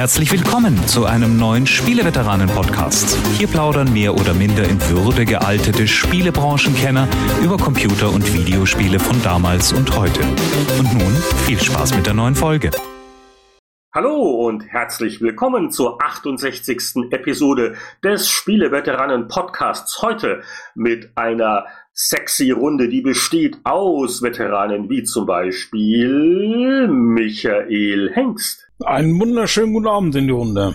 Herzlich willkommen zu einem neuen Spieleveteranen-Podcast. Hier plaudern mehr oder minder in Würde gealtete Spielebranchenkenner über Computer- und Videospiele von damals und heute. Und nun viel Spaß mit der neuen Folge. Hallo und herzlich willkommen zur 68. Episode des Spieleveteranen Podcasts. Heute mit einer sexy Runde, die besteht aus Veteranen wie zum Beispiel Michael Hengst. Einen wunderschönen guten Abend in die Runde.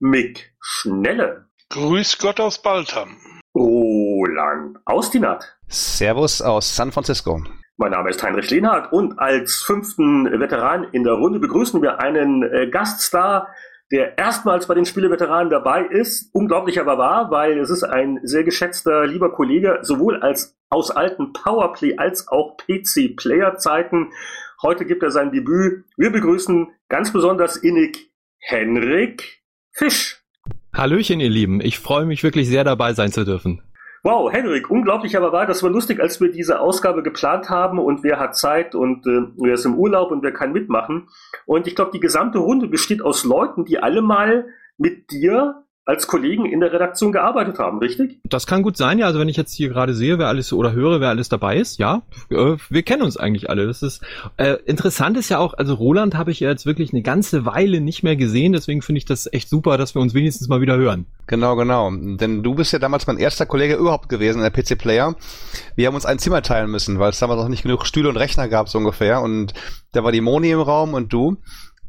Mick Schnelle. Grüß Gott aus Baltham. Roland Austinat. Servus aus San Francisco. Mein Name ist Heinrich Lehnhardt und als fünften Veteran in der Runde begrüßen wir einen äh, Gaststar, der erstmals bei den Spieleveteranen dabei ist. Unglaublich aber wahr, weil es ist ein sehr geschätzter, lieber Kollege, sowohl als aus alten Powerplay als auch PC-Player-Zeiten. Heute gibt er sein Debüt. Wir begrüßen ganz besonders innig Henrik Fisch. Hallöchen, ihr Lieben. Ich freue mich wirklich sehr dabei sein zu dürfen. Wow, Henrik, unglaublich aber war, das war lustig, als wir diese Ausgabe geplant haben und wer hat Zeit und äh, wer ist im Urlaub und wer kann mitmachen. Und ich glaube, die gesamte Runde besteht aus Leuten, die alle mal mit dir als Kollegen in der Redaktion gearbeitet haben, richtig? Das kann gut sein, ja. Also wenn ich jetzt hier gerade sehe, wer alles oder höre, wer alles dabei ist, ja, äh, wir kennen uns eigentlich alle. Das ist äh, interessant ist ja auch, also Roland habe ich ja jetzt wirklich eine ganze Weile nicht mehr gesehen, deswegen finde ich das echt super, dass wir uns wenigstens mal wieder hören. Genau, genau. Denn du bist ja damals mein erster Kollege überhaupt gewesen in der PC Player. Wir haben uns ein Zimmer teilen müssen, weil es damals noch nicht genug Stühle und Rechner gab, so ungefähr. Und da war die Moni im Raum und du.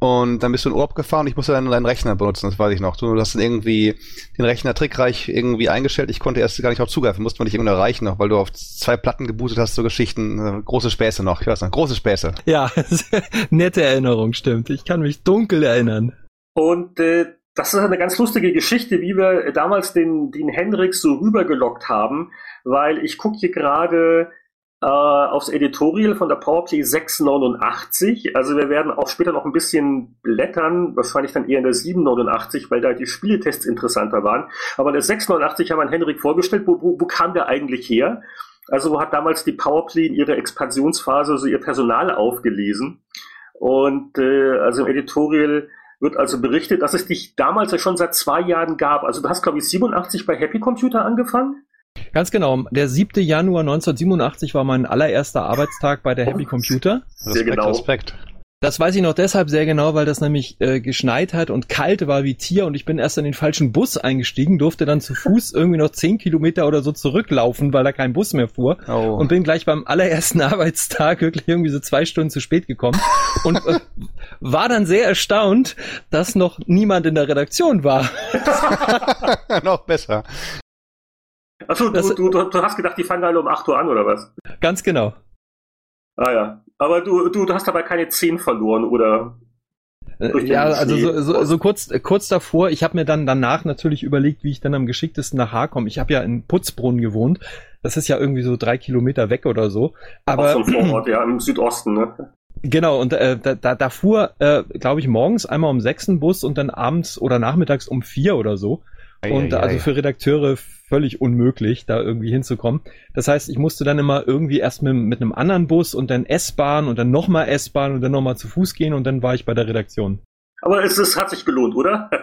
Und dann bist du in Urlaub gefahren. Ich musste dann deinen Rechner benutzen, das weiß ich noch. Du hast dann irgendwie den Rechner trickreich irgendwie eingestellt. Ich konnte erst gar nicht auf zugreifen, musste man dich irgendwie erreichen noch, weil du auf zwei Platten gebootet hast, so Geschichten. Äh, große Späße noch, ich weiß noch, große Späße. Ja, nette Erinnerung, stimmt. Ich kann mich dunkel erinnern. Und äh, das ist eine ganz lustige Geschichte, wie wir damals den, den Hendrix so rübergelockt haben, weil ich gucke hier gerade äh, aufs Editorial von der PowerPlay 689. Also wir werden auch später noch ein bisschen blättern, wahrscheinlich dann eher in der 789, weil da die Spieletests interessanter waren. Aber in der 689 haben wir Henrik vorgestellt, wo, wo, wo kam der eigentlich her? Also wo hat damals die PowerPlay in ihrer Expansionsphase so ihr Personal aufgelesen? Und äh, also im Editorial wird also berichtet, dass es dich damals ja schon seit zwei Jahren gab. Also du hast, glaube ich, 87 bei Happy Computer angefangen? Ganz genau. Der 7. Januar 1987 war mein allererster Arbeitstag bei der Happy Computer. Respekt, sehr genau. Respekt. Das weiß ich noch deshalb sehr genau, weil das nämlich äh, geschneit hat und kalt war wie Tier und ich bin erst in den falschen Bus eingestiegen, durfte dann zu Fuß irgendwie noch zehn Kilometer oder so zurücklaufen, weil da kein Bus mehr fuhr oh. und bin gleich beim allerersten Arbeitstag wirklich irgendwie so zwei Stunden zu spät gekommen und äh, war dann sehr erstaunt, dass noch niemand in der Redaktion war. noch besser. Achso, du, du, du, du hast gedacht, die fangen alle um 8 Uhr an, oder was? Ganz genau. Ah ja. Aber du, du, du hast dabei keine 10 verloren, oder? Äh, ja, also so, so, so kurz, kurz davor, ich habe mir dann danach natürlich überlegt, wie ich dann am geschicktesten nach Haar komme. Ich habe ja in Putzbrunn gewohnt. Das ist ja irgendwie so drei Kilometer weg oder so. Aber Auch so ein Vorort, ja, im Südosten, ne? Genau, und äh, da, da, da fuhr, äh, glaube ich, morgens einmal um sechs ein Bus und dann abends oder nachmittags um vier oder so. Und also für Redakteure völlig unmöglich, da irgendwie hinzukommen. Das heißt, ich musste dann immer irgendwie erst mit, mit einem anderen Bus und dann S-Bahn und dann nochmal S-Bahn und dann nochmal zu Fuß gehen und dann war ich bei der Redaktion. Aber es, es hat sich gelohnt, oder?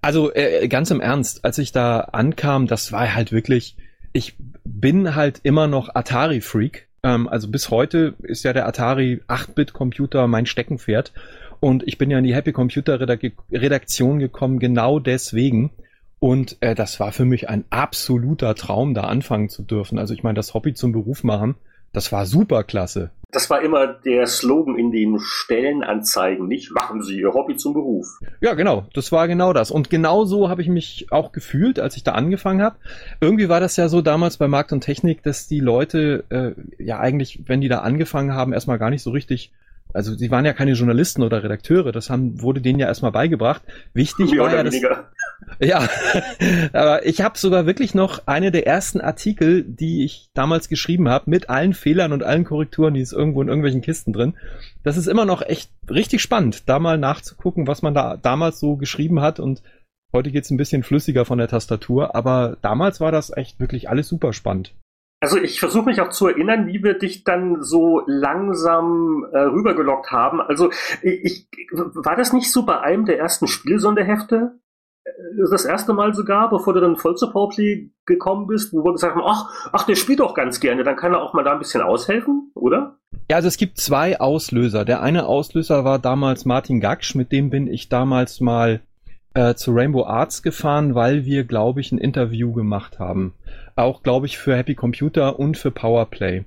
Also äh, ganz im Ernst, als ich da ankam, das war halt wirklich, ich bin halt immer noch Atari-Freak. Ähm, also bis heute ist ja der Atari 8-Bit-Computer mein Steckenpferd. Und ich bin ja in die Happy Computer Redaktion gekommen, genau deswegen und äh, das war für mich ein absoluter Traum, da anfangen zu dürfen. Also ich meine, das Hobby zum Beruf machen, das war super klasse. Das war immer der Slogan in den Stellenanzeigen, nicht? Machen Sie Ihr Hobby zum Beruf. Ja, genau. Das war genau das. Und genau so habe ich mich auch gefühlt, als ich da angefangen habe. Irgendwie war das ja so damals bei Markt und Technik, dass die Leute äh, ja eigentlich, wenn die da angefangen haben, erstmal gar nicht so richtig also sie waren ja keine Journalisten oder Redakteure, das haben, wurde denen ja erstmal beigebracht. Wichtig Mehr war ja, dass, ja, aber ich habe sogar wirklich noch eine der ersten Artikel, die ich damals geschrieben habe, mit allen Fehlern und allen Korrekturen, die ist irgendwo in irgendwelchen Kisten drin. Das ist immer noch echt richtig spannend, da mal nachzugucken, was man da damals so geschrieben hat und heute geht's ein bisschen flüssiger von der Tastatur, aber damals war das echt wirklich alles super spannend. Also ich versuche mich auch zu erinnern, wie wir dich dann so langsam äh, rübergelockt haben. Also ich, war das nicht so bei einem der ersten Spielsonderhefte? Äh, das erste Mal sogar, bevor du dann voll zu Powerplay gekommen bist, wo wir gesagt haben, ach, ach, der spielt doch ganz gerne, dann kann er auch mal da ein bisschen aushelfen, oder? Ja, also es gibt zwei Auslöser. Der eine Auslöser war damals Martin Gaksch, mit dem bin ich damals mal äh, zu Rainbow Arts gefahren, weil wir, glaube ich, ein Interview gemacht haben. Auch, glaube ich, für Happy Computer und für Powerplay.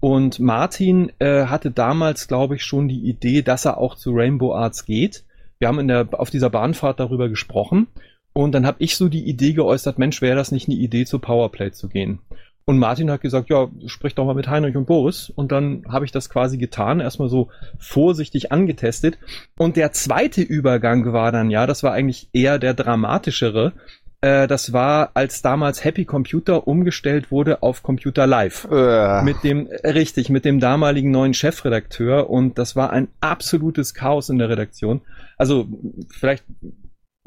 Und Martin äh, hatte damals, glaube ich, schon die Idee, dass er auch zu Rainbow Arts geht. Wir haben in der, auf dieser Bahnfahrt darüber gesprochen. Und dann habe ich so die Idee geäußert, Mensch, wäre das nicht eine Idee, zu Powerplay zu gehen? Und Martin hat gesagt, ja, sprich doch mal mit Heinrich und Boris. Und dann habe ich das quasi getan, erstmal so vorsichtig angetestet. Und der zweite Übergang war dann, ja, das war eigentlich eher der dramatischere. Äh, das war, als damals Happy Computer umgestellt wurde auf Computer Live. Äh. Mit dem, äh, richtig, mit dem damaligen neuen Chefredakteur. Und das war ein absolutes Chaos in der Redaktion. Also, vielleicht,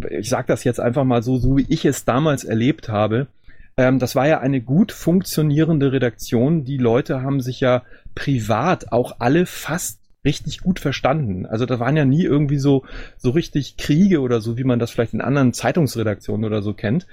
ich sag das jetzt einfach mal so, so wie ich es damals erlebt habe ähm, das war ja eine gut funktionierende Redaktion. Die Leute haben sich ja privat auch alle fast richtig gut verstanden. Also da waren ja nie irgendwie so, so richtig Kriege oder so, wie man das vielleicht in anderen Zeitungsredaktionen oder so kennt.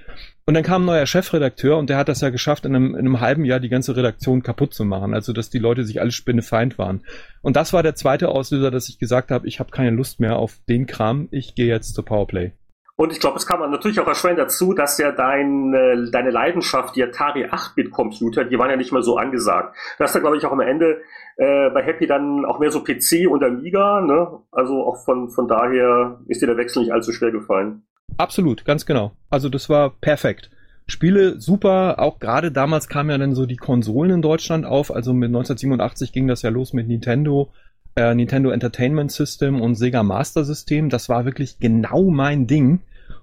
Und dann kam ein neuer Chefredakteur und der hat das ja geschafft, in einem, in einem halben Jahr die ganze Redaktion kaputt zu machen. Also dass die Leute sich alle spinnefeind waren. Und das war der zweite Auslöser, dass ich gesagt habe, ich habe keine Lust mehr auf den Kram, ich gehe jetzt zur Powerplay. Und ich glaube, es kam natürlich auch erschwerend dazu, dass ja dein, äh, deine Leidenschaft, die Atari 8-Bit-Computer, die waren ja nicht mehr so angesagt. Du hast ja, glaube ich, auch am Ende äh, bei Happy dann auch mehr so PC und Amiga. Ne? Also auch von, von daher ist dir der Wechsel nicht allzu schwer gefallen. Absolut, ganz genau. Also das war perfekt. Spiele super, auch gerade damals kamen ja dann so die Konsolen in Deutschland auf. Also mit 1987 ging das ja los mit Nintendo, äh, Nintendo Entertainment System und Sega Master System. Das war wirklich genau mein Ding.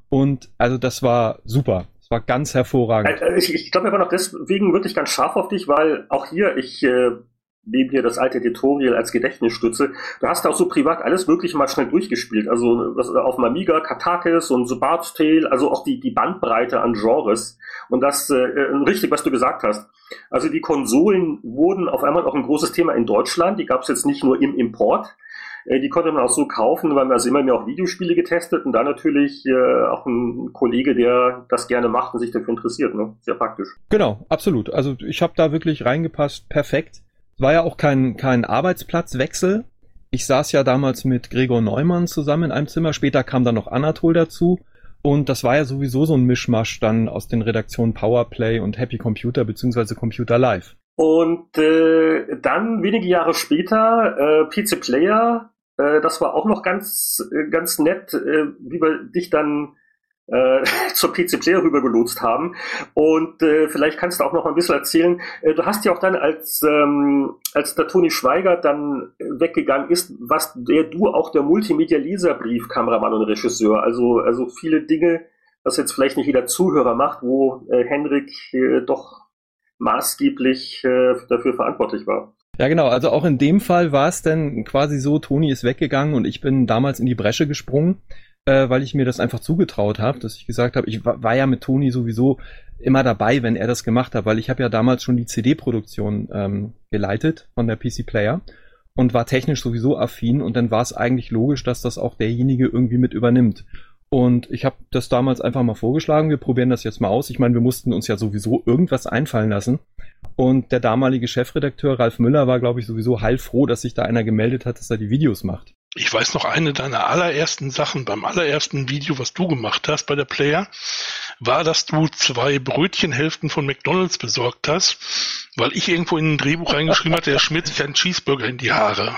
Und also das war super. Das war ganz hervorragend. Äh, ich, ich glaube aber noch deswegen wirklich ganz scharf auf dich, weil auch hier, ich äh, nehme hier das alte Tutorial als Gedächtnisstütze. Du hast auch so privat alles wirklich mal schnell durchgespielt. Also was, auf dem Amiga, Katakis und so Bard's Tale, also auch die, die Bandbreite an Genres. Und das äh, richtig, was du gesagt hast. Also die Konsolen wurden auf einmal auch ein großes Thema in Deutschland. Die gab es jetzt nicht nur im Import. Äh, die konnte man auch so kaufen, weil man also immer mehr auch Videospiele getestet und da natürlich äh, auch ein Kollege, der das gerne macht und sich dafür interessiert. Ne? Sehr praktisch. Genau, absolut. Also ich habe da wirklich reingepasst, perfekt. War ja auch kein, kein Arbeitsplatzwechsel. Ich saß ja damals mit Gregor Neumann zusammen in einem Zimmer. Später kam dann noch Anatol dazu. Und das war ja sowieso so ein Mischmasch dann aus den Redaktionen Powerplay und Happy Computer beziehungsweise Computer Live. Und äh, dann wenige Jahre später äh, PC Player, äh, das war auch noch ganz äh, ganz nett, äh, wie wir dich dann äh, zur PC Player rübergelotst haben. Und äh, vielleicht kannst du auch noch ein bisschen erzählen. Äh, du hast ja auch dann, als, ähm, als der Toni Schweiger dann weggegangen ist, was der du auch der Multimedia-Leserbrief, Kameramann und Regisseur. Also, also viele Dinge, was jetzt vielleicht nicht jeder Zuhörer macht, wo äh, Henrik äh, doch maßgeblich äh, dafür verantwortlich war. Ja, genau. Also auch in dem Fall war es dann quasi so, Toni ist weggegangen und ich bin damals in die Bresche gesprungen äh, weil ich mir das einfach zugetraut habe, dass ich gesagt habe, ich war, war ja mit Toni sowieso immer dabei, wenn er das gemacht hat, weil ich habe ja damals schon die CD-Produktion ähm, geleitet von der PC Player und war technisch sowieso affin und dann war es eigentlich logisch, dass das auch derjenige irgendwie mit übernimmt. Und ich habe das damals einfach mal vorgeschlagen, wir probieren das jetzt mal aus. Ich meine, wir mussten uns ja sowieso irgendwas einfallen lassen. Und der damalige Chefredakteur Ralf Müller war, glaube ich, sowieso heilfroh, dass sich da einer gemeldet hat, dass er die Videos macht. Ich weiß noch, eine deiner allerersten Sachen beim allerersten Video, was du gemacht hast bei der Player, war, dass du zwei Brötchenhälften von McDonalds besorgt hast, weil ich irgendwo in ein Drehbuch reingeschrieben hatte, er schmiert sich einen Cheeseburger in die Haare.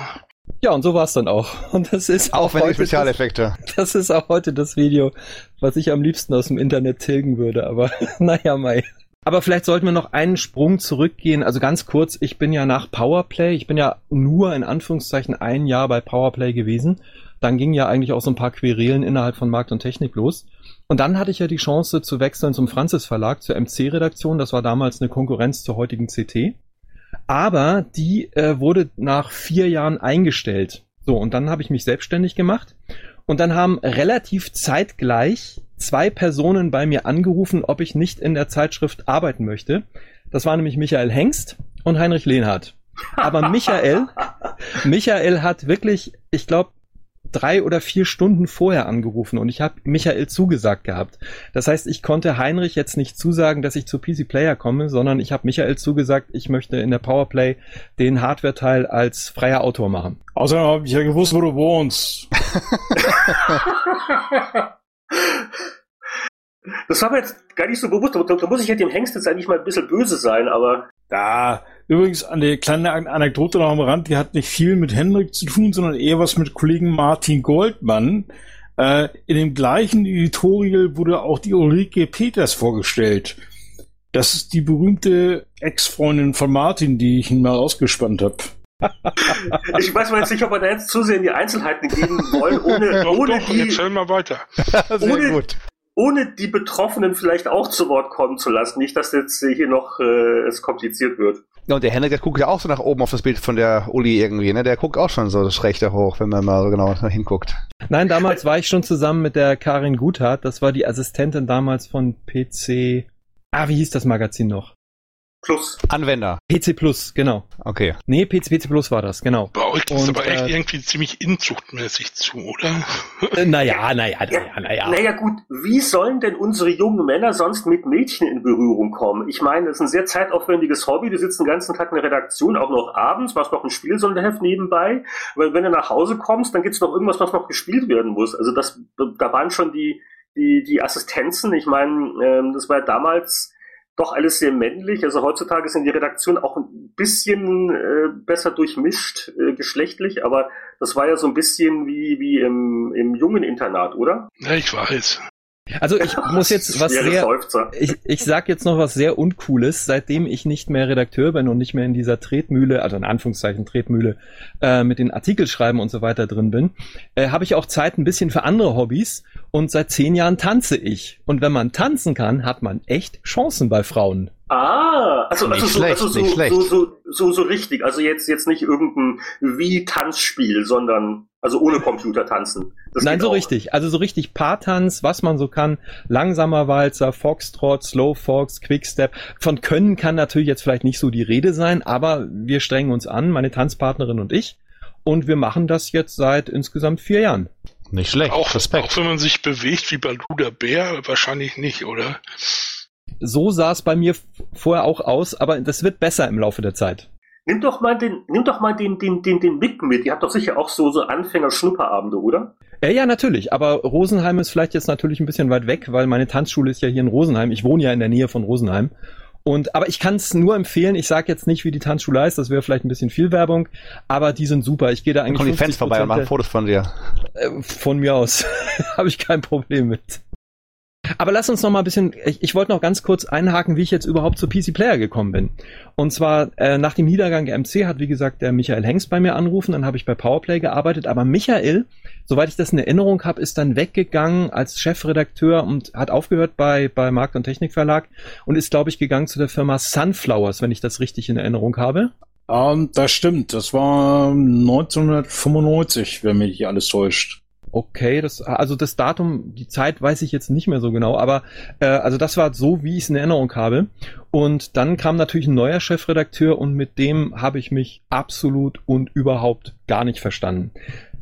Ja, und so war es dann auch. Und das ist auch, die Spezialeffekte. Das, das ist auch heute das Video, was ich am liebsten aus dem Internet tilgen würde. Aber naja, Mai. Aber vielleicht sollten wir noch einen Sprung zurückgehen. Also ganz kurz, ich bin ja nach Powerplay, ich bin ja nur in Anführungszeichen ein Jahr bei Powerplay gewesen. Dann ging ja eigentlich auch so ein paar Querelen innerhalb von Markt und Technik los. Und dann hatte ich ja die Chance zu wechseln zum Francis Verlag, zur MC-Redaktion. Das war damals eine Konkurrenz zur heutigen CT. Aber die äh, wurde nach vier Jahren eingestellt. So, und dann habe ich mich selbstständig gemacht. Und dann haben relativ zeitgleich zwei Personen bei mir angerufen, ob ich nicht in der Zeitschrift arbeiten möchte. Das war nämlich Michael Hengst und Heinrich Lehnhardt. Aber Michael, Michael hat wirklich, ich glaube, drei oder vier Stunden vorher angerufen und ich habe Michael zugesagt gehabt. Das heißt, ich konnte Heinrich jetzt nicht zusagen, dass ich zu PC Player komme, sondern ich habe Michael zugesagt, ich möchte in der Powerplay den Hardware-Teil als freier Autor machen. Außerdem habe ich ja gewusst, wo du wohnst. Das war mir jetzt gar nicht so bewusst. Da, da muss ich ja dem Hengst jetzt eigentlich mal ein bisschen böse sein, aber. Da, übrigens eine kleine Anekdote noch am Rand, die hat nicht viel mit Henrik zu tun, sondern eher was mit Kollegen Martin Goldmann. Äh, in dem gleichen Editorial wurde auch die Ulrike Peters vorgestellt. Das ist die berühmte Ex-Freundin von Martin, die ich ihn mal ausgespannt habe. ich weiß mal jetzt nicht, ob wir da jetzt zu sehr in die Einzelheiten gehen wollen, ohne, Doch, ohne doch, die, erzähl mal weiter. Sehr Ohne- gut. ohne die Betroffenen vielleicht auch zu Wort kommen zu lassen. Nicht, dass jetzt hier noch äh, es kompliziert wird. Ja, und der Henrik, der guckt ja auch so nach oben auf das Bild von der Uli irgendwie, ne? Der guckt auch schon so schräg da hoch, wenn man mal so genau hinguckt. Nein, damals war ich schon zusammen mit der Karin Guthardt. Das war die Assistentin damals von PC. Ah, wie hieß das Magazin noch? Plus. Anwender. PC Plus, genau. Okay. Nee, PC, PC Plus war das, genau. Bei euch ist aber echt äh, irgendwie ziemlich inzuchtmäßig zu, oder? Äh, naja, naja, naja, naja. Naja gut, wie sollen denn unsere jungen Männer sonst mit Mädchen in Berührung kommen? Ich meine, das ist ein sehr zeitaufwendiges Hobby. Du sitzt den ganzen Tag in der Redaktion, auch noch abends, machst noch ein Spielsonderheft nebenbei. Weil wenn du nach Hause kommst, dann gibt's noch irgendwas, was noch gespielt werden muss. Also das, da waren schon die, die, die Assistenzen. Ich meine, ähm, das war ja damals doch alles sehr männlich. Also heutzutage sind die Redaktionen auch ein bisschen äh, besser durchmischt, äh, geschlechtlich, aber das war ja so ein bisschen wie, wie im, im jungen Internat, oder? Ja, ich weiß. Also ich muss jetzt was sehr, ich, ich sag jetzt noch was sehr Uncooles, seitdem ich nicht mehr Redakteur bin und nicht mehr in dieser Tretmühle, also in Anführungszeichen Tretmühle, äh, mit den Artikel schreiben und so weiter drin bin, äh, habe ich auch Zeit ein bisschen für andere Hobbys und seit zehn Jahren tanze ich. Und wenn man tanzen kann, hat man echt Chancen bei Frauen. Ah, also, Nicht also, so, schlecht, also so, nicht schlecht. so, so, so, so richtig. Also jetzt, jetzt nicht irgendein Wie-Tanzspiel, sondern also ohne Computer tanzen. Das Nein, so auch. richtig. Also so richtig Paartanz, was man so kann. Langsamer Walzer, Foxtrot, Slow Fox, Quickstep. Von Können kann natürlich jetzt vielleicht nicht so die Rede sein, aber wir strengen uns an, meine Tanzpartnerin und ich. Und wir machen das jetzt seit insgesamt vier Jahren. Nicht schlecht. Auch, Respekt. auch wenn man sich bewegt wie Balu der Bär, wahrscheinlich nicht, oder? So sah es bei mir vorher auch aus, aber das wird besser im Laufe der Zeit. Nimm doch mal den, nimm doch mal den, den, den, den Mick mit. Ihr habt doch sicher auch so, so Anfänger-Schnupperabende, oder? Äh, ja, natürlich. Aber Rosenheim ist vielleicht jetzt natürlich ein bisschen weit weg, weil meine Tanzschule ist ja hier in Rosenheim. Ich wohne ja in der Nähe von Rosenheim. Und aber ich kann es nur empfehlen. Ich sage jetzt nicht, wie die Tanzschule heißt. Das wäre vielleicht ein bisschen viel Werbung. Aber die sind super. Ich gehe da Dann eigentlich kommen die Fans 50% vorbei und machen Fotos von dir. Äh, Von mir aus habe ich kein Problem mit. Aber lass uns noch mal ein bisschen, ich, ich wollte noch ganz kurz einhaken, wie ich jetzt überhaupt zu PC Player gekommen bin. Und zwar äh, nach dem Niedergang der MC hat, wie gesagt, der Michael Hengst bei mir angerufen, dann habe ich bei Powerplay gearbeitet, aber Michael, soweit ich das in Erinnerung habe, ist dann weggegangen als Chefredakteur und hat aufgehört bei, bei Markt- und Technikverlag und ist, glaube ich, gegangen zu der Firma Sunflowers, wenn ich das richtig in Erinnerung habe. Ähm, das stimmt. Das war 1995, wenn mich nicht alles täuscht. Okay, das, also das Datum, die Zeit weiß ich jetzt nicht mehr so genau, aber äh, also das war so, wie ich es in Erinnerung habe. Und dann kam natürlich ein neuer Chefredakteur und mit dem habe ich mich absolut und überhaupt gar nicht verstanden.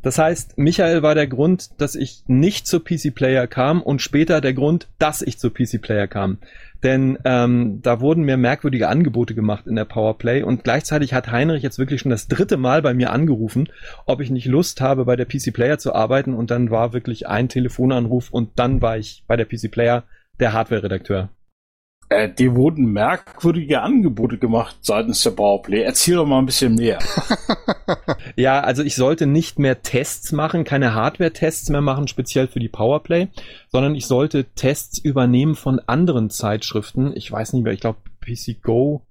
Das heißt, Michael war der Grund, dass ich nicht zu PC Player kam und später der Grund, dass ich zu PC Player kam. Denn ähm, da wurden mir merkwürdige Angebote gemacht in der Powerplay und gleichzeitig hat Heinrich jetzt wirklich schon das dritte Mal bei mir angerufen, ob ich nicht Lust habe, bei der PC Player zu arbeiten und dann war wirklich ein Telefonanruf und dann war ich bei der PC Player der Hardware-Redakteur. Äh, dir wurden merkwürdige Angebote gemacht seitens der Powerplay. Erzähl doch mal ein bisschen mehr. Ja, also ich sollte nicht mehr Tests machen, keine Hardware-Tests mehr machen, speziell für die Powerplay, sondern ich sollte Tests übernehmen von anderen Zeitschriften. Ich weiß nicht mehr, ich glaube PC Go,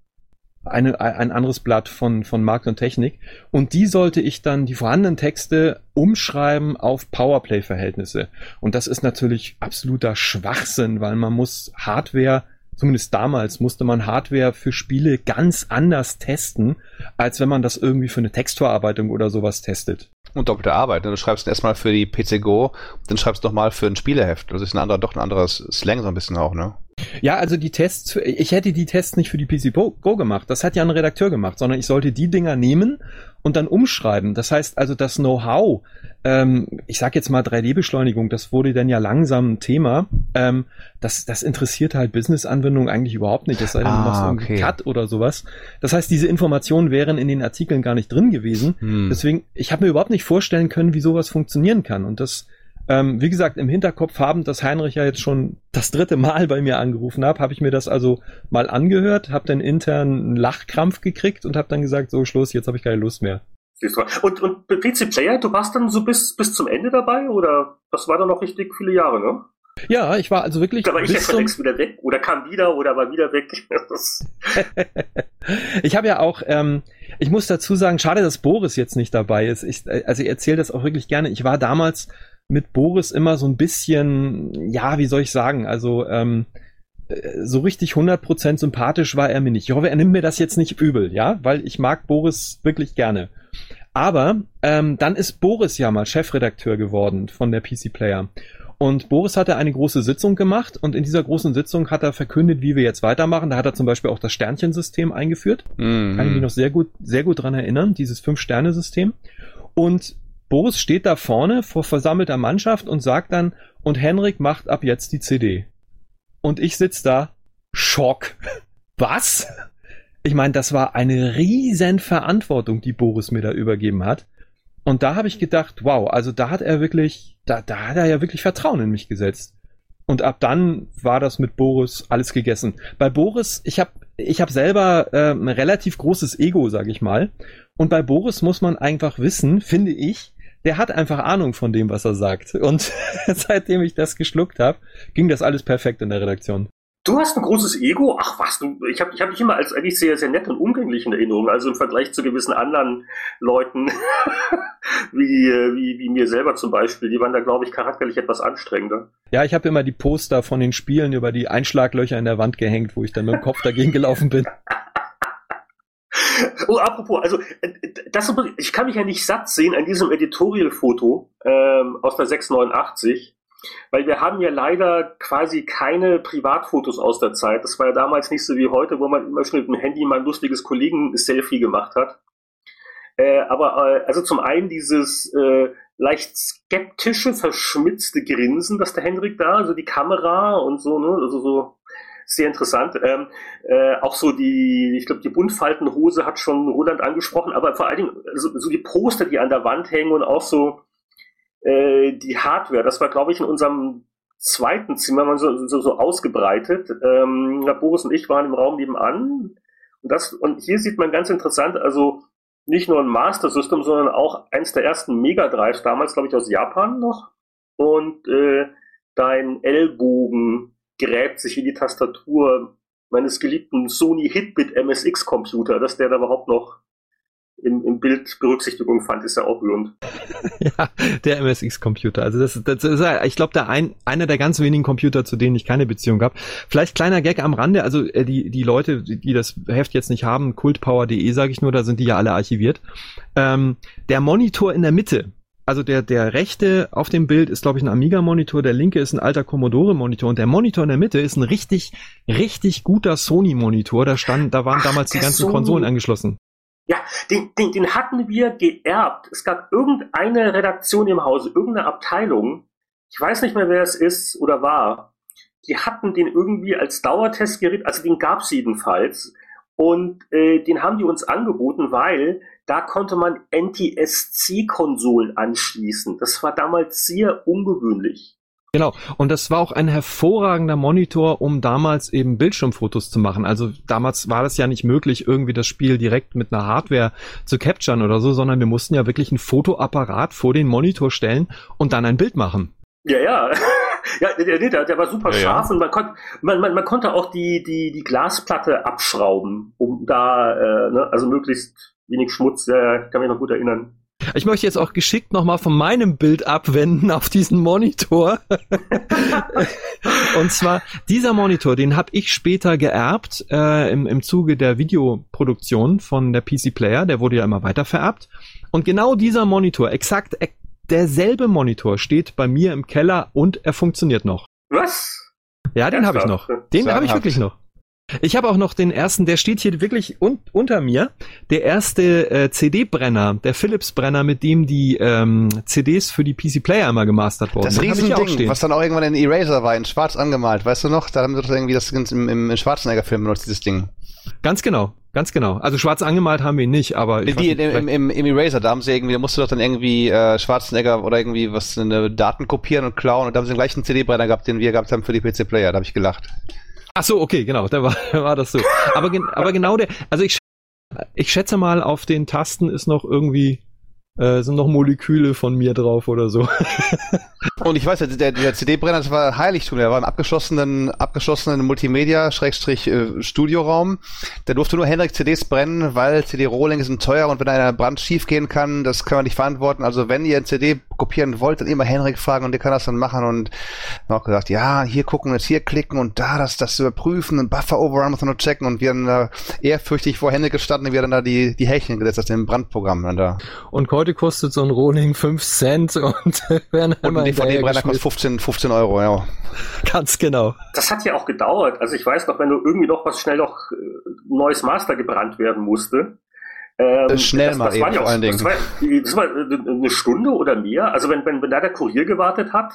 eine, ein anderes Blatt von, von Markt und Technik. Und die sollte ich dann die vorhandenen Texte umschreiben auf Powerplay-Verhältnisse. Und das ist natürlich absoluter Schwachsinn, weil man muss Hardware Zumindest damals musste man Hardware für Spiele ganz anders testen, als wenn man das irgendwie für eine Textverarbeitung oder sowas testet. Und doppelte Arbeit. ne? Du schreibst erstmal für die PC Go, dann schreibst du nochmal für ein Spieleheft. Das ist ein anderer, doch ein anderes Slang so ein bisschen auch, ne? Ja, also die Tests, ich hätte die Tests nicht für die PC Go gemacht. Das hat ja ein Redakteur gemacht, sondern ich sollte die Dinger nehmen und dann umschreiben. Das heißt also, das Know-how, ähm, ich sag jetzt mal 3D-Beschleunigung, das wurde dann ja langsam ein Thema. Ähm, das, das interessiert halt Business-Anwendungen eigentlich überhaupt nicht. Es sei denn, du machst Ah, okay. Cut oder sowas. Das heißt, diese Informationen wären in den Artikeln gar nicht drin gewesen. Hm. Deswegen, ich habe mir überhaupt nicht vorstellen können, wie sowas funktionieren kann. Und das, ähm, wie gesagt, im Hinterkopf haben, dass Heinrich ja jetzt schon das dritte Mal bei mir angerufen hat, habe ich mir das also mal angehört, habe dann intern einen Lachkrampf gekriegt und habe dann gesagt, so Schluss, jetzt habe ich keine Lust mehr. Und, und PC Player, du warst dann so bis, bis zum Ende dabei oder das war dann noch richtig viele Jahre, ne? Ja, ich war also wirklich Da war ich schon zum, längst wieder weg oder kam wieder oder war wieder weg. Ich habe ja auch, ähm, ich muss dazu sagen, schade, dass Boris jetzt nicht dabei ist. Ich, äh, also ich erzähle das auch wirklich gerne. Ich war damals mit Boris immer so ein bisschen, ja, wie soll ich sagen, also ähm, äh, so richtig 100% sympathisch war er mir nicht. Ich hoffe, er nimmt mir das jetzt nicht übel, ja, weil ich mag Boris wirklich gerne. Aber ähm, dann ist Boris ja mal Chefredakteur geworden von der PC Player. Und Boris hatte eine große Sitzung gemacht und in dieser großen Sitzung hat er verkündet, wie wir jetzt weitermachen. Da hat er zum Beispiel auch das Sternchensystem eingeführt. Mhm. Kann ich mich noch sehr gut, sehr gut dran erinnern, dieses Fünf-Sterne-System. Und Boris steht da vorne vor versammelter Mannschaft und sagt dann, und Henrik macht ab jetzt die CD. Und ich sitz da, Schock. Was? Ich meine, das war eine riesen Verantwortung, die Boris mir da übergeben hat. Und da habe ich gedacht, wow, also da hat er wirklich, da, da hat er ja wirklich Vertrauen in mich gesetzt. Und ab dann war das mit Boris alles gegessen. Bei Boris, ich habe ich hab selber äh, ein relativ großes Ego, sag ich mal. Und bei Boris muss man einfach wissen, finde ich, der hat einfach Ahnung von dem, was er sagt. Und seitdem ich das geschluckt habe, ging das alles perfekt in der Redaktion. du hast ein großes Ego? Ach was, du, ich habe ich hab dich immer als eigentlich sehr, sehr nett und umgänglich in Erinnerung. Also im Vergleich zu gewissen anderen Leuten, wie, wie, wie mir selber zum Beispiel, die waren da, glaube ich, charakterlich etwas anstrengender. Ja, ich habe immer die Poster von den Spielen über die Einschlaglöcher in der Wand gehängt, wo ich dann mit dem Kopf dagegen gelaufen bin. Oh, apropos, also äh, das, ich kann mich ja nicht satt sehen an diesem Editorial-Foto ähm, aus der 689, weil wir haben ja leider quasi keine Privatfotos aus der Zeit. Das war ja damals nicht so wie heute, wo man immer schon mit dem Handy mal ein lustiges Kollegen-Selfie gemacht hat. Äh, aber äh, also zum einen dieses äh, leicht skeptische, verschmitzte Grinsen, das der Hendrik da, also die Kamera und so, ne, also so sehr interessant. Ähm, äh, auch so die, ich glaube, die Buntfaltenhose hat schon Roland angesprochen, aber vor allen Dingen so, so die Poster, die an der Wand hängen und auch so äh, die Hardware. Das war, glaube ich, in unserem zweiten Zimmer mal so, so, so ausgebreitet. Ähm, Boris und ich waren im Raum nebenan. Und, das, und hier sieht man ganz interessant, also nicht nur ein Master System, sondern auch eins der ersten Mega Drives, damals, glaube ich, aus Japan noch. Und äh, dein Ellbogen gräbt sich in die Tastatur meines geliebten Sony Hitbit MSX Computer, dass der da überhaupt noch im, im Bild Berücksichtigung fand, ist ja auch rührend. ja, der MSX-Computer. Also das, das ist, ich glaube, der ein, einer der ganz wenigen Computer, zu denen ich keine Beziehung habe. Vielleicht kleiner Gag am Rande. Also äh, die die Leute, die, die das Heft jetzt nicht haben, kultpower.de sage ich nur, da sind die ja alle archiviert. Ähm, der Monitor in der Mitte. Also der, der rechte auf dem Bild ist, glaube ich, ein Amiga-Monitor, der linke ist ein alter Commodore-Monitor und der Monitor in der Mitte ist ein richtig, richtig guter Sony-Monitor. Da stand, da waren Ach, damals die ganzen Sony. Konsolen angeschlossen. Ja, den, den, den hatten wir geerbt. Es gab irgendeine Redaktion im Hause, irgendeine Abteilung, ich weiß nicht mehr, wer es ist oder war, die hatten den irgendwie als Dauertestgerät, also den gab es jedenfalls, und äh, den haben die uns angeboten, weil da konnte man NTSC-Konsolen anschließen. Das war damals sehr ungewöhnlich. Genau. Und das war auch ein hervorragender Monitor, um damals eben Bildschirmfotos zu machen. Also damals war das ja nicht möglich, irgendwie das Spiel direkt mit einer Hardware zu capturen oder so, sondern wir mussten ja wirklich einen Fotoapparat vor den Monitor stellen und dann ein Bild machen. Ja, ja. Ja, der, der, der war super Ja, ja. scharf und man konnte, man, man, man konnte auch die, die, die Glasplatte abschrauben, um da, äh, ne, also möglichst wenig Schmutz, ja, ich kann mich noch gut erinnern. Ich möchte jetzt auch geschickt nochmal von meinem Bild abwenden auf diesen Monitor. und zwar, dieser Monitor, den habe ich später geerbt äh, im, im Zuge der Videoproduktion von der PC Player. Der wurde ja immer weiter vererbt. Und genau dieser Monitor, exakt e- derselbe Monitor, steht bei mir im Keller und er funktioniert noch. Was? Ja, den habe ich noch. Den habe ich wirklich noch. Ich habe auch noch den ersten, der steht hier wirklich un unter mir. Der erste äh, CD-Brenner, der Philips-Brenner, mit dem die ähm, CDs für die PC-Player immer gemastert wurden. Das Riesending, was dann auch irgendwann in Eraser war, in schwarz angemalt. Weißt du noch? Da haben wir doch irgendwie das im, im, im Schwarzenegger-Film benutzt, dieses Ding. Ganz genau, ganz genau. Also schwarz angemalt haben wir ihn nicht, aber ich die, nicht, im, im, im, Eraser, da haben sie irgendwie, da musst du doch dann irgendwie äh, Schwarzenegger oder irgendwie was eine Daten kopieren und klauen und da haben sie den gleichen CD-Brenner gehabt, den wir gehabt haben für die PC-Player. Da habe ich gelacht. Ach so, okay, genau, da war, war das so. Aber, aber genau der, also ich, ich schätze mal, auf den Tasten ist noch irgendwie äh, sind noch Moleküle von mir drauf oder so. Und ich weiß, der, der CD-Brenner, das war Heiligtum, der war im abgeschlossenen, abgeschlossenen Multimedia-Studioraum. Äh, der durfte nur Henrik CDs brennen, weil CD-Rohlinge sind teuer und wenn einer Brand schief gehen kann, das kann man nicht verantworten. Also wenn ihr ein CD kopieren wollt, dann immer Henrik fragen und der kann das dann machen und auch gesagt, ja, hier gucken, jetzt hier klicken und da das, das überprüfen und Buffer Overrun muss man noch checken und wir haben da ehrfürchtig vor Henrik gestanden, wie er dann da die, die Häkchen gesetzt hat, im Brandprogramm dann da. Und heute kostet so ein Rohling 5 Cent und werden Und ein DVD-Brenner kostet 15, 15 Euro, ja. Ganz genau. Das hat ja auch gedauert. Also ich weiß noch, wenn du irgendwie noch was schnell noch äh, neues Master gebrannt werden musste, ähm, schnell das, mal das eben, ja vor allen Dingen. Das war, das war eine Stunde oder mehr. Also wenn, wenn, wenn da der Kurier gewartet hat,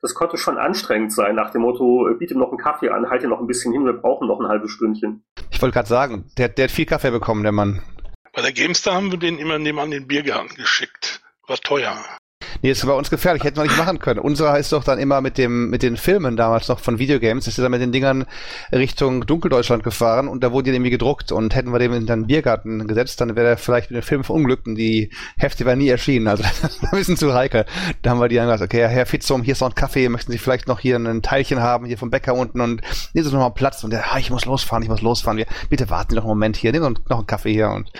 das konnte schon anstrengend sein, nach dem Motto, äh, biete noch einen Kaffee an, halte noch ein bisschen hin, wir brauchen noch ein halbes Stündchen. Ich wollte gerade sagen, der, der hat viel Kaffee bekommen, der Mann. Bei der Gamestar haben wir den immer nebenan den Biergarten geschickt. War teuer. Nee, ist bei uns gefährlich, hätten wir nicht machen können. Unser ist doch dann immer mit dem, mit den Filmen damals noch von Videogames, ist er dann mit den Dingern Richtung Dunkeldeutschland gefahren und da wurden die irgendwie gedruckt und hätten wir dem in den Biergarten gesetzt, dann wäre er vielleicht mit dem Film verunglückt und die Hefte wären nie erschienen. Also das war ein bisschen zu heikel. Da haben wir die dann gesagt, okay, Herr Fitzum, hier ist noch ein Kaffee, möchten Sie vielleicht noch hier ein Teilchen haben, hier vom Bäcker unten und nehmen Sie noch mal Platz und der, ah, ich muss losfahren, ich muss losfahren. Wir, bitte warten Sie noch einen Moment hier, nehmen Sie noch einen Kaffee hier und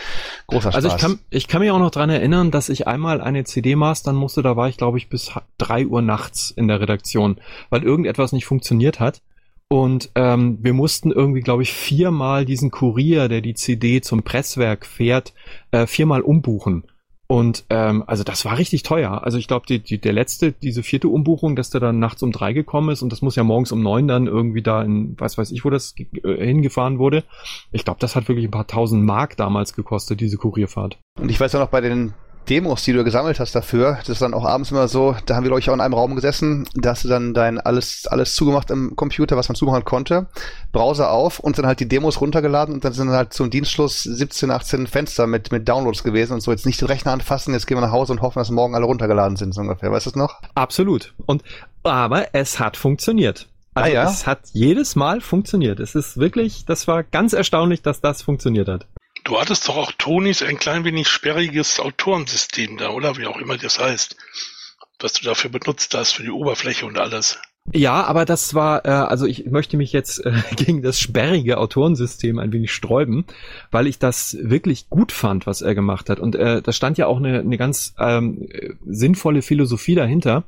großer Spaß. Also ich kann, ich kann mich auch noch dran erinnern, dass ich einmal eine CD mastern musste, da war ich glaube ich bis drei Uhr nachts in der Redaktion, weil irgendetwas nicht funktioniert hat. Und ähm, wir mussten irgendwie, glaube ich, viermal diesen Kurier, der die CD zum Presswerk fährt, äh, viermal umbuchen. Und ähm, also das war richtig teuer. Also ich glaube, die, die, der letzte, diese vierte Umbuchung, dass der dann nachts um drei gekommen ist und das muss ja morgens um neun dann irgendwie da in, was weiß ich, wo das äh, hingefahren wurde. Ich glaube, das hat wirklich ein paar tausend Mark damals gekostet, diese Kurierfahrt. Und ich weiß ja noch bei den Demos, die du gesammelt hast dafür, das ist dann auch abends immer so, da haben wir, glaube ich, auch in einem Raum gesessen, da hast du dann dein alles, alles zugemacht im Computer, was man zumachen konnte, Browser auf und dann halt die Demos runtergeladen und dann sind halt zum Dienstschluss 17, 18 Fenster mit, mit Downloads gewesen und so, jetzt nicht den Rechner anfassen, jetzt gehen wir nach Hause und hoffen, dass morgen alle runtergeladen sind, so ungefähr. Weißt du es noch? Absolut. Und, aber es hat funktioniert. Also ah, ja? es hat jedes Mal funktioniert. Es ist wirklich, das war ganz erstaunlich, dass das funktioniert hat. Du hattest doch auch Tonis ein klein wenig sperriges Autorensystem da, oder? Wie auch immer das heißt. Was du dafür benutzt hast, für die Oberfläche und alles. Ja, aber das war, äh, also ich möchte mich jetzt äh, gegen das sperrige Autorensystem ein wenig sträuben, weil ich das wirklich gut fand, was er gemacht hat. Und äh, da stand ja auch eine, eine ganz ähm, sinnvolle Philosophie dahinter.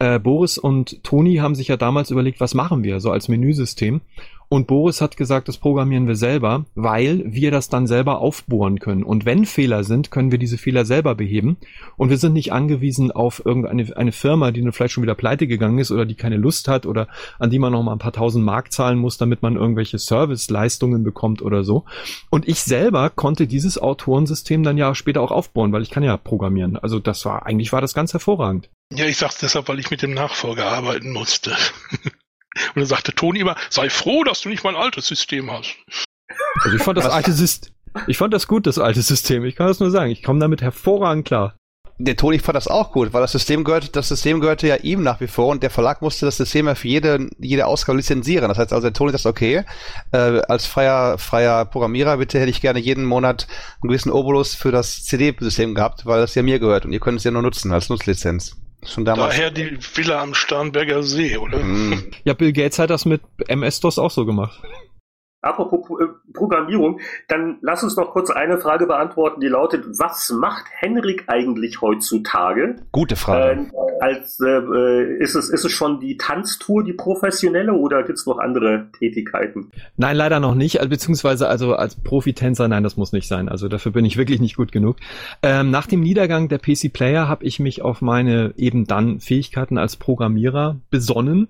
Äh, Boris und Toni haben sich ja damals überlegt, was machen wir so als Menüsystem. Und Boris hat gesagt, das programmieren wir selber, weil wir das dann selber aufbohren können. Und wenn Fehler sind, können wir diese Fehler selber beheben. Und wir sind nicht angewiesen auf irgendeine eine Firma, die vielleicht schon wieder pleite gegangen ist oder die keine Lust hat oder an die man noch mal ein paar tausend Mark zahlen muss, damit man irgendwelche Serviceleistungen bekommt oder so. Und ich selber konnte dieses Autorensystem dann ja später auch aufbauen, weil ich kann ja programmieren. Also das war, eigentlich war das ganz hervorragend. Ja, ich sag's deshalb, weil ich mit dem Nachfolger arbeiten musste. Und dann sagte Toni immer, sei froh, dass du nicht mein altes System hast. Also ich fand das alte System, ich fand das gut, das alte System. Ich kann das nur sagen. Ich komme damit hervorragend klar. Der Toni fand das auch gut, weil das System gehörte, das System gehörte ja ihm nach wie vor und der Verlag musste das System ja für jede, jede Ausgabe lizenzieren. Das heißt also, der Toni sagt, okay, äh, als freier, freier Programmierer bitte hätte ich gerne jeden Monat einen gewissen Obolus für das CD-System gehabt, weil das ja mir gehört und ihr könnt es ja nur nutzen als Nutzlizenz. Schon damals. Daher die Villa am Starnberger See, oder? Mm. Ja, Bill Gates hat das mit MS-DOS auch so gemacht. Apropos äh, Programmierung, dann lass uns noch kurz eine Frage beantworten, die lautet, was macht Henrik eigentlich heutzutage? Gute Frage. Äh, als, äh, äh, ist, es, ist es schon die Tanztour, die professionelle, oder gibt es noch andere Tätigkeiten? Nein, leider noch nicht, also, beziehungsweise also als Profitänzer, nein, das muss nicht sein. Also dafür bin ich wirklich nicht gut genug. Ähm, nach dem Niedergang der PC Player habe ich mich auf meine eben dann Fähigkeiten als Programmierer besonnen.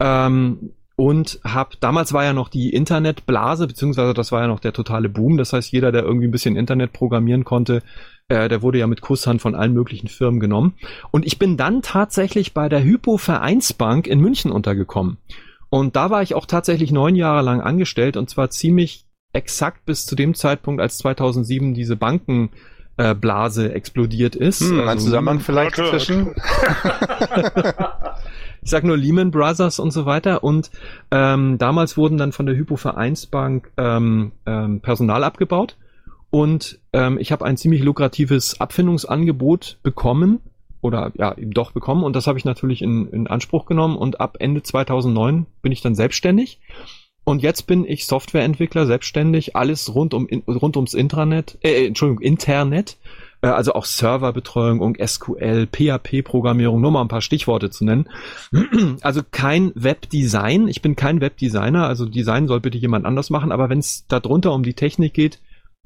Ähm, und habe damals war ja noch die Internetblase beziehungsweise das war ja noch der totale Boom. Das heißt, jeder, der irgendwie ein bisschen Internet programmieren konnte, äh, der wurde ja mit Kusshand von allen möglichen Firmen genommen. Und ich bin dann tatsächlich bei der Hypo Vereinsbank in München untergekommen. Und da war ich auch tatsächlich neun Jahre lang angestellt und zwar ziemlich exakt bis zu dem Zeitpunkt, als 2007 diese Banken äh, Blase explodiert ist. Hm, also ein Zusammenhang vielleicht Warte, zwischen. ich sag nur Lehman Brothers und so weiter. Und ähm, damals wurden dann von der Hypo Vereinsbank ähm, ähm, Personal abgebaut. Und ähm, ich habe ein ziemlich lukratives Abfindungsangebot bekommen oder ja eben doch bekommen und das habe ich natürlich in, in Anspruch genommen und ab Ende 2009 bin ich dann selbstständig und jetzt bin ich Softwareentwickler selbstständig alles rund um rund ums Intranet äh, Entschuldigung Internet also auch Serverbetreuung und SQL PHP Programmierung nur mal ein paar Stichworte zu nennen also kein Webdesign ich bin kein Webdesigner also Design soll bitte jemand anders machen aber wenn es darunter um die Technik geht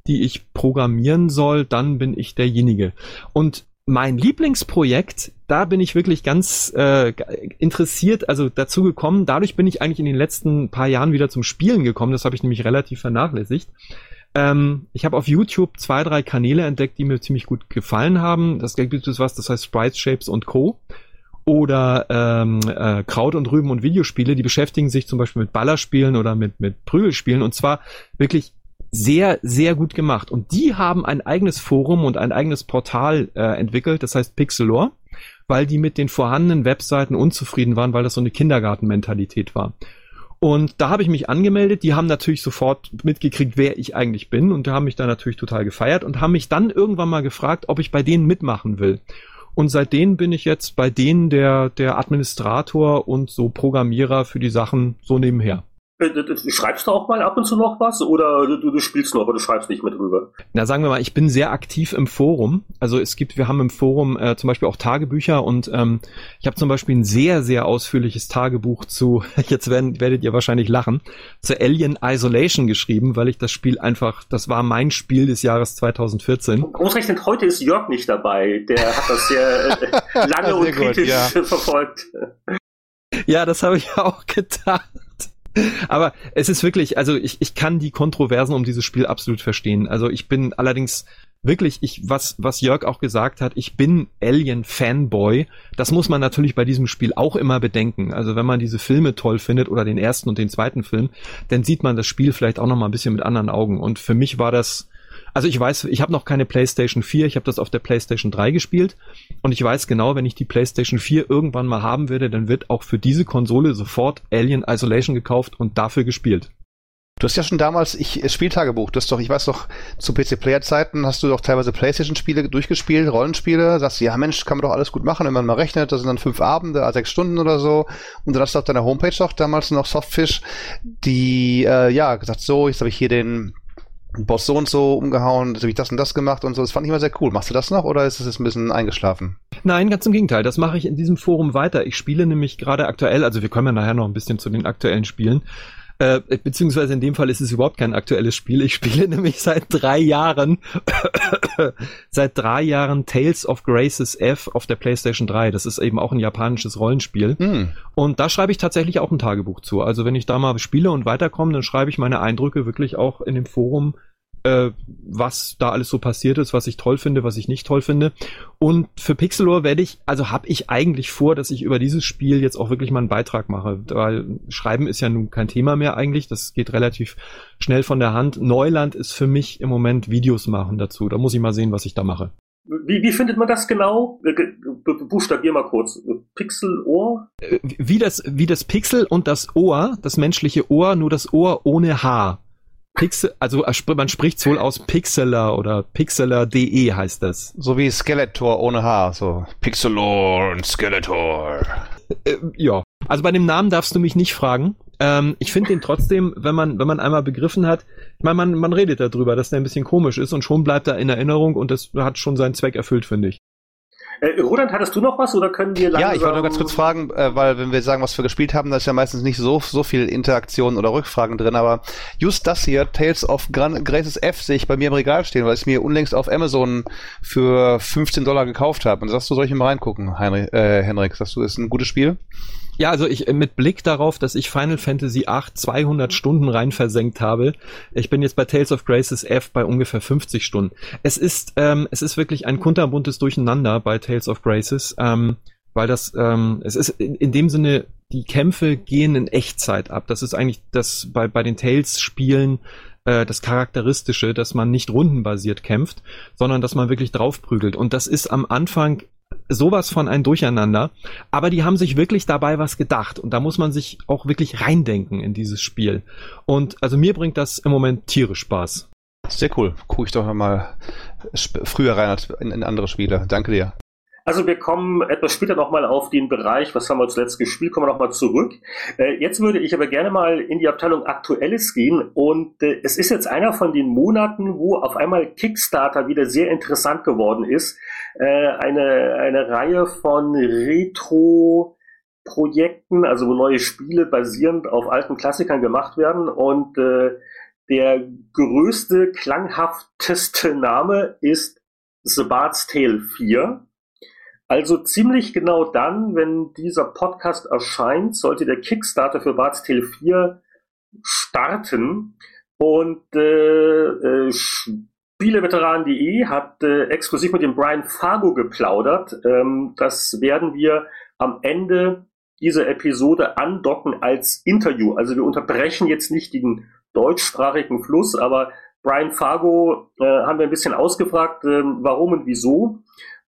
die ich programmieren soll, dann bin ich derjenige. Und mein Lieblingsprojekt, da bin ich wirklich ganz äh, interessiert, also dazu gekommen. Dadurch bin ich eigentlich in den letzten paar Jahren wieder zum Spielen gekommen. Das habe ich nämlich relativ vernachlässigt. Ähm, ich habe auf YouTube zwei, drei Kanäle entdeckt, die mir ziemlich gut gefallen haben. Das gibt es was, das heißt Sprites, Shapes und Co. Oder ähm, äh, Kraut und Rüben und Videospiele, die beschäftigen sich zum Beispiel mit Ballerspielen oder mit, mit Prügelspielen und zwar wirklich sehr, sehr gut gemacht. Und die haben ein eigenes Forum und ein eigenes Portal äh, entwickelt, das heißt Pixelor, weil die mit den vorhandenen Webseiten unzufrieden waren, weil das so eine Kindergartenmentalität war. Und da habe ich mich angemeldet. Die haben natürlich sofort mitgekriegt, wer ich eigentlich bin und haben mich da natürlich total gefeiert und haben mich dann irgendwann mal gefragt, ob ich bei denen mitmachen will. Und seitdem bin ich jetzt bei denen der, der Administrator und so Programmierer für die Sachen so nebenher. Äh, schreibst du auch mal ab und zu noch was oder du, du spielst nur, aber du schreibst nicht mit drüber? Na, sagen wir mal, ich bin sehr aktiv im Forum. Also es gibt, wir haben im Forum äh, zum Beispiel auch Tagebücher und ähm, ich habe zum Beispiel ein sehr, sehr ausführliches Tagebuch zu, jetzt werden, werdet ihr wahrscheinlich lachen, zu Alien Isolation geschrieben, weil ich das Spiel einfach, das war mein Spiel des Jahres 2014. Großrechnet heute ist Jörg nicht dabei, der hat das sehr äh, lange und kritisch ja. verfolgt. Ja, das habe ich auch getan. Aber es ist wirklich, also ich, ich kann die Kontroversen um dieses Spiel absolut verstehen. Also ich bin allerdings wirklich, ich, was, was Jörg auch gesagt hat, ich bin Alien-Fanboy. Das muss man natürlich bei diesem Spiel auch immer bedenken. Also wenn man diese Filme toll findet oder den ersten und den zweiten Film, dann sieht man das Spiel vielleicht auch noch mal ein bisschen mit anderen Augen. Und für mich war das also ich weiß, ich habe noch keine PlayStation 4, ich habe das auf der PlayStation 3 gespielt. Und ich weiß genau, wenn ich die PlayStation 4 irgendwann mal haben werde, dann wird auch für diese Konsole sofort Alien Isolation gekauft und dafür gespielt. Du hast ja schon damals ich Spieltagebuch, du hast doch, ich weiß doch, zu PC Player Zeiten hast du doch teilweise PlayStation Spiele durchgespielt, Rollenspiele, sagst du, ja Mensch, kann man doch alles gut machen, wenn man mal rechnet, das sind dann fünf Abende, sechs Stunden oder so. Und dann hast du auf deiner Homepage doch damals noch Softfish, die äh, ja gesagt, so, jetzt habe ich hier den Boss so und so umgehauen, habe ich das und das gemacht und so. Das fand ich immer sehr cool. Machst du das noch oder ist es ein bisschen eingeschlafen? Nein, ganz im Gegenteil. Das mache ich in diesem Forum weiter. Ich spiele nämlich gerade aktuell, also wir kommen ja nachher noch ein bisschen zu den aktuellen Spielen. Äh, beziehungsweise in dem Fall ist es überhaupt kein aktuelles Spiel. Ich spiele nämlich seit drei Jahren, seit drei Jahren Tales of Graces F auf der PlayStation 3. Das ist eben auch ein japanisches Rollenspiel. Mm. Und da schreibe ich tatsächlich auch ein Tagebuch zu. Also wenn ich da mal spiele und weiterkomme, dann schreibe ich meine Eindrücke wirklich auch in dem Forum äh, was da alles so passiert ist, was ich toll finde, was ich nicht toll finde. Und für Pixelor werde ich, also habe ich eigentlich vor, dass ich über dieses Spiel jetzt auch wirklich mal einen Beitrag mache, weil Schreiben ist ja nun kein Thema mehr eigentlich, das geht relativ schnell von der Hand. Neuland ist für mich im Moment Videos machen dazu, da muss ich mal sehen, was ich da mache. Wie, wie findet man das genau? Äh, buchstabier mal kurz. Pixelohr? Äh, wie das, wie das Pixel und das Ohr, das menschliche Ohr, nur das Ohr ohne Haar. Pixel, also man spricht wohl aus Pixeler oder Pixeler.de heißt das. So wie Skeletor ohne Haar, so Pixelor und Skeletor. Äh, ja, also bei dem Namen darfst du mich nicht fragen. Ähm, ich finde den trotzdem, wenn man, wenn man einmal begriffen hat, ich meine, man, man redet darüber, dass der ein bisschen komisch ist und schon bleibt er in Erinnerung und das hat schon seinen Zweck erfüllt, finde ich. Äh, Roland, hattest du noch was oder können wir langsam... Ja, ich wollte nur ganz kurz fragen, äh, weil wenn wir sagen, was wir gespielt haben, da ist ja meistens nicht so, so viel Interaktion oder Rückfragen drin, aber just das hier, Tales of Gran Graces F, sehe ich bei mir im Regal stehen, weil ich es mir unlängst auf Amazon für 15 Dollar gekauft habe. Und sagst du, soll ich mal reingucken, Heinrich, äh, Henrik? Sagst du, ist ein gutes Spiel? Ja, also ich mit Blick darauf, dass ich Final Fantasy 8 200 Stunden rein versenkt habe. Ich bin jetzt bei Tales of Graces F bei ungefähr 50 Stunden. Es ist ähm, es ist wirklich ein kunterbuntes Durcheinander bei Tales of Graces, ähm, weil das ähm, es ist in, in dem Sinne die Kämpfe gehen in Echtzeit ab. Das ist eigentlich das bei bei den Tales Spielen äh, das Charakteristische, dass man nicht rundenbasiert kämpft, sondern dass man wirklich draufprügelt. Und das ist am Anfang sowas von ein Durcheinander. Aber die haben sich wirklich dabei was gedacht. Und da muss man sich auch wirklich reindenken in dieses Spiel. Und also mir bringt das im Moment tierisch Spaß. Sehr cool. Gucke ich doch mal früher rein als in, in andere Spiele. Danke dir. Also wir kommen etwas später nochmal auf den Bereich, was haben wir zuletzt gespielt, kommen wir nochmal zurück. Äh, jetzt würde ich aber gerne mal in die Abteilung Aktuelles gehen und äh, es ist jetzt einer von den Monaten, wo auf einmal Kickstarter wieder sehr interessant geworden ist. Äh, eine, eine Reihe von Retro- Projekten, also wo neue Spiele basierend auf alten Klassikern gemacht werden und äh, der größte, klanghafteste Name ist The Bard's Tale 4. Also ziemlich genau dann, wenn dieser Podcast erscheint, sollte der Kickstarter für Bart's Tale 4 starten. Und äh, äh, Spieleveteran.de hat äh, exklusiv mit dem Brian Fargo geplaudert. Ähm, das werden wir am Ende dieser Episode andocken als Interview. Also wir unterbrechen jetzt nicht den deutschsprachigen Fluss, aber Brian Fargo äh, haben wir ein bisschen ausgefragt, äh, warum und wieso.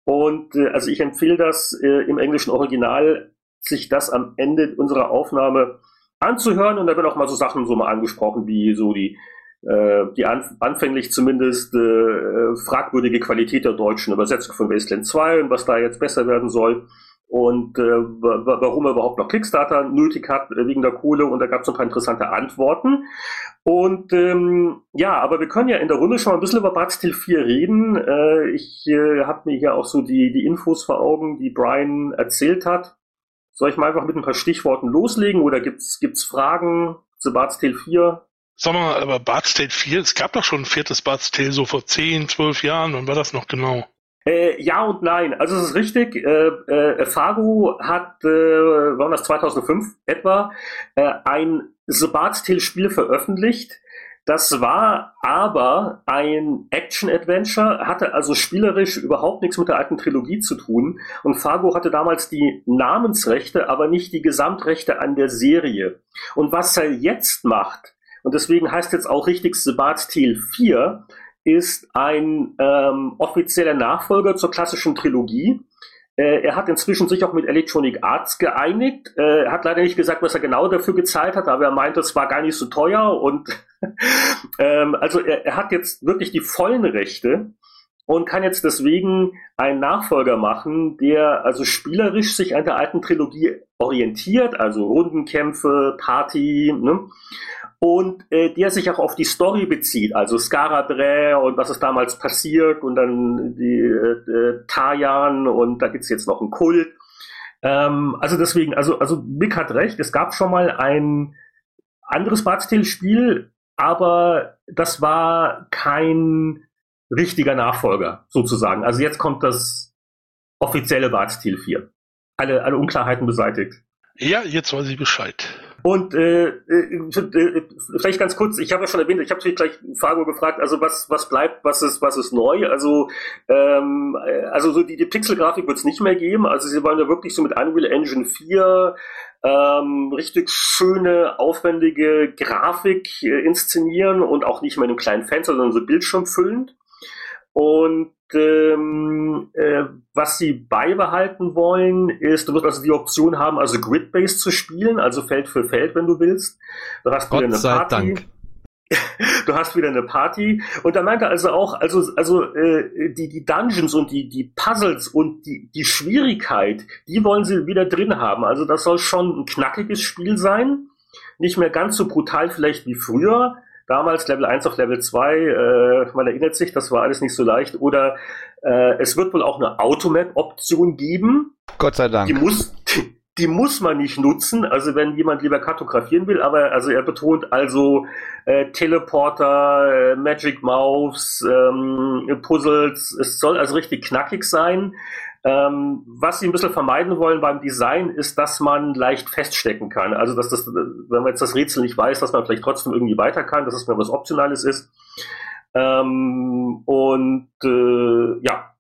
Und äh, also ich empfehle das äh, im englischen Original, sich das am Ende unserer Aufnahme anzuhören. Und da werden auch mal so Sachen so mal angesprochen, wie so die, die an, anfänglich zumindest äh, fragwürdige Qualität der deutschen Übersetzung von Wasteland 2 und was da jetzt besser werden soll und äh, warum er überhaupt noch Kickstarter nötig hat äh, wegen der Kohle und da gab es ein paar interessante Antworten. Und ähm, ja, aber wir können ja in der Runde schon mal ein bisschen über Bad Steel 4 reden. Äh, ich äh, habe mir hier auch so die, die Infos vor Augen, die Brian erzählt hat. Soll ich mal einfach mit ein paar Stichworten loslegen oder gibt's gibt's Fragen zu Bad Steel 4? Sag mal, aber Bad Steel 4, es gab doch schon ein viertes Bad Steel so vor 10, 12 Jahren. Wann war das noch genau? Äh, ja und nein. Also es ist richtig. Äh, äh, Fargo hat, äh, war das 2005 etwa, äh, ein Sabat-Spiel veröffentlicht. Das war aber ein Action-Adventure, hatte also spielerisch überhaupt nichts mit der alten Trilogie zu tun. Und Fargo hatte damals die Namensrechte, aber nicht die Gesamtrechte an der Serie. Und was er jetzt macht, und deswegen heißt jetzt auch richtig Sabat's Tale 4, ist ein ähm, offizieller Nachfolger zur klassischen Trilogie. Äh, er hat inzwischen sich auch mit Electronic Arts geeinigt. Äh, er hat leider nicht gesagt, was er genau dafür gezahlt hat, aber er meinte, es war gar nicht so teuer. Und ähm, also er, er hat jetzt wirklich die vollen Rechte und kann jetzt deswegen einen Nachfolger machen, der also spielerisch sich an der alten Trilogie orientiert, also Rundenkämpfe, Party, ne? Und äh, der sich auch auf die Story bezieht, also Skarabre und was ist damals passiert und dann die äh, äh, Tajan und da gibt's jetzt noch einen Kult. Ähm, also deswegen, also, also Mick hat recht, es gab schon mal ein anderes Bardstale-Spiel, aber das war kein richtiger Nachfolger, sozusagen. Also jetzt kommt das offizielle Bardstale 4. Alle, alle Unklarheiten beseitigt. Ja, jetzt weiß ich Bescheid. Und äh, äh, vielleicht ganz kurz, ich habe ja schon erwähnt, ich habe natürlich gleich Fargo gefragt, also was was bleibt, was ist was ist neu? Also ähm, also so die, die Pixelgrafik wird es nicht mehr geben. Also sie wollen ja wirklich so mit Unreal Engine 4 ähm, richtig schöne, aufwendige Grafik äh, inszenieren und auch nicht mehr in einem kleinen Fenster, sondern so bildschirmfüllend. Und ähm, äh, was sie beibehalten wollen, ist, du wirst also die Option haben, also Grid-Based zu spielen, also Feld für Feld, wenn du willst. Du hast Gott wieder eine sei Party. Dank. Du hast wieder eine Party und da meinte also auch, also also äh, die die Dungeons und die die Puzzles und die die Schwierigkeit, die wollen sie wieder drin haben. Also das soll schon ein knackiges Spiel sein, nicht mehr ganz so brutal vielleicht wie früher, damals Level 1 auf Level 2, äh, man erinnert sich, das war alles nicht so leicht. Oder äh, es wird wohl auch eine Automap-Option geben. Gott sei Dank. Die muss, die muss man nicht nutzen, also wenn jemand lieber kartografieren will, aber also er betont also äh, Teleporter, äh, Magic Mouse, ähm, Puzzles, es soll also richtig knackig sein. Ähm, was sie ein bisschen vermeiden wollen beim Design, ist, dass man leicht feststecken kann. Also, dass das, wenn man jetzt das Rätsel nicht weiß, dass man vielleicht trotzdem irgendwie weiter kann, dass es mir was Optionales ist. Ähm, und äh, ja,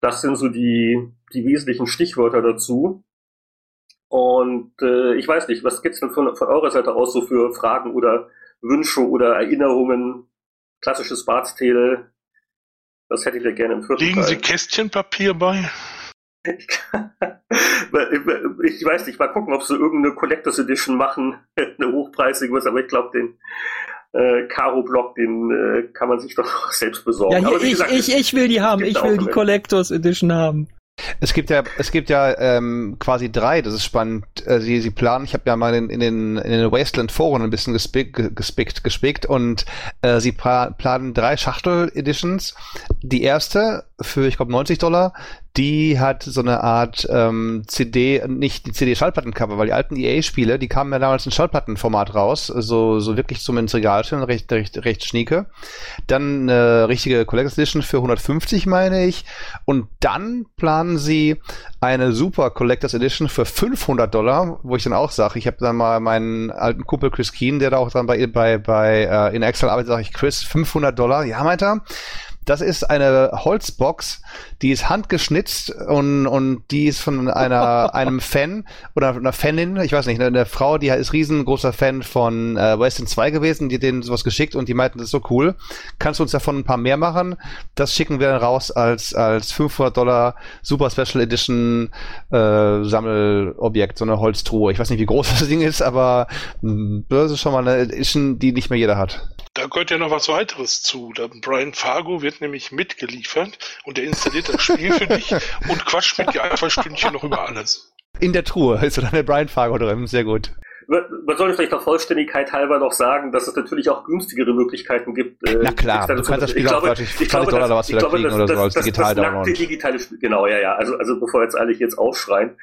das sind so die, die wesentlichen Stichwörter dazu. Und äh, ich weiß nicht, was gibt's denn von, von eurer Seite aus so für Fragen oder Wünsche oder Erinnerungen? Klassisches Bartstele. Das hättet ihr gerne im vierten Legen Sie Kästchenpapier bei? ich weiß nicht, mal gucken, ob sie irgendeine Collectors Edition machen, eine hochpreisige was, aber ich glaube, den äh, Karo-Block, den äh, kann man sich doch selbst besorgen. Ja, hier, ich, gesagt, ich, ich will die haben, ich will die Collectors Edition haben. Es gibt ja, es gibt ja ähm, quasi drei, das ist spannend. Äh, sie, sie planen, ich habe ja mal in, in, den, in den Wasteland-Foren ein bisschen gespickt, gespickt, gespickt und äh, sie planen drei Schachtel-Editions. Die erste für, ich glaube, 90 Dollar, die hat so eine Art ähm, CD, nicht die CD-Schallplattencover, weil die alten EA-Spiele, die kamen ja damals in Schallplattenformat raus, so, so wirklich zum ins Regal recht, recht, recht schnieke. Dann eine richtige Collector's Edition für 150, meine ich. Und dann planen sie eine super Collector's Edition für 500 Dollar, wo ich dann auch sage, ich habe dann mal meinen alten Kumpel Chris Keen, der da auch dann bei, bei, bei äh, in Excel arbeitet, sage ich, Chris, 500 Dollar, ja, meint er. Das ist eine Holzbox, die ist handgeschnitzt und, und die ist von einer, einem Fan oder einer Fanin, ich weiß nicht, eine, Frau, die ist riesengroßer Fan von äh, Western 2 gewesen, die denen sowas geschickt und die meinten, das ist so cool. Kannst du uns davon ein paar mehr machen? Das schicken wir dann raus als, als 500 Dollar Super Special Edition äh, Sammelobjekt, so eine Holztruhe. Ich weiß nicht, wie groß das Ding ist, aber mh, hm, das ist schon mal eine Edition, die nicht mehr jeder hat. Da gehört ja noch was weiteres zu. Da Brian Fargo wird nämlich mitgeliefert und er installiert das Spiel für dich und quatscht mit dir ein, zwei Stündchen noch über alles. In der Truhe ist dann der Brian Fargo drin, sehr gut. Man sollte vielleicht der Vollständigkeit halber noch sagen, dass es natürlich auch günstigere Möglichkeiten gibt. Äh, Na klar, du kannst das Spiel auch 20 Dollar oder was wieder kriegen oder so als digital das, das digitale Spiel, genau, ja, ja. Also, also bevor jetzt alle jetzt aufschreien.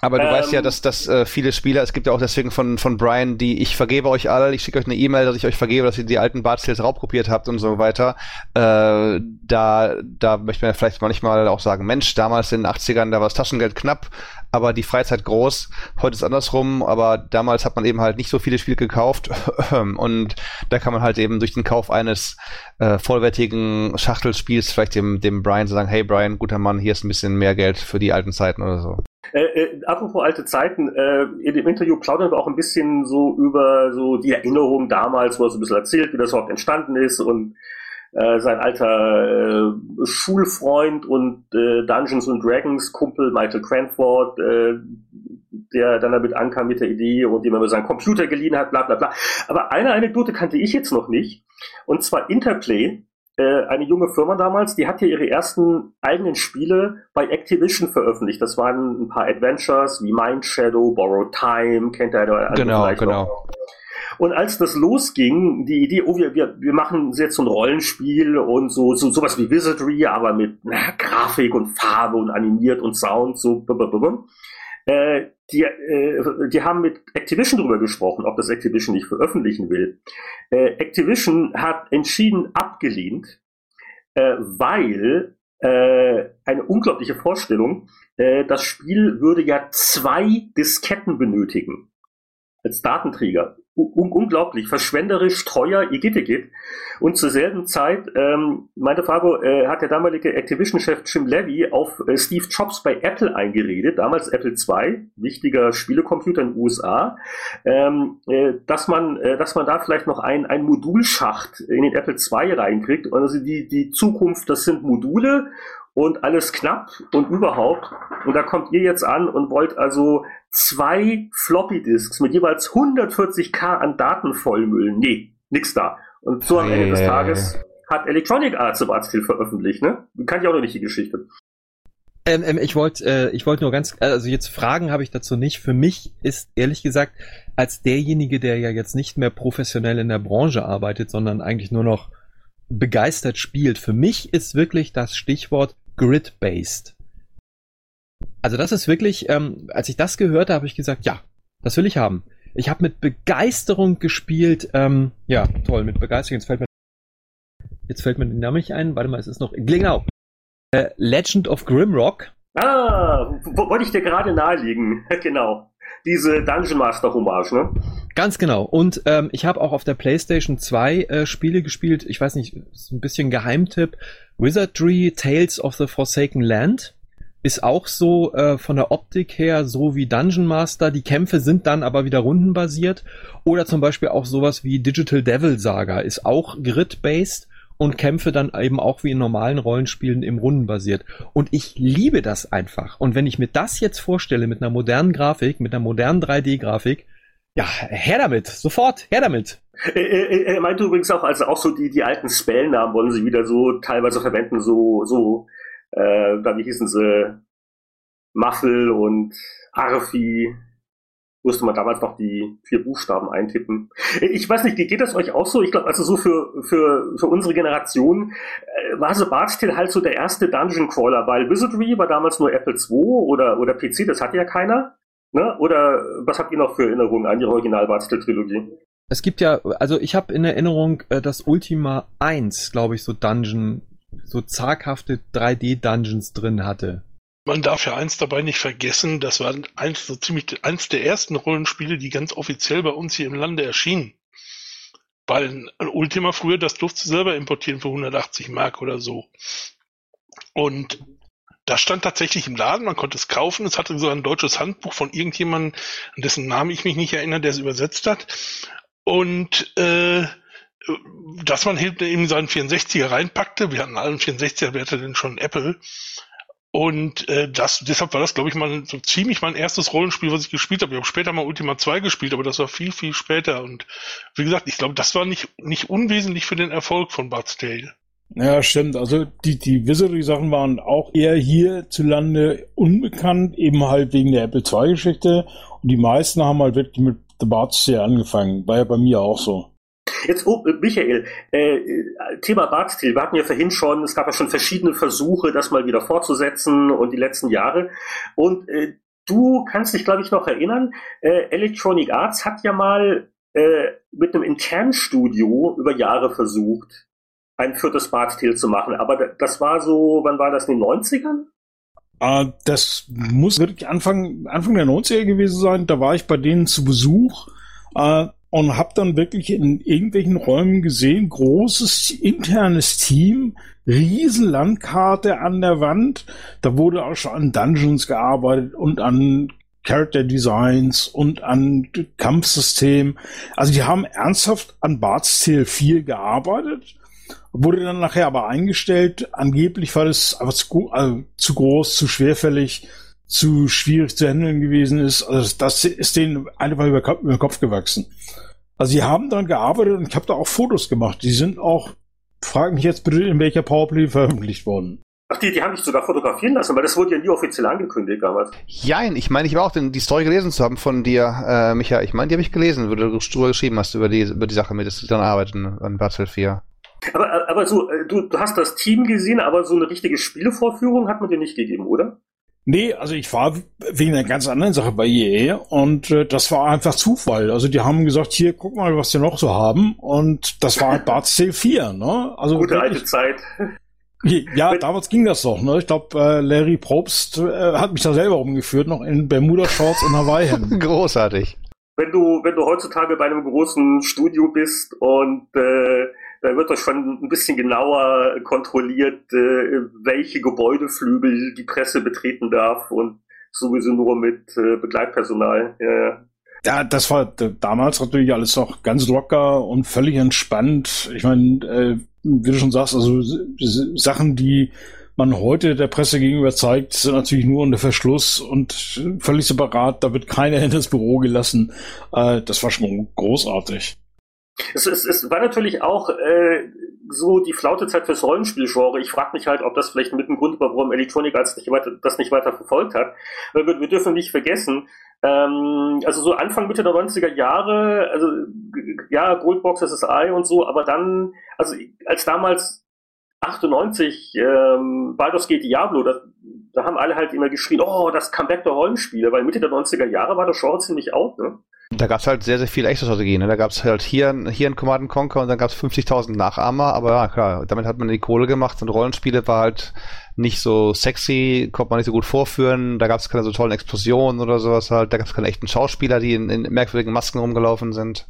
Aber du ähm, weißt ja, ähm, dass, dass äh, viele Spieler, es gibt ja auch deswegen von, von Brian, die ich vergebe euch alle, ich schicke euch eine E-Mail, dass ich euch vergebe, dass ihr die alten Bartstales raubkopiert habt und so weiter. Äh, da, da möchte man vielleicht manchmal auch sagen, Mensch, damals in den 80ern, da war das Taschengeld knapp, aber die Freizeit groß. Heute ist andersrum, aber damals hat man eben halt nicht so viele Spiele gekauft und da kann man halt eben durch den Kauf eines äh, vollwertigen Schachtelspiels vielleicht dem, dem Brian sagen, hey Brian, guter Mann, hier ist ein bisschen mehr Geld für die alten Zeiten oder so. Äh, äh, apropos alte Zeiten, äh, in dem Interview plaudern wir auch ein bisschen so über so die Erinnerungen damals, wo er so ein bisschen erzählt, wie das überhaupt entstanden ist und äh, sein alter äh, Schulfreund und äh, Dungeons and Dragons Kumpel Michael Cranford, äh, der dann damit ankam mit der Idee und dem er seinen Computer geliehen hat, bla bla bla. Aber eine Anekdote kannte ich jetzt noch nicht, und zwar Interplay äh, eine junge Firma damals, die hat ja ihre ersten eigenen Spiele bei Activision veröffentlicht. Das waren ein paar Adventures wie Mind Shadow, Borrowed Time, kennt ihr da Genau, genau. Noch. Und als das losging, die Idee, oh, wir, wir, wir machen jetzt so ein Rollenspiel und so, so sowas wie Wizardry, aber mit na, Grafik und Farbe und animiert und Sound, so äh, die, äh, die haben mit Activision drüber gesprochen, ob das Activision nicht veröffentlichen will. Äh, Activision hat entschieden abgelehnt, äh, weil äh, eine unglaubliche Vorstellung, das Spiel würde ja zwei Disketten benötigen als Datenträger un unglaublich, verschwenderisch, teuer, igitt, igitt. Und zur selben Zeit, ähm, meinte Fabo, äh, hat der damalige Activision-Chef Jim Levy auf äh, Steve Jobs bei Apple eingeredet, damals Apple II, wichtiger Spielecomputer in den USA, ähm, äh, dass man, äh, dass man da vielleicht noch ein, ein Modulschacht in den Apple II reinkriegt. Also die, die Zukunft, das sind Module und alles knapp und überhaupt. Und da kommt ihr jetzt an und wollt also zwei Floppy Disks mit jeweils 140k an Daten vollmüllen. Nee, nix da. Und so am Ende des Tages hat Electronic Arts im Artstil veröffentlicht, ne? Kann ich auch noch nicht die Geschichte. Ähm, ähm, ich wollte äh, ich wollte nur ganz, also jetzt Fragen habe ich dazu nicht. Für mich ist ehrlich gesagt, als derjenige, der ja jetzt nicht mehr professionell in der Branche arbeitet, sondern eigentlich nur noch begeistert spielt, für mich ist wirklich das Stichwort Grid-based. Also das ist wirklich, ähm, als ich das gehört habe, habe ich gesagt, ja, das will ich haben. Ich habe mit Begeisterung gespielt. Ähm, ja, toll, mit Begeisterung. Jetzt fällt mir, jetzt fällt mir der Name nicht ein. Warte mal, es ist noch, genau. Äh, Legend of Grimrock. Ah, wollte ich dir gerade nahelegen. genau. Diese Dungeon Master Hommage, ne? Ganz genau. Und ähm, ich habe auch auf der PlayStation 2 äh, Spiele gespielt. Ich weiß nicht, ist ein bisschen Geheimtipp. Wizardry Tales of the Forsaken Land ist auch so äh, von der Optik her so wie Dungeon Master. Die Kämpfe sind dann aber wieder rundenbasiert. Oder zum Beispiel auch sowas wie Digital Devil Saga ist auch grid-based und Kämpfe dann eben auch wie in normalen Rollenspielen im Runden basiert. Und ich liebe das einfach. Und wenn ich mir das jetzt vorstelle mit einer modernen Grafik, mit einer modernen 3D-Grafik, ja, her damit, sofort, her damit. Er meinte übrigens auch, also auch so die, die alten Spellnamen wollen sie wieder so teilweise verwenden, so, so, äh, da wie hießen sie, Muffel und Arfi, musste man damals noch die vier Buchstaben eintippen. Ich weiß nicht, geht das euch auch so? Ich glaube, also so für, für, für unsere Generation äh, war so Bartstill halt so der erste Dungeon Crawler, weil Wizardry war damals nur Apple II oder, oder PC, das hatte ja keiner. Ne? Oder was habt ihr noch für Erinnerungen an die Original Bartstill Trilogie? Es gibt ja, also ich habe in Erinnerung, äh, dass Ultima 1, glaube ich, so Dungeon, so zaghafte 3D-Dungeons drin hatte. Man darf ja eins dabei nicht vergessen, das war eins, so ziemlich eins der ersten Rollenspiele, die ganz offiziell bei uns hier im Lande erschienen. Weil Ultima früher, das durfte selber importieren für 180 Mark oder so. Und das stand tatsächlich im Laden, man konnte es kaufen. Es hatte so ein deutsches Handbuch von irgendjemandem, an dessen Namen ich mich nicht erinnere, der es übersetzt hat. Und äh, dass man eben seinen 64er reinpackte. Wir hatten allen 64er, wer hatte denn schon Apple? Und äh, das, deshalb war das, glaube ich, mal so ziemlich mein erstes Rollenspiel, was ich gespielt habe. Ich habe später mal Ultima 2 gespielt, aber das war viel, viel später. Und wie gesagt, ich glaube, das war nicht, nicht unwesentlich für den Erfolg von Bart's Tale. Ja, stimmt. Also die, die Wizardry-Sachen waren auch eher hierzulande unbekannt, eben halt wegen der Apple II-Geschichte. Und die meisten haben halt wirklich mit The Bart's Tale angefangen. War ja bei mir auch so. Jetzt, oh, Michael, äh, Thema Bartstil. Wir hatten ja vorhin schon, es gab ja schon verschiedene Versuche, das mal wieder fortzusetzen und die letzten Jahre. Und äh, du kannst dich, glaube ich, noch erinnern, äh, Electronic Arts hat ja mal äh, mit einem internen Studio über Jahre versucht, ein viertes Bartstil zu machen. Aber das war so, wann war das, in den 90ern? Uh, das muss wirklich Anfang, Anfang der 90er gewesen sein. Da war ich bei denen zu Besuch. Uh, und habe dann wirklich in irgendwelchen Räumen gesehen, großes internes Team, riesen Landkarte an der Wand. Da wurde auch schon an Dungeons gearbeitet und an Character Designs und an Kampfsystem. Also die haben ernsthaft an Bart's Tale 4 gearbeitet, wurde dann nachher aber eingestellt. Angeblich war das aber zu, also zu groß, zu schwerfällig, zu schwierig zu handeln gewesen ist. Also das ist denen einfach über, über den Kopf gewachsen. Also sie haben dann gearbeitet und ich habe da auch Fotos gemacht. Die sind auch, frag mich jetzt bitte, in welcher Powerplay veröffentlicht worden. Ach, die, die haben dich sogar fotografieren lassen, weil das wurde ja nie offiziell angekündigt damals. Jein, ich meine, ich war auch den, die Story gelesen zu haben von dir, äh, Micha. Ich meine, die habe ich gelesen, wo du drüber geschrieben hast, über die, über die Sache mit, dass sie dann arbeiten an Battlefield 4. Aber, aber so, äh, du, du hast das Team gesehen, aber so eine richtige Spielevorführung hat man dir nicht gegeben, oder? Nee, also ich war wegen einer ganz anderen Sache bei EA und äh, das war einfach Zufall. Also die haben gesagt, hier, guck mal, was wir noch so haben und das war halt Bart's Tale 4, ne? Also Gute wirklich, alte Zeit. Ja, damals ging das doch, ne? Ich glaube, äh, Larry Probst äh, hat mich da selber rumgeführt, noch in Bermuda-Shorts und Hawaii-Hemden. Großartig. Wenn du, wenn du heutzutage bei einem großen Studio bist und äh, da wird das schon ein bisschen genauer kontrolliert, äh, welche Gebäudeflügel die Presse betreten darf und sowieso nur mit äh, Begleitpersonal. Ja, ja, das war damals natürlich alles noch ganz locker und völlig entspannt. Ich meine, äh, wie du schon sagst, also Sachen, die man heute der Presse gegenüber zeigt, sind natürlich nur unter Verschluss und völlig separat. Da wird keiner in das Büro gelassen. Äh, das war schon großartig. Es, es, es war natürlich auch äh, so die flaute Zeit fürs Rollenspielgenre. Ich frage mich halt, ob das vielleicht mit dem Grund war, warum Electronic als nicht weiter, das nicht weiter verfolgt hat. Wir, wir dürfen nicht vergessen, ähm, also so Anfang, Mitte der 90er Jahre, also ja, Goldbox, SSI und so, aber dann, also als damals 98 ähm, Baldur's Gate Diablo, das, da haben alle halt immer geschrien, oh, das Comeback der Rollenspiele, weil Mitte der 90er Jahre war das Genre ziemlich out, ne? Da gab es halt sehr, sehr viele echte Strategien. Ne? Da gab es halt hier, hier ein Command Conquer und dann gab es 50.000 Nachahmer. Aber ja, klar, damit hat man die Kohle gemacht und Rollenspiele war halt nicht so sexy, konnte man nicht so gut vorführen. Da gab es keine so tollen Explosionen oder sowas halt. Da gab es keine echten Schauspieler, die in, in merkwürdigen Masken rumgelaufen sind.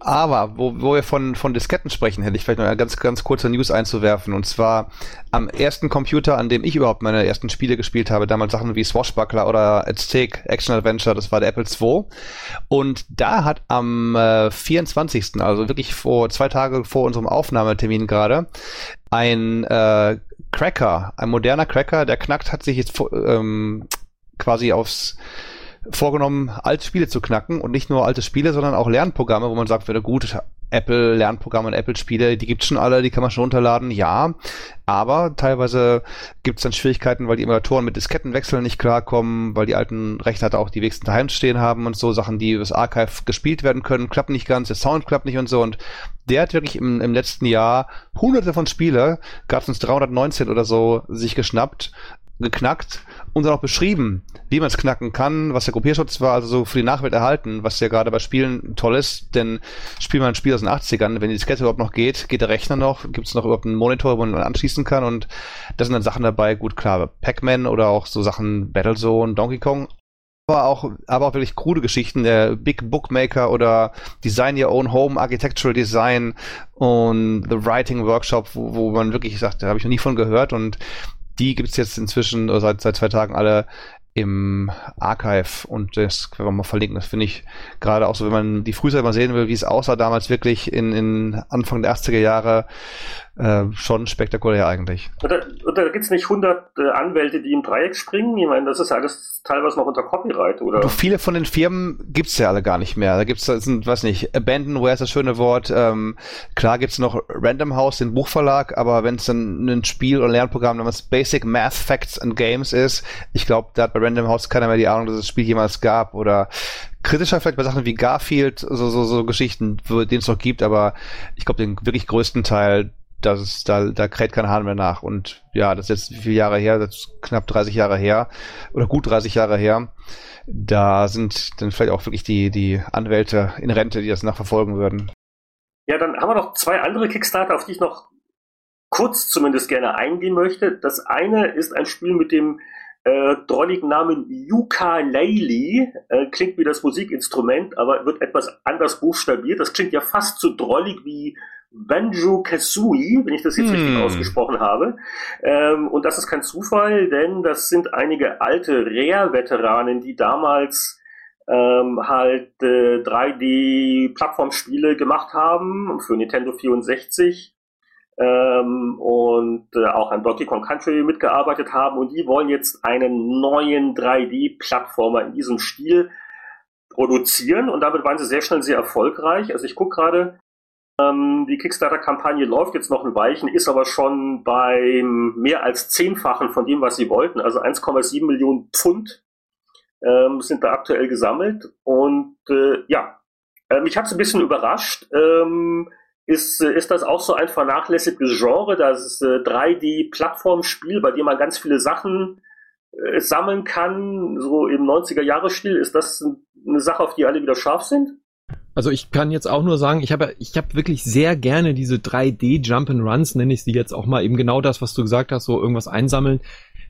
Aber wo, wo wir von, von Disketten sprechen, hätte ich vielleicht noch eine ganz, ganz kurze News einzuwerfen. Und zwar am ersten Computer, an dem ich überhaupt meine ersten Spiele gespielt habe, damals Sachen wie Swashbuckler oder Aztec Action Adventure, das war der Apple II. Und da hat am äh, 24., also wirklich vor zwei Tage vor unserem Aufnahmetermin gerade, ein äh, Cracker, ein moderner Cracker, der knackt, hat sich jetzt ähm, quasi aufs vorgenommen, alte Spiele zu knacken und nicht nur alte Spiele, sondern auch Lernprogramme, wo man sagt, wäre gut, Apple Lernprogramme und Apple Spiele, die gibt's schon alle, die kann man schon runterladen, ja. Aber teilweise gibt's dann Schwierigkeiten, weil die Emulatoren mit Diskettenwechseln nicht klarkommen, weil die alten Rechner da auch die wenigsten daheim stehen haben und so Sachen, die übers Archive gespielt werden können, klappen nicht ganz, der Sound klappt nicht und so. Und der hat wirklich im, im letzten Jahr hunderte von Spiele, gab's uns 319 oder so, sich geschnappt, geknackt und dann auch beschrieben, wie man es knacken kann, was der Kopierschutz war, also so für die Nachwelt erhalten, was ja gerade bei Spielen toll ist, denn spielt man ein Spiel aus den 80ern, wenn die Diskette überhaupt noch geht, geht der Rechner noch, gibt es noch überhaupt einen Monitor, wo man anschließen kann und da sind dann Sachen dabei, gut klar, Pac-Man oder auch so Sachen Battlezone, Donkey Kong, aber auch, aber auch wirklich krude Geschichten, der Big Bookmaker oder Design Your Own Home, Architectural Design und The Writing Workshop, wo, wo man wirklich sagt, da habe ich noch nie von gehört und die gibt es jetzt inzwischen seit, seit zwei Tagen alle im Archive und das können wir mal verlinken. Das finde ich gerade auch so, wenn man die Frühzeit mal sehen will, wie es aussah damals wirklich in, in Anfang der 80er Jahre, äh, schon spektakulär eigentlich. Und da, da gibt es nicht 100 äh, Anwälte, die im Dreieck springen? Ich meine, das ist alles teilweise noch unter Copyright, oder? Du, viele von den Firmen gibt's ja alle gar nicht mehr. Da gibt's, sind, weiß nicht, Abandonware ist das schöne Wort. Ähm, klar gibt's noch Random House, den Buchverlag, aber wenn es dann ein Spiel oder Lernprogramm namens Basic Math Facts and Games ist, ich glaube, da hat bei Random House keiner mehr die Ahnung, dass es das Spiel jemals gab oder kritischer vielleicht bei Sachen wie Garfield, so, so, so Geschichten, den es noch gibt, aber ich glaube, den wirklich größten Teil das ist, da, da kräht kein Hahn mehr nach. Und ja, das ist jetzt wie viele Jahre her? Das ist knapp 30 Jahre her oder gut 30 Jahre her. Da sind dann vielleicht auch wirklich die, die Anwälte in Rente, die das nachverfolgen würden. Ja, dann haben wir noch zwei andere Kickstarter, auf die ich noch kurz zumindest gerne eingehen möchte. Das eine ist ein Spiel mit dem äh, drolligen Namen Ukulele. Äh, klingt wie das Musikinstrument, aber wird etwas anders buchstabiert. Das klingt ja fast so drollig wie Banjo Kazooie, wenn ich das jetzt hm. richtig ausgesprochen habe. Ähm, und das ist kein Zufall, denn das sind einige alte Rare-Veteranen, die damals ähm, halt äh, 3D-Plattformspiele gemacht haben für Nintendo 64 ähm, und äh, auch an Donkey Kong Country mitgearbeitet haben und die wollen jetzt einen neuen 3D-Plattformer in diesem Stil produzieren und damit waren sie sehr schnell sehr erfolgreich. Also ich gucke gerade, die Kickstarter-Kampagne läuft jetzt noch ein Weilchen, ist aber schon beim mehr als zehnfachen von dem, was sie wollten. Also 1,7 Millionen Pfund ähm, sind da aktuell gesammelt. Und äh, ja, äh, mich hat es ein bisschen überrascht. Ähm, ist, äh, ist das auch so ein vernachlässigtes Genre, das äh, 3D-Plattformspiel, bei dem man ganz viele Sachen äh, sammeln kann, so im 90er-Jahre-Stil? Ist das eine Sache, auf die alle wieder scharf sind? Also ich kann jetzt auch nur sagen, ich habe ich hab wirklich sehr gerne diese 3D Jump and Runs, nenne ich sie jetzt auch mal, eben genau das, was du gesagt hast, so irgendwas einsammeln.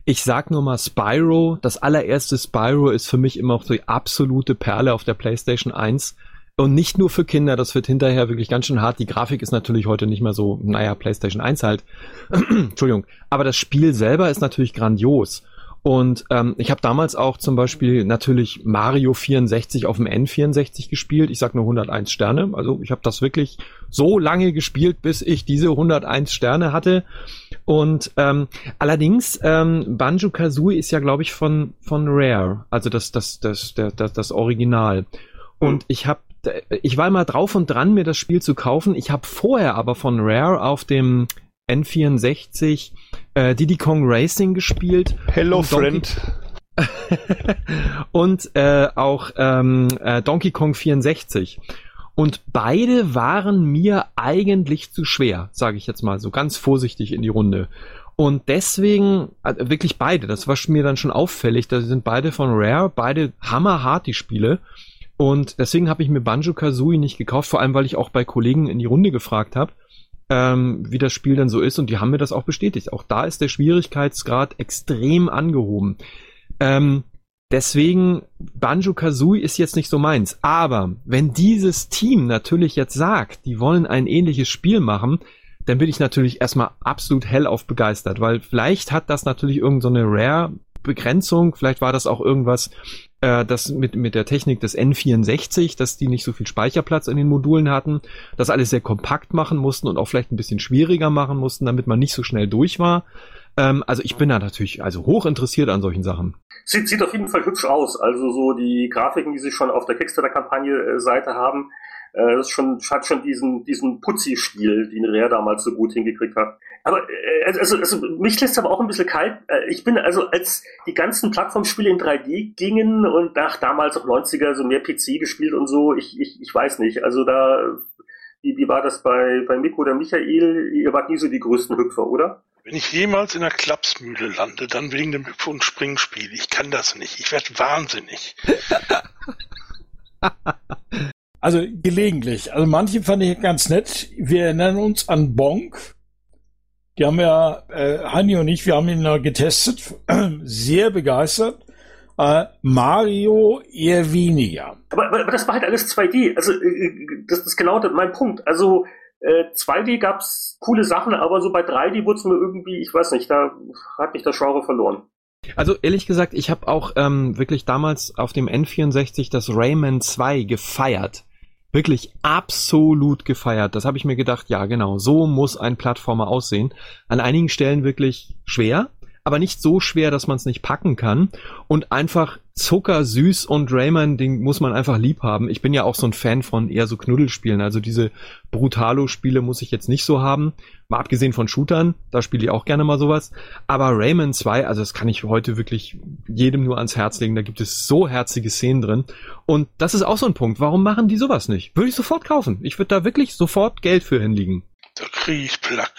Ich sag nur mal Spyro, das allererste Spyro ist für mich immer auch die absolute Perle auf der PlayStation 1. Und nicht nur für Kinder, das wird hinterher wirklich ganz schön hart. Die Grafik ist natürlich heute nicht mehr so, naja, PlayStation 1 halt. Entschuldigung. Aber das Spiel selber ist natürlich grandios. Und ähm, ich habe damals auch zum Beispiel natürlich Mario 64 auf dem N64 gespielt. Ich sag nur 101 Sterne. Also ich habe das wirklich so lange gespielt, bis ich diese 101 Sterne hatte. Und ähm, allerdings, ähm, Banjo Kazooie ist ja, glaube ich, von, von Rare. Also das, das, das, das, das, das Original. Und ich habe ich war mal drauf und dran, mir das Spiel zu kaufen. Ich habe vorher aber von Rare auf dem N64 äh, Diddy Kong Racing gespielt. Hello Friend. und äh, auch ähm, äh, Donkey Kong 64. Und beide waren mir eigentlich zu schwer, sage ich jetzt mal so ganz vorsichtig in die Runde. Und deswegen, also wirklich beide, das war mir dann schon auffällig, da sind beide von Rare, beide hammerhart die Spiele. Und deswegen habe ich mir Banjo Kazooie nicht gekauft, vor allem weil ich auch bei Kollegen in die Runde gefragt habe, ähm, wie das Spiel denn so ist und die haben mir das auch bestätigt. Auch da ist der Schwierigkeitsgrad extrem angehoben. Ähm, deswegen, Banjo Kazooie ist jetzt nicht so meins. Aber wenn dieses Team natürlich jetzt sagt, die wollen ein ähnliches Spiel machen, dann bin ich natürlich erstmal absolut hellauf begeistert, weil vielleicht hat das natürlich irgendeine so Rare-Begrenzung, vielleicht war das auch irgendwas, äh, das mit, mit der Technik des N64, dass die nicht so viel Speicherplatz in den Modulen hatten, das alles sehr kompakt machen mussten und auch vielleicht ein bisschen schwieriger machen mussten, damit man nicht so schnell durch war. Ähm, also ich bin da natürlich also hoch interessiert an solchen Sachen. Sieht, sieht auf jeden Fall hübsch aus. Also so die Grafiken, die sie schon auf der Kickstarter-Kampagne-Seite äh, haben, äh, das schon, hat schon diesen, diesen Putzi-Stil, den Rare damals so gut hingekriegt hat. Aber äh, also, also mich lässt aber auch ein bisschen kalt. Äh, ich bin also, als die ganzen Plattformspiele in 3D gingen und nach damals auch 90er so mehr PC gespielt und so, ich, ich, ich weiß nicht. Also da, wie, wie war das bei, bei Miko oder Michael? Ihr wart nie so die größten Hüpfer, oder? Wenn ich jemals in einer Klapsmühle lande, dann wegen dem Hüpf- und Springspiel. Ich kann das nicht. Ich werde wahnsinnig. Also gelegentlich. Also manche fand ich ganz nett. Wir erinnern uns an Bonk. Die haben ja, äh, Hanni und ich, wir haben ihn ja getestet. Sehr begeistert. Äh, Mario eher weniger. Aber, aber, aber, das war halt alles 2D. Also äh, das ist genau mein Punkt. Also äh, 2D gab's coole Sachen, aber so bei 3D wurde es mir irgendwie, ich weiß nicht, da hat mich das Genre verloren. Also ehrlich gesagt, ich habe auch ähm, wirklich damals auf dem N64 das Rayman 2 gefeiert wirklich absolut gefeiert. Das habe ich mir gedacht, ja genau, so muss ein Plattformer aussehen. An einigen Stellen wirklich schwer, aber nicht so schwer, dass man es nicht packen kann. Und einfach zuckersüß und Rayman, den muss man einfach lieb haben. Ich bin ja auch so ein Fan von eher so Knuddelspielen. Also diese Brutalo-Spiele muss ich jetzt nicht so haben. Mal abgesehen von Shootern, da spiele ich auch gerne mal sowas. Aber Rayman 2, also das kann ich heute wirklich jedem nur ans Herz legen. Da gibt es so herzige Szenen drin. Und das ist auch so ein Punkt. Warum machen die sowas nicht? Würde ich sofort kaufen. Ich würde da wirklich sofort Geld für hinlegen. Da kriege ich Plack.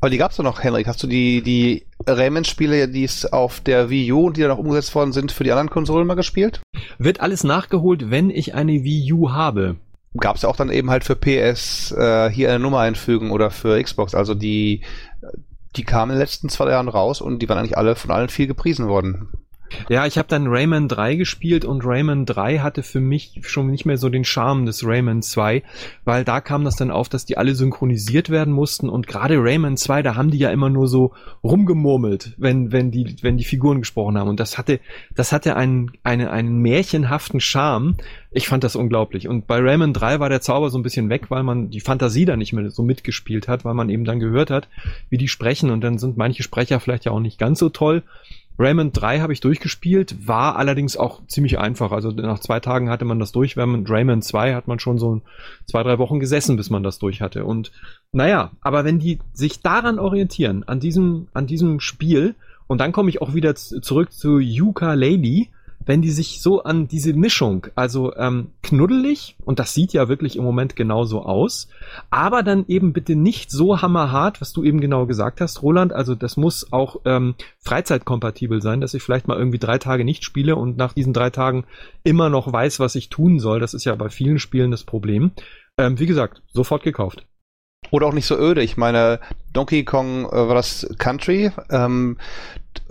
Aber die gab's doch noch, Henrik. Hast du die, die Rayman-Spiele, die es auf der Wii U und die dann auch umgesetzt worden sind, für die anderen Konsolen mal gespielt? Wird alles nachgeholt, wenn ich eine Wii U habe. Gab's ja auch dann eben halt für PS äh, hier eine Nummer einfügen oder für Xbox. Also die, die kamen in den letzten zwei Jahren raus und die waren eigentlich alle von allen viel gepriesen worden. Ja, ich habe dann Rayman 3 gespielt und Rayman 3 hatte für mich schon nicht mehr so den Charme des Rayman 2, weil da kam das dann auf, dass die alle synchronisiert werden mussten und gerade Rayman 2, da haben die ja immer nur so rumgemurmelt, wenn wenn die wenn die Figuren gesprochen haben und das hatte das hatte einen eine, einen märchenhaften Charme. Ich fand das unglaublich und bei Rayman 3 war der Zauber so ein bisschen weg, weil man die Fantasie da nicht mehr so mitgespielt hat, weil man eben dann gehört hat, wie die sprechen und dann sind manche Sprecher vielleicht ja auch nicht ganz so toll Rayman 3 habe ich durchgespielt, war allerdings auch ziemlich einfach. Also nach zwei Tagen hatte man das durch. Rayman, Rayman 2 hat man schon so zwei, drei Wochen gesessen, bis man das durch hatte. Und naja, aber wenn die sich daran orientieren, an diesem, an diesem Spiel, und dann komme ich auch wieder zurück zu Yuka Lady, wenn die sich so an diese Mischung, also ähm, knuddelig, und das sieht ja wirklich im Moment genauso aus, aber dann eben bitte nicht so hammerhart, was du eben genau gesagt hast, Roland, also das muss auch ähm, freizeitkompatibel sein, dass ich vielleicht mal irgendwie drei Tage nicht spiele und nach diesen drei Tagen immer noch weiß, was ich tun soll. Das ist ja bei vielen Spielen das Problem. Ähm, wie gesagt, sofort gekauft. Oder auch nicht so öde. Ich meine, Donkey Kong äh, war das Country. Ähm,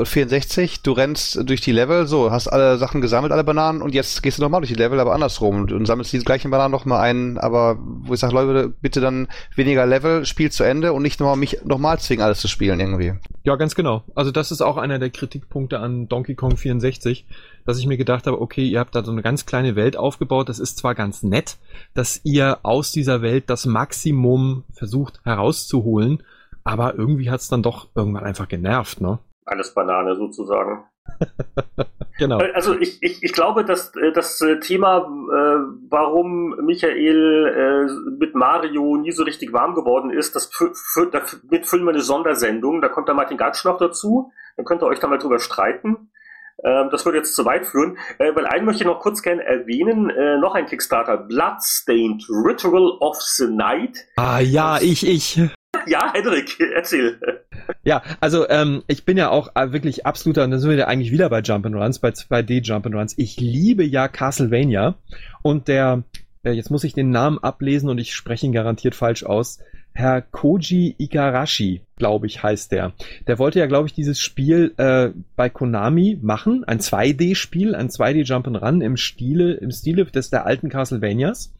64, du rennst durch die Level, so, hast alle Sachen gesammelt, alle Bananen, und jetzt gehst du nochmal durch die Level, aber andersrum und, und sammelst diese gleichen Bananen nochmal ein, aber wo ich sage, Leute, bitte dann weniger Level, Spiel zu Ende und nicht nochmal mich nochmal zwingen, alles zu spielen irgendwie. Ja, ganz genau. Also das ist auch einer der Kritikpunkte an Donkey Kong 64, dass ich mir gedacht habe, okay, ihr habt da so eine ganz kleine Welt aufgebaut, das ist zwar ganz nett, dass ihr aus dieser Welt das Maximum versucht herauszuholen, aber irgendwie hat's dann doch irgendwann einfach genervt, ne? alles Banane sozusagen. genau. Also ich, ich, ich glaube, dass äh, das äh, Thema, äh, warum Michael mit Mario nie so richtig warm geworden ist, das damit füllen wir eine Sondersendung. Da kommt der Martin Gatsch noch dazu. Dann könnt ihr euch da mal drüber streiten. Ähm, das würde jetzt zu weit führen. weil einen möchte ich noch kurz gerne erwähnen. noch ein Kickstarter. Bloodstained Ritual of the Night. Ah ja, ich, ich. ja, Hendrik, erzähl. Ja, also ähm, ich bin ja auch äh, wirklich absoluter, und da sind wir ja eigentlich wieder bei Jump'n'Runs, bei 2D Jump'n'Runs. Ich liebe ja Castlevania und der, äh, jetzt muss ich den Namen ablesen und ich spreche ihn garantiert falsch aus. Herr Koji Igarashi, glaube ich, heißt der. Der wollte ja, glaube ich, dieses Spiel äh, bei Konami machen, ein 2D-Spiel, ein 2D Jump'n'Run im Stile, im Stile des der alten Castlevanias.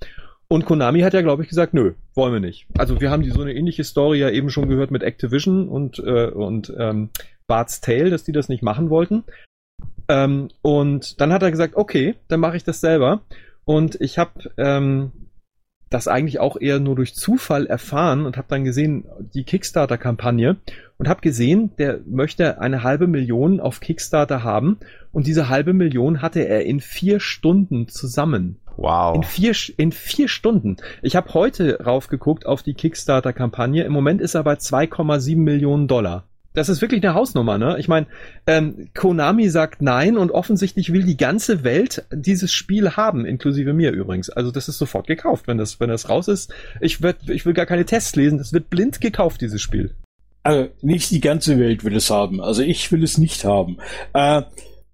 Und Konami hat ja, glaube ich, gesagt, nö, wollen wir nicht. Also wir haben die so eine ähnliche Story ja eben schon gehört mit Activision und, äh, und ähm, Bart's Tale, dass die das nicht machen wollten. Ähm, und dann hat er gesagt, okay, dann mache ich das selber. Und ich habe ähm, das eigentlich auch eher nur durch Zufall erfahren und habe dann gesehen, die Kickstarter-Kampagne und habe gesehen, der möchte eine halbe Million auf Kickstarter haben und diese halbe Million hatte er in vier Stunden zusammen. Wow. In vier, in vier Stunden. Ich habe heute raufgeguckt auf die Kickstarter-Kampagne. Im Moment ist er bei 2,7 Millionen Dollar. Das ist wirklich eine Hausnummer, ne? Ich meine, ähm, Konami sagt nein und offensichtlich will die ganze Welt dieses Spiel haben, inklusive mir übrigens. Also das ist sofort gekauft, wenn das, wenn das raus ist. Ich, werd, ich will gar keine Tests lesen, das wird blind gekauft, dieses Spiel. Also nicht die ganze Welt will es haben. Also ich will es nicht haben. Äh,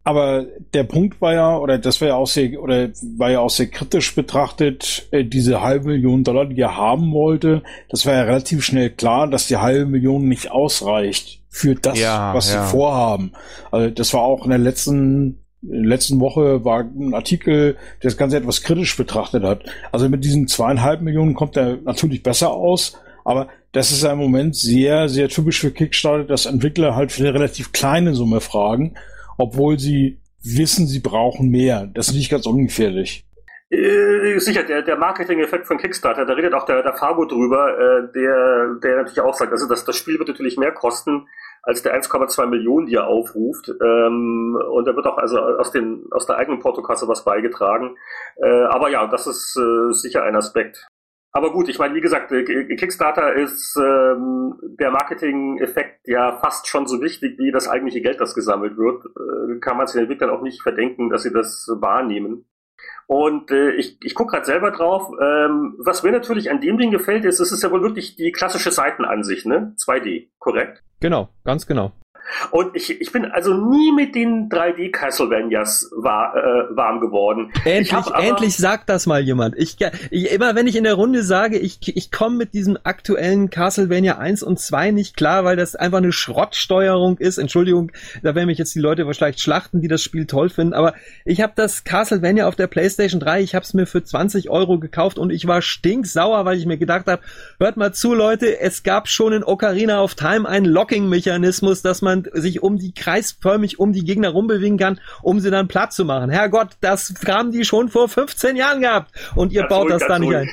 aber der Punkt war ja, oder das war ja auch sehr, oder war ja auch sehr kritisch betrachtet, äh, diese halbe Million Dollar, die er haben wollte, das war ja relativ schnell klar, dass die halbe Million nicht ausreicht für das, Ja, was ja. sie vorhaben. Also das war auch in der letzten in der letzten Woche war ein Artikel, der das Ganze etwas kritisch betrachtet hat. Also mit diesen zweieinhalb Millionen kommt er natürlich besser aus, aber das ist ja im Moment sehr, sehr typisch für Kickstarter, dass Entwickler halt für eine relativ kleine Summe fragen, obwohl sie wissen, sie brauchen mehr. Das ist nicht ganz ungefährlich. Äh, sicher, der, der Marketing-Effekt von Kickstarter, da redet auch der, der Fargo drüber, äh, der, der natürlich auch sagt, also das, das Spiel wird natürlich mehr kosten als der 1,2 Millionen, die er aufruft. Ähm, und da wird auch also aus, den, aus der eigenen Portokasse was beigetragen. Äh, aber ja, das ist äh, sicher ein Aspekt. Aber gut, ich meine, wie gesagt, äh, Kickstarter ist ähm, der Marketing-Effekt ja fast schon so wichtig wie das eigentliche Geld, das gesammelt wird. Äh, kann man es den Entwicklern auch nicht verdenken, dass sie das wahrnehmen. Und äh, ich, ich gucke gerade selber drauf. Ähm, was mir natürlich an dem Ding gefällt, ist, es ist ja wohl wirklich die klassische Seitenansicht, ne? 2D, korrekt? Genau, ganz genau. Und ich, ich bin also nie mit den 3D Castlevanias war, äh, warm geworden. Ich Endlich, aber- endlich sagt das mal jemand. Ich, ich immer wenn ich in der Runde sage, ich, ich komme mit diesem aktuellen Castlevania 1 und 2 nicht klar, weil das einfach eine Schrottsteuerung ist. Entschuldigung, da werden mich jetzt die Leute wahrscheinlich schlachten, die das Spiel toll finden, aber ich habe das Castlevania auf der PlayStation 3, ich habe es mir für 20 Euro gekauft und ich war stinksauer, weil ich mir gedacht habe, hört mal zu, Leute, es gab schon in Ocarina of Time einen Locking-Mechanismus, dass man sich um die kreisförmig um die Gegner rumbewegen kann, um sie dann platt zu machen. Herrgott, das haben die schon vor 15 Jahren gehabt und ihr Ganz baut ruhig, das da nicht ruhig. ein.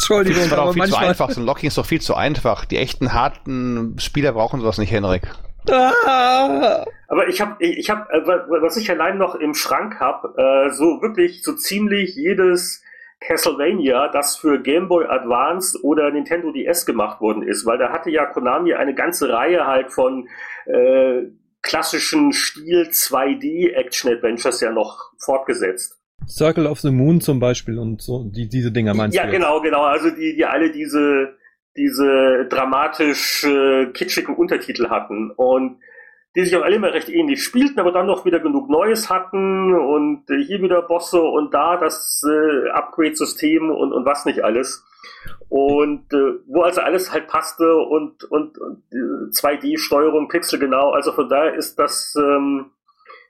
Entschuldigung, Das war aber auch viel zu manchmal. einfach. So ein Locking ist doch viel zu einfach. Die echten harten Spieler brauchen sowas nicht, Henrik. Ah! Aber ich habe, ich hab, äh, wa- was ich allein noch im Schrank habe, äh, so wirklich so ziemlich jedes Castlevania, das für Game Boy Advance oder Nintendo DS gemacht worden ist, weil da hatte ja Konami eine ganze Reihe halt von äh, klassischen Stil 2D Action Adventures ja noch fortgesetzt. Circle of the Moon zum Beispiel und so, die, diese Dinger meinst ja, du? jetzt? genau, genau. Also die, die alle diese, diese dramatisch äh, kitschigen Untertitel hatten und die sich auch alle immer recht ähnlich spielten, aber dann noch wieder genug Neues hatten und äh, hier wieder Bosse und da das äh, Upgrade-System und, und was nicht alles. Und äh, wo also alles halt passte und, und, und äh, 2D-Steuerung, pixelgenau, also von daher ist das ähm,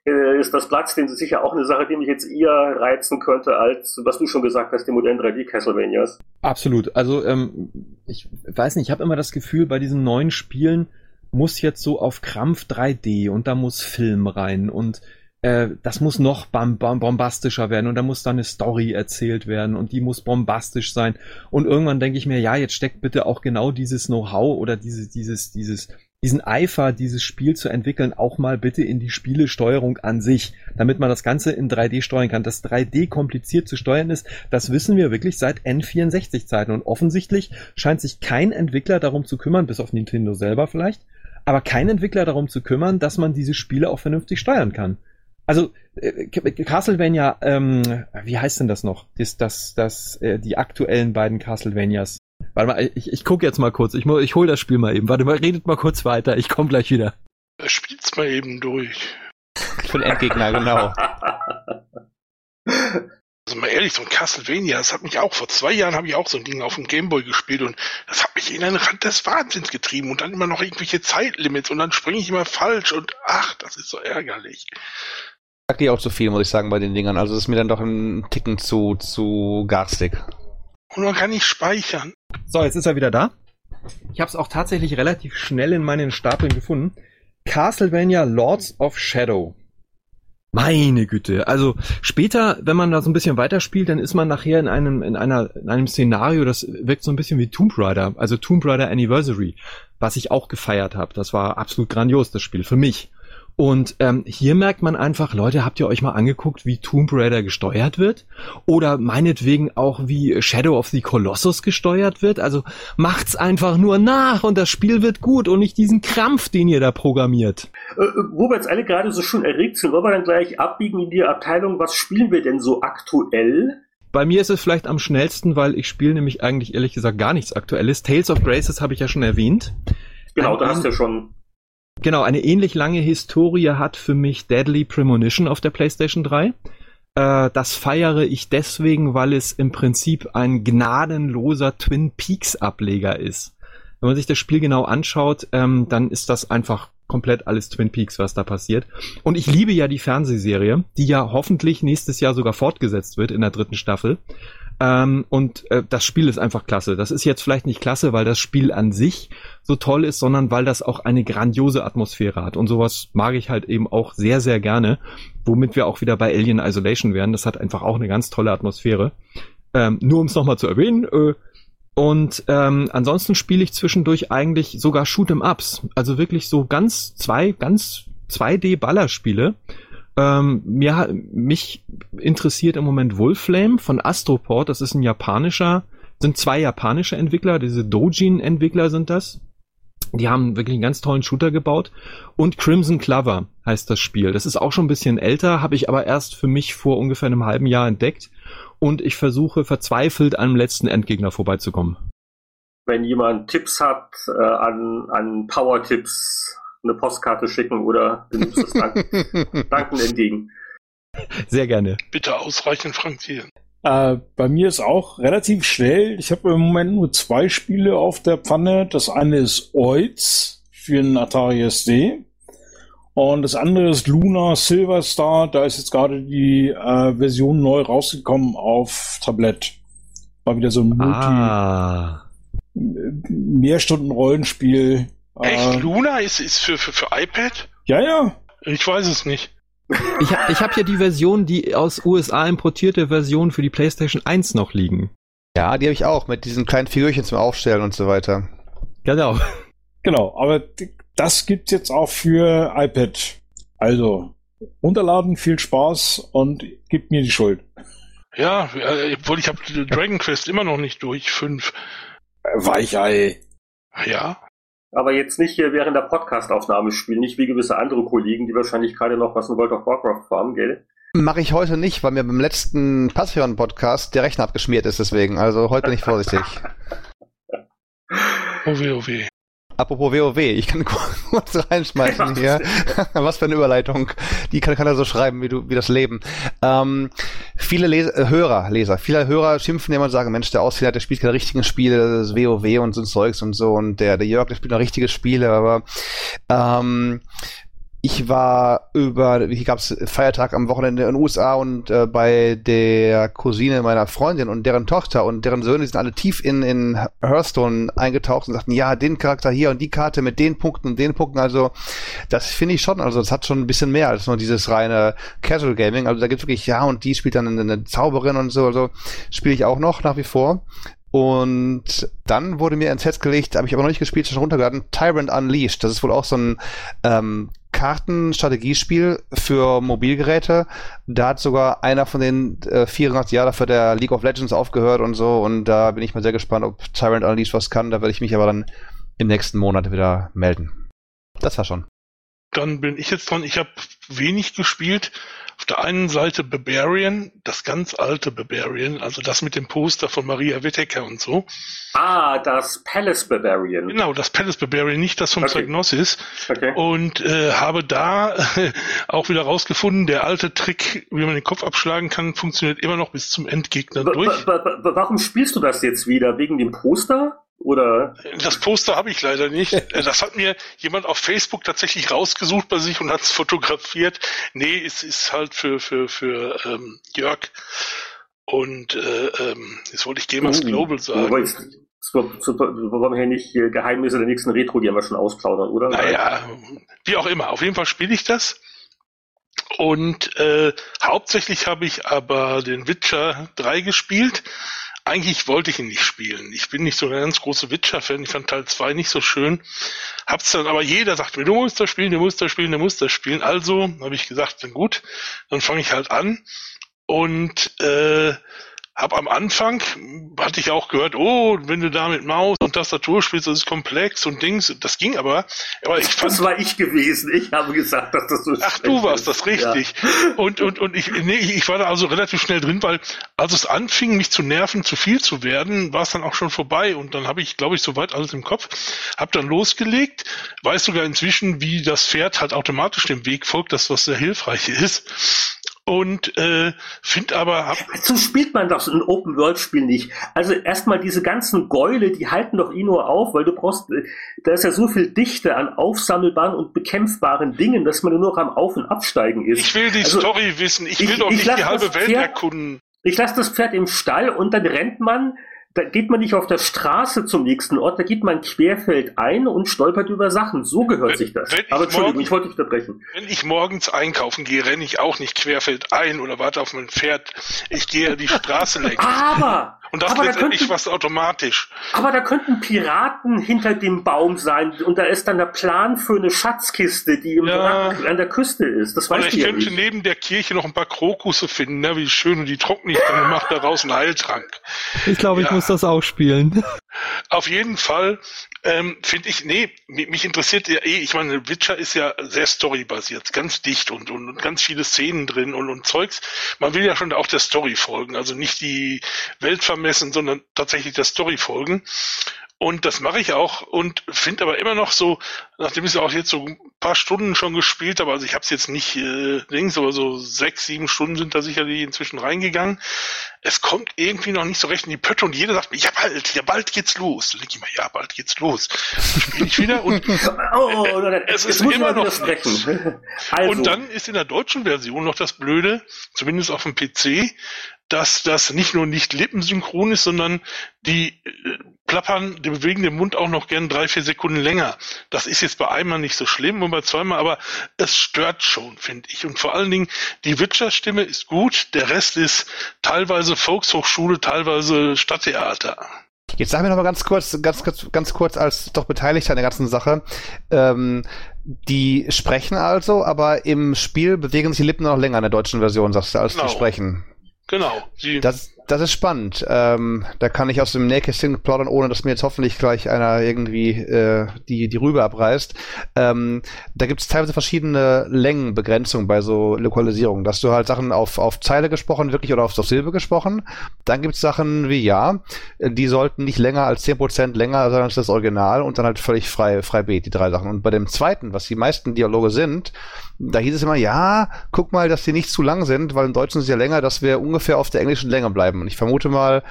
äh, ist das Platz, den sicher auch eine Sache, die mich jetzt eher reizen könnte, als was du schon gesagt hast, die modernen 3D Castlevanias. Absolut. Also ähm, ich weiß nicht, ich habe immer das Gefühl, bei diesen neuen Spielen muss jetzt so auf Krampf 3D und da muss Film rein und äh, das muss noch bombastischer werden und da muss dann eine Story erzählt werden und die muss bombastisch sein. Und irgendwann denke ich mir, ja, jetzt steckt bitte auch genau dieses Know-how oder diese, dieses, dieses, diesen Eifer, dieses Spiel zu entwickeln, auch mal bitte in die Spielesteuerung an sich, damit man das Ganze in 3D steuern kann. Dass 3D kompliziert zu steuern ist, das wissen wir wirklich seit N64-Zeiten. Und offensichtlich scheint sich kein Entwickler darum zu kümmern, bis auf Nintendo selber vielleicht, aber kein Entwickler darum zu kümmern, dass man diese Spiele auch vernünftig steuern kann. Also äh, Castlevania, ähm, wie heißt denn das noch? Das, das, das, äh, die aktuellen beiden Castlevanias. Warte mal, ich, ich gucke jetzt mal kurz. Ich, ich hol das Spiel mal eben. Warte mal, redet mal kurz weiter. Ich komme gleich wieder. Spielt's mal eben durch. Für den Endgegner, genau. Also mal ehrlich, so ein Castlevania, das hat mich auch, vor zwei Jahren habe ich auch so ein Ding auf dem Gameboy gespielt und das hat mich in den Rand des Wahnsinns getrieben und dann immer noch irgendwelche Zeitlimits und dann springe ich immer falsch und ach, das ist so ärgerlich. Sag dir auch zu viel, muss ich sagen, bei den Dingern. Also das ist mir dann doch ein Ticken zu, zu garstig. Und man kann nicht speichern. So, jetzt ist er wieder da. Ich habe es auch tatsächlich relativ schnell in meinen Stapeln gefunden. Castlevania Lords of Shadow. Meine Güte. Also später, wenn man da so ein bisschen weiterspielt, dann ist man nachher in einem, in einer, in einem Szenario, das wirkt so ein bisschen wie Tomb Raider, also Tomb Raider Anniversary, was ich auch gefeiert habe. Das war absolut grandios, das Spiel, für mich. Und ähm, hier merkt man einfach, Leute, habt ihr euch mal angeguckt, wie Tomb Raider gesteuert wird? Oder meinetwegen auch, wie Shadow of the Colossus gesteuert wird? Also macht's einfach nur nach und das Spiel wird gut und nicht diesen Krampf, den ihr da programmiert. Äh, wo wir jetzt alle gerade so schön erregt sind, wollen wir dann gleich abbiegen in die Abteilung, was spielen wir denn so aktuell? Bei mir ist es vielleicht am schnellsten, weil ich spiele nämlich eigentlich ehrlich gesagt gar nichts Aktuelles. Tales of Graces habe ich ja schon erwähnt. Genau, da hast du ja schon Genau, eine ähnlich lange Historie hat für mich Deadly Premonition auf der PlayStation 3. Äh, das feiere ich deswegen, weil es im Prinzip ein gnadenloser Twin Peaks Ableger ist. Wenn man sich das Spiel genau anschaut, ähm, dann ist das einfach komplett alles Twin Peaks, was da passiert. Und ich liebe ja die Fernsehserie, die ja hoffentlich nächstes Jahr sogar fortgesetzt wird in der dritten Staffel. Ähm, und äh, das Spiel ist einfach klasse. Das ist jetzt vielleicht nicht klasse, weil das Spiel an sich so toll ist, sondern weil das auch eine grandiose Atmosphäre hat. Und sowas mag ich halt eben auch sehr, sehr gerne, womit wir auch wieder bei Alien Isolation wären. Das hat einfach auch eine ganz tolle Atmosphäre. Ähm, nur um es nochmal zu erwähnen. Äh, und ähm, ansonsten spiele ich zwischendurch eigentlich sogar Shoot'em Ups. Also wirklich so ganz zwei, ganz 2D-Ballerspiele. Ähm, mir, mich interessiert im Moment Wolflame von Astroport. Das ist ein japanischer, sind zwei japanische Entwickler. Diese Dojin-Entwickler sind das. Die haben wirklich einen ganz tollen Shooter gebaut. Und Crimson Clover heißt das Spiel. Das ist auch schon ein bisschen älter, habe ich aber erst für mich vor ungefähr einem halben Jahr entdeckt. Und ich versuche verzweifelt an dem letzten Endgegner vorbeizukommen. Wenn jemand Tipps hat äh, an, an Power-Tipps, eine Postkarte schicken oder du nimmst das Danken, Danken entgegen. Sehr gerne. Bitte ausreichend frankieren. Äh, bei mir ist auch relativ schnell. Ich habe im Moment nur zwei Spiele auf der Pfanne. Das eine ist Oids für einen Atari SD. Und das andere ist Luna Silver Star. Da ist jetzt gerade die äh, Version neu rausgekommen auf Tablett. War wieder so ein Multi Ah. Mehrstunden-Rollenspiel. Echt? Äh, Luna ist, ist für, für, für iPad? ja, ja. Ich weiß es nicht. Ich habe ich hab hier die Version, die aus USA importierte Version für die PlayStation 1 noch liegen. Ja, die habe ich auch, mit diesen kleinen Figürchen zum Aufstellen und so weiter. Genau. Genau, aber das gibt's jetzt auch für iPad. Also, runterladen, viel Spaß und gib mir die Schuld. Ja, äh, obwohl ich habe Dragon Quest immer noch nicht durch. Fünf. Äh, Weichei. Ja. Aber jetzt nicht hier während der Podcastaufnahme spielen, nicht wie gewisse andere Kollegen, die wahrscheinlich gerade noch was in World of Warcraft farmen, gell? Mache ich heute nicht, weil mir beim letzten Patreon-Podcast der Rechner abgeschmiert ist, deswegen. Also heute bin ich vorsichtig. Oh weh, oh weh. Apropos WoW, ich kann kurz reinschmeißen hier. Was für eine Überleitung. Die kann, kann er so schreiben, wie du, wie das Leben. Ähm, viele Leser, äh, Hörer, Leser, viele Hörer schimpfen immer und sagen, Mensch, der Ausländer, der spielt keine richtigen Spiele, das ist WoW und so ein Zeugs und so. Und der, der Jörg, der spielt noch richtige Spiele, aber ähm, ich war über, hier gab es Feiertag am Wochenende in den USA und äh, bei der Cousine meiner Freundin und deren Tochter und deren Söhne sind alle tief in, in Hearthstone eingetaucht und sagten, ja, den Charakter hier und die Karte mit den Punkten und den Punkten. Also das finde ich schon, also das hat schon ein bisschen mehr als nur dieses reine Casual Gaming. Also da gibt wirklich, ja, und die spielt dann eine Zauberin und so, also spiele ich auch noch nach wie vor. Und dann wurde mir ins Herz gelegt, habe ich aber noch nicht gespielt, schon runtergeladen, Tyrant Unleashed. Das ist wohl auch so ein ähm, Kartenstrategiespiel für Mobilgeräte. Da hat sogar einer von den äh, 84 Jahren dafür der League of Legends aufgehört und so. Und da bin ich mal sehr gespannt, ob Tyrant Unleashed was kann. Da werde ich mich aber dann im nächsten Monat wieder melden. Das war schon. dann bin ich jetzt dran. Ich habe wenig gespielt. Auf der einen Seite Barbarian, das ganz alte Barbarian, also das mit dem Poster von Maria Whittaker und so. Ah, das Palace Barbarian. Genau, das Palace Barbarian, nicht das vom Okay. Psygnosis. Okay. Und äh, habe da auch wieder rausgefunden, der alte Trick, wie man den Kopf abschlagen kann, funktioniert immer noch bis zum Endgegner durch. wa- wa- wa- Warum spielst du das jetzt wieder? Wegen dem Poster? Oder? Das Poster habe ich leider nicht. Äh, Das hat mir jemand auf Facebook tatsächlich rausgesucht bei sich und hat es fotografiert. Nee, es ist halt für, für, für ähm, Jörg. Und äh, ähm, jetzt wollte ich Gamers Uh, Global Aber sagen. so, wollen wir hier nicht äh, Geheimnisse der nächsten Retro Gamer schon ausplaudern, oder? Naja, wie auch immer. Auf jeden Fall spiele ich das. Und äh, hauptsächlich habe ich aber den Witcher 3 gespielt. Eigentlich wollte ich ihn nicht spielen. Ich bin nicht so ein ganz großer Witcher-Fan. Ich fand Teil 2 nicht so schön. Hab's dann, aber jeder sagt mir, du musst das spielen, du musst das spielen, du musst das spielen. Also habe ich gesagt, dann gut, dann fange ich halt an. Und äh, hab am Anfang, hatte ich auch gehört, oh, wenn du da mit Maus und Tastatur spielst, das ist komplex und Dings. Das ging aber. Aber ich fand Das war ich gewesen. Ich habe gesagt, dass das so Ach, schlecht du warst ist. das richtig. Und, und, und ich, nee, ich war da also relativ schnell drin, weil als es anfing, mich zu nerven, zu viel zu werden, war es dann auch schon vorbei. Und dann habe ich, glaube ich, soweit alles im Kopf, habe dann losgelegt, weiß sogar inzwischen, wie das Pferd halt automatisch dem Weg folgt, das was sehr hilfreich ist. Und äh, finde aber, hab, So spielt man doch so ein Open-World-Spiel nicht. Also erstmal diese ganzen Gäule, die halten doch eh nur auf, weil du brauchst, äh, da ist ja so viel Dichte an aufsammelbaren und bekämpfbaren Dingen, dass man nur noch am Auf- und Absteigen ist. ich will die Also, Story wissen, ich will ich- doch ich nicht die halbe Welt Pferd- erkunden. Ich lasse das Pferd im Stall und dann rennt man, da geht man nicht auf der Straße zum nächsten Ort, da geht man querfeld ein und stolpert über Sachen. So gehört Wenn- sich das. ich Aber Entschuldigung, morgen- ich wollte dich unterbrechen. Wenn ich morgens einkaufen gehe, renne ich auch nicht querfeld ein oder warte auf mein Pferd. Ich gehe die Straße längs. Aber, Und das aber da letztendlich könnten, was automatisch. aber da könnten Piraten hinter dem Baum sein und da ist dann der Plan für eine Schatzkiste, die im Ja. An der Küste ist. Das Oder weißt ich ja könnte nicht. neben der Kirche noch ein paar Krokusse finden, ne, wie schön, und die trockne ich dann und mache daraus einen Heiltrank. Ich glaube, ich Ja. muss das auch spielen. Auf jeden Fall ähm, finde ich, nee, mi- mich interessiert ja eh, ich meine, Witcher ist ja sehr storybasiert, ganz dicht und, und, und ganz viele Szenen drin und, und Zeugs. Man will ja schon auch der Story folgen, also nicht die Welt vermessen, sondern tatsächlich der Story folgen. Und das mache ich auch und finde aber immer noch so, nachdem ich es auch jetzt so ein paar Stunden schon gespielt habe, also ich habe es jetzt nicht äh, links, aber so sechs, sieben Stunden sind da sicherlich inzwischen reingegangen. Es kommt irgendwie noch nicht so recht in die Pötte und jeder sagt mir, ja bald, ja bald geht's los. Dann denke ich mal, ja bald geht's los. Dann spiele ich wieder und, Oh, oh, oh, Es ist immer noch widersprechen. Also, und dann ist in der deutschen Version noch das Blöde, zumindest auf dem PC, dass das nicht nur nicht lippensynchron ist, sondern die äh, plappern, die bewegen den Mund auch noch gern drei, vier Sekunden länger. Das ist jetzt bei einmal nicht so schlimm und bei zweimal, aber es stört schon, finde ich. Und vor allen Dingen, die Witcher-Stimme ist gut, der Rest ist teilweise Volkshochschule, teilweise Stadttheater. Jetzt sag mir noch mal ganz kurz, ganz kurz, ganz kurz als doch Beteiligter an der ganzen Sache. Ähm, die sprechen also, aber im Spiel bewegen sich die Lippen noch länger in der deutschen Version, sagst du, als Genau. die sprechen. Genau. Sie, Das, das ist spannend. Ähm, da kann ich aus dem Nähkästchen plaudern, ohne dass mir jetzt hoffentlich gleich einer irgendwie äh, die, die Rübe abreißt. Ähm, da gibt es teilweise verschiedene Längenbegrenzungen bei so Lokalisierungen. Dass du halt Sachen auf, auf Zeile gesprochen, wirklich oder auf, auf Silbe gesprochen. Dann gibt es Sachen wie ja, die sollten nicht länger als 10% länger sein als das Original und dann halt völlig frei, frei beet, die drei Sachen. Und bei dem zweiten, was die meisten Dialoge sind, da hieß es immer, ja, guck mal, dass die nicht zu lang sind, weil im Deutschen ist ja länger, dass wir ungefähr auf der englischen Länge bleiben. Und ich vermute mal,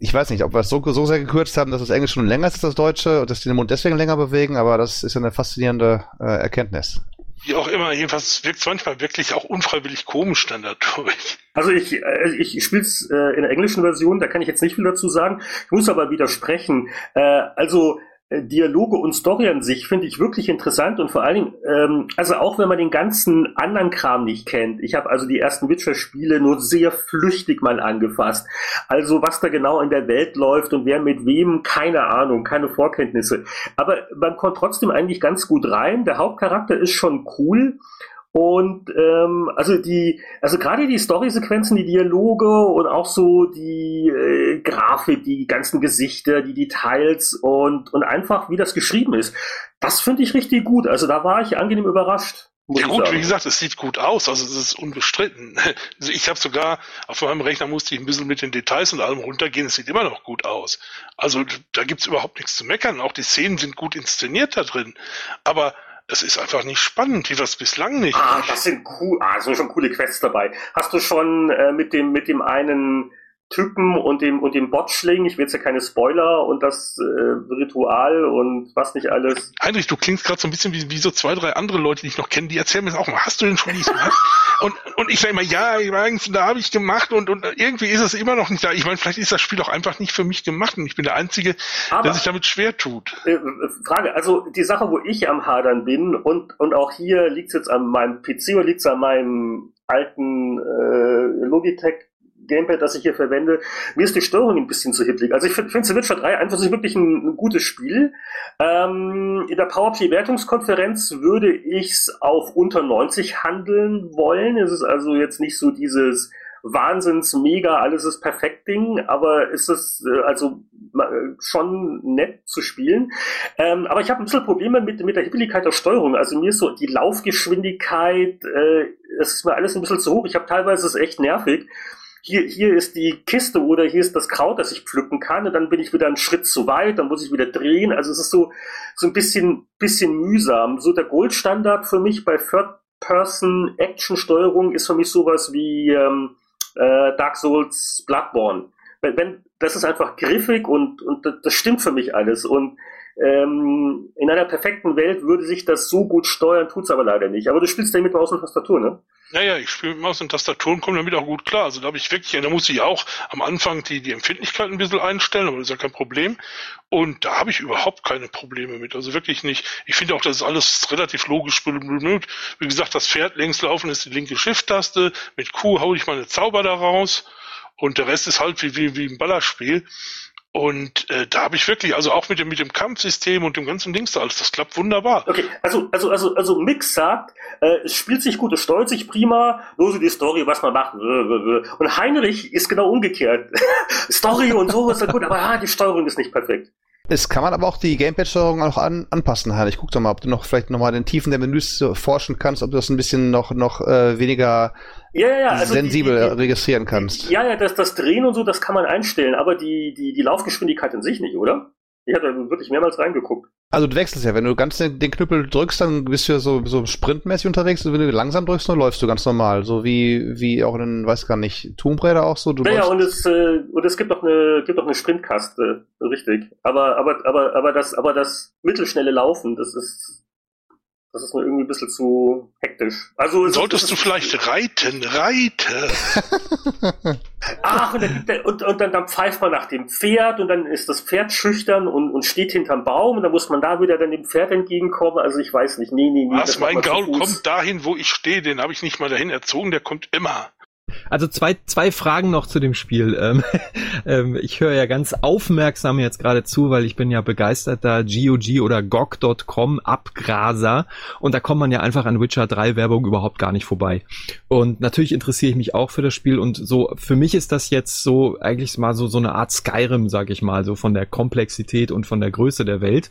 ich weiß nicht, ob wir es so, so sehr gekürzt haben, dass das Englisch schon länger ist als das Deutsche und dass die den Mund deswegen länger bewegen, aber das ist ja eine faszinierende äh, Erkenntnis. wie auch immer, jedenfalls wirkt es manchmal wirklich auch unfreiwillig komisch dann dadurch. Also ich, äh, ich spiele es äh, in der englischen Version, da kann ich jetzt nicht viel dazu sagen. Ich muss aber widersprechen. Äh, also Dialoge und Story an sich finde ich wirklich interessant und vor allen Dingen, ähm, also auch wenn man den ganzen anderen Kram nicht kennt. Ich habe also die ersten Witcher-Spiele nur sehr flüchtig mal angefasst. Also was da genau in der Welt läuft und wer mit wem, keine Ahnung, keine Vorkenntnisse. Aber man kommt trotzdem eigentlich ganz gut rein. Der Hauptcharakter ist schon cool. Und ähm, also die, also gerade die Story-Sequenzen, die Dialoge und auch so die äh, Grafik, die ganzen Gesichter, die Details und und einfach wie das geschrieben ist, das finde ich richtig gut. Also da war ich angenehm überrascht. Ja gut, wie gesagt, es sieht gut aus, also es ist unbestritten. Also ich habe sogar, auf meinem Rechner musste ich ein bisschen mit den Details und allem runtergehen, es sieht immer noch gut aus. Also da gibt's überhaupt nichts zu meckern, auch die Szenen sind gut inszeniert da drin. Aber es ist einfach nicht spannend, wie das bislang nicht. Ah, das sind cool, ah, sind schon coole Quests dabei. Hast du schon äh, mit dem mit dem einen Typen und dem und dem Botschling, ich will jetzt ja keine Spoiler und das äh, Ritual und was nicht alles. Heinrich, du klingst gerade so ein bisschen wie, wie so zwei, drei andere Leute, die ich noch kenne, die erzählen mir das auch mal, hast du denn schon dies gemacht? und, und ich sage immer, ja, übrigens, da habe ich gemacht und, und irgendwie ist es immer noch nicht da. Ich meine, vielleicht ist das Spiel auch einfach nicht für mich gemacht und ich bin der Einzige, Aber, der sich damit schwer tut. Äh, Frage, also die Sache, wo ich am Hadern bin und, und auch hier liegt es jetzt an meinem PC oder liegt es an meinem alten äh, Logitech Gamepad, das ich hier verwende, mir ist die Steuerung ein bisschen zu hippelig. Also ich finde find The Witcher 3 einfach nicht wirklich ein, ein gutes Spiel. Ähm, in der PowerPlay-Wertungskonferenz würde ich es auf unter 90 handeln wollen. Es ist also jetzt nicht so dieses Wahnsinns mega, alles ist perfekt Ding, aber ist es äh, also schon nett zu spielen. Ähm, aber ich habe ein bisschen Probleme mit, mit der Hippeligkeit der Steuerung. Also mir ist so die Laufgeschwindigkeit, äh, es ist mir alles ein bisschen zu hoch. Ich habe teilweise es echt nervig hier, hier ist die Kiste oder hier ist das Kraut, das ich pflücken kann und dann bin ich wieder einen Schritt zu weit, dann muss ich wieder drehen. Also es ist so, so ein bisschen, bisschen mühsam. So der Goldstandard für mich bei Third-Person-Action-Steuerung ist für mich sowas wie ähm, äh, Dark Souls Bloodborne. Wenn, wenn, das ist einfach griffig und, und das stimmt für mich alles. Und ähm, in einer perfekten Welt würde sich das so gut steuern, tut's aber leider nicht. Aber du spielst ja mit Maus und Tastatur, ne? Naja, ich spiele mit Maus und Tastatur und komme damit auch gut klar. Also da habe ich wirklich, da muss ich auch am Anfang die, die Empfindlichkeit ein bisschen einstellen, aber das ist ja kein Problem. Und da habe ich überhaupt keine Probleme mit. Also wirklich nicht. Ich finde auch, das ist alles relativ logisch benutzt. Wie gesagt, das Pferd längs laufen ist die linke Shift-Taste. Mit Q hau ich meine Zauber da raus. Und der Rest ist halt wie, wie, wie im Ballerspiel. Und äh, da habe ich wirklich, also auch mit dem, mit dem Kampfsystem und dem ganzen Dings da alles, das klappt wunderbar. Okay, also, also, also, also Mix sagt, äh, es spielt sich gut, es steuert sich prima, nur so die Story, was man macht. Und Heinrich ist genau umgekehrt. Story und so ist ja gut, aber ah, die Steuerung ist nicht perfekt. Es kann man aber auch die Gamepad-Steuerung auch an, anpassen, Hein. Ich guck doch mal, ob du noch vielleicht noch mal den Tiefen der Menüs forschen kannst, ob du das ein bisschen noch noch äh, weniger ja, ja, also sensibel die, die, registrieren kannst. Ja, ja, das, das Drehen und so, das kann man einstellen, aber die, die, die Laufgeschwindigkeit in sich nicht, oder? Ich da wirklich mehrmals reingeguckt. Also du wechselst ja, wenn du ganz den, den Knüppel drückst, dann bist du ja so, so sprintmäßig unterwegs und wenn du langsam drückst, dann läufst du ganz normal. So wie, wie auch in, weiß gar nicht, Tomb Raider auch so. Du naja, und es, äh, und es gibt auch eine, gibt auch eine Sprintkast, richtig. Aber, aber, aber, aber das, aber das mittelschnelle Laufen, das ist, das ist mir irgendwie ein bisschen zu hektisch. Also Solltest du vielleicht reiten, reite. Ach, und, dann, und, und dann, dann, pfeift man nach dem Pferd und dann ist das Pferd schüchtern und, und steht hinterm Baum und dann muss man da wieder dann dem Pferd entgegenkommen. Also ich weiß nicht, nee, nee, nee. Was, mein Gaul kommt dahin, wo ich stehe, den habe ich nicht mal dahin erzogen, der kommt immer. Also zwei, zwei Fragen noch zu dem Spiel. Ähm, ähm, ich höre ja ganz aufmerksam jetzt gerade zu, weil ich bin ja begeisterter GOG oder GOG.com Abgraser und da kommt man ja einfach an Witcher 3 Werbung überhaupt gar nicht vorbei. Und natürlich interessiere ich mich auch für das Spiel und so, für mich ist das jetzt so eigentlich mal so, so eine Art Skyrim, sag ich mal, so von der Komplexität und von der Größe der Welt.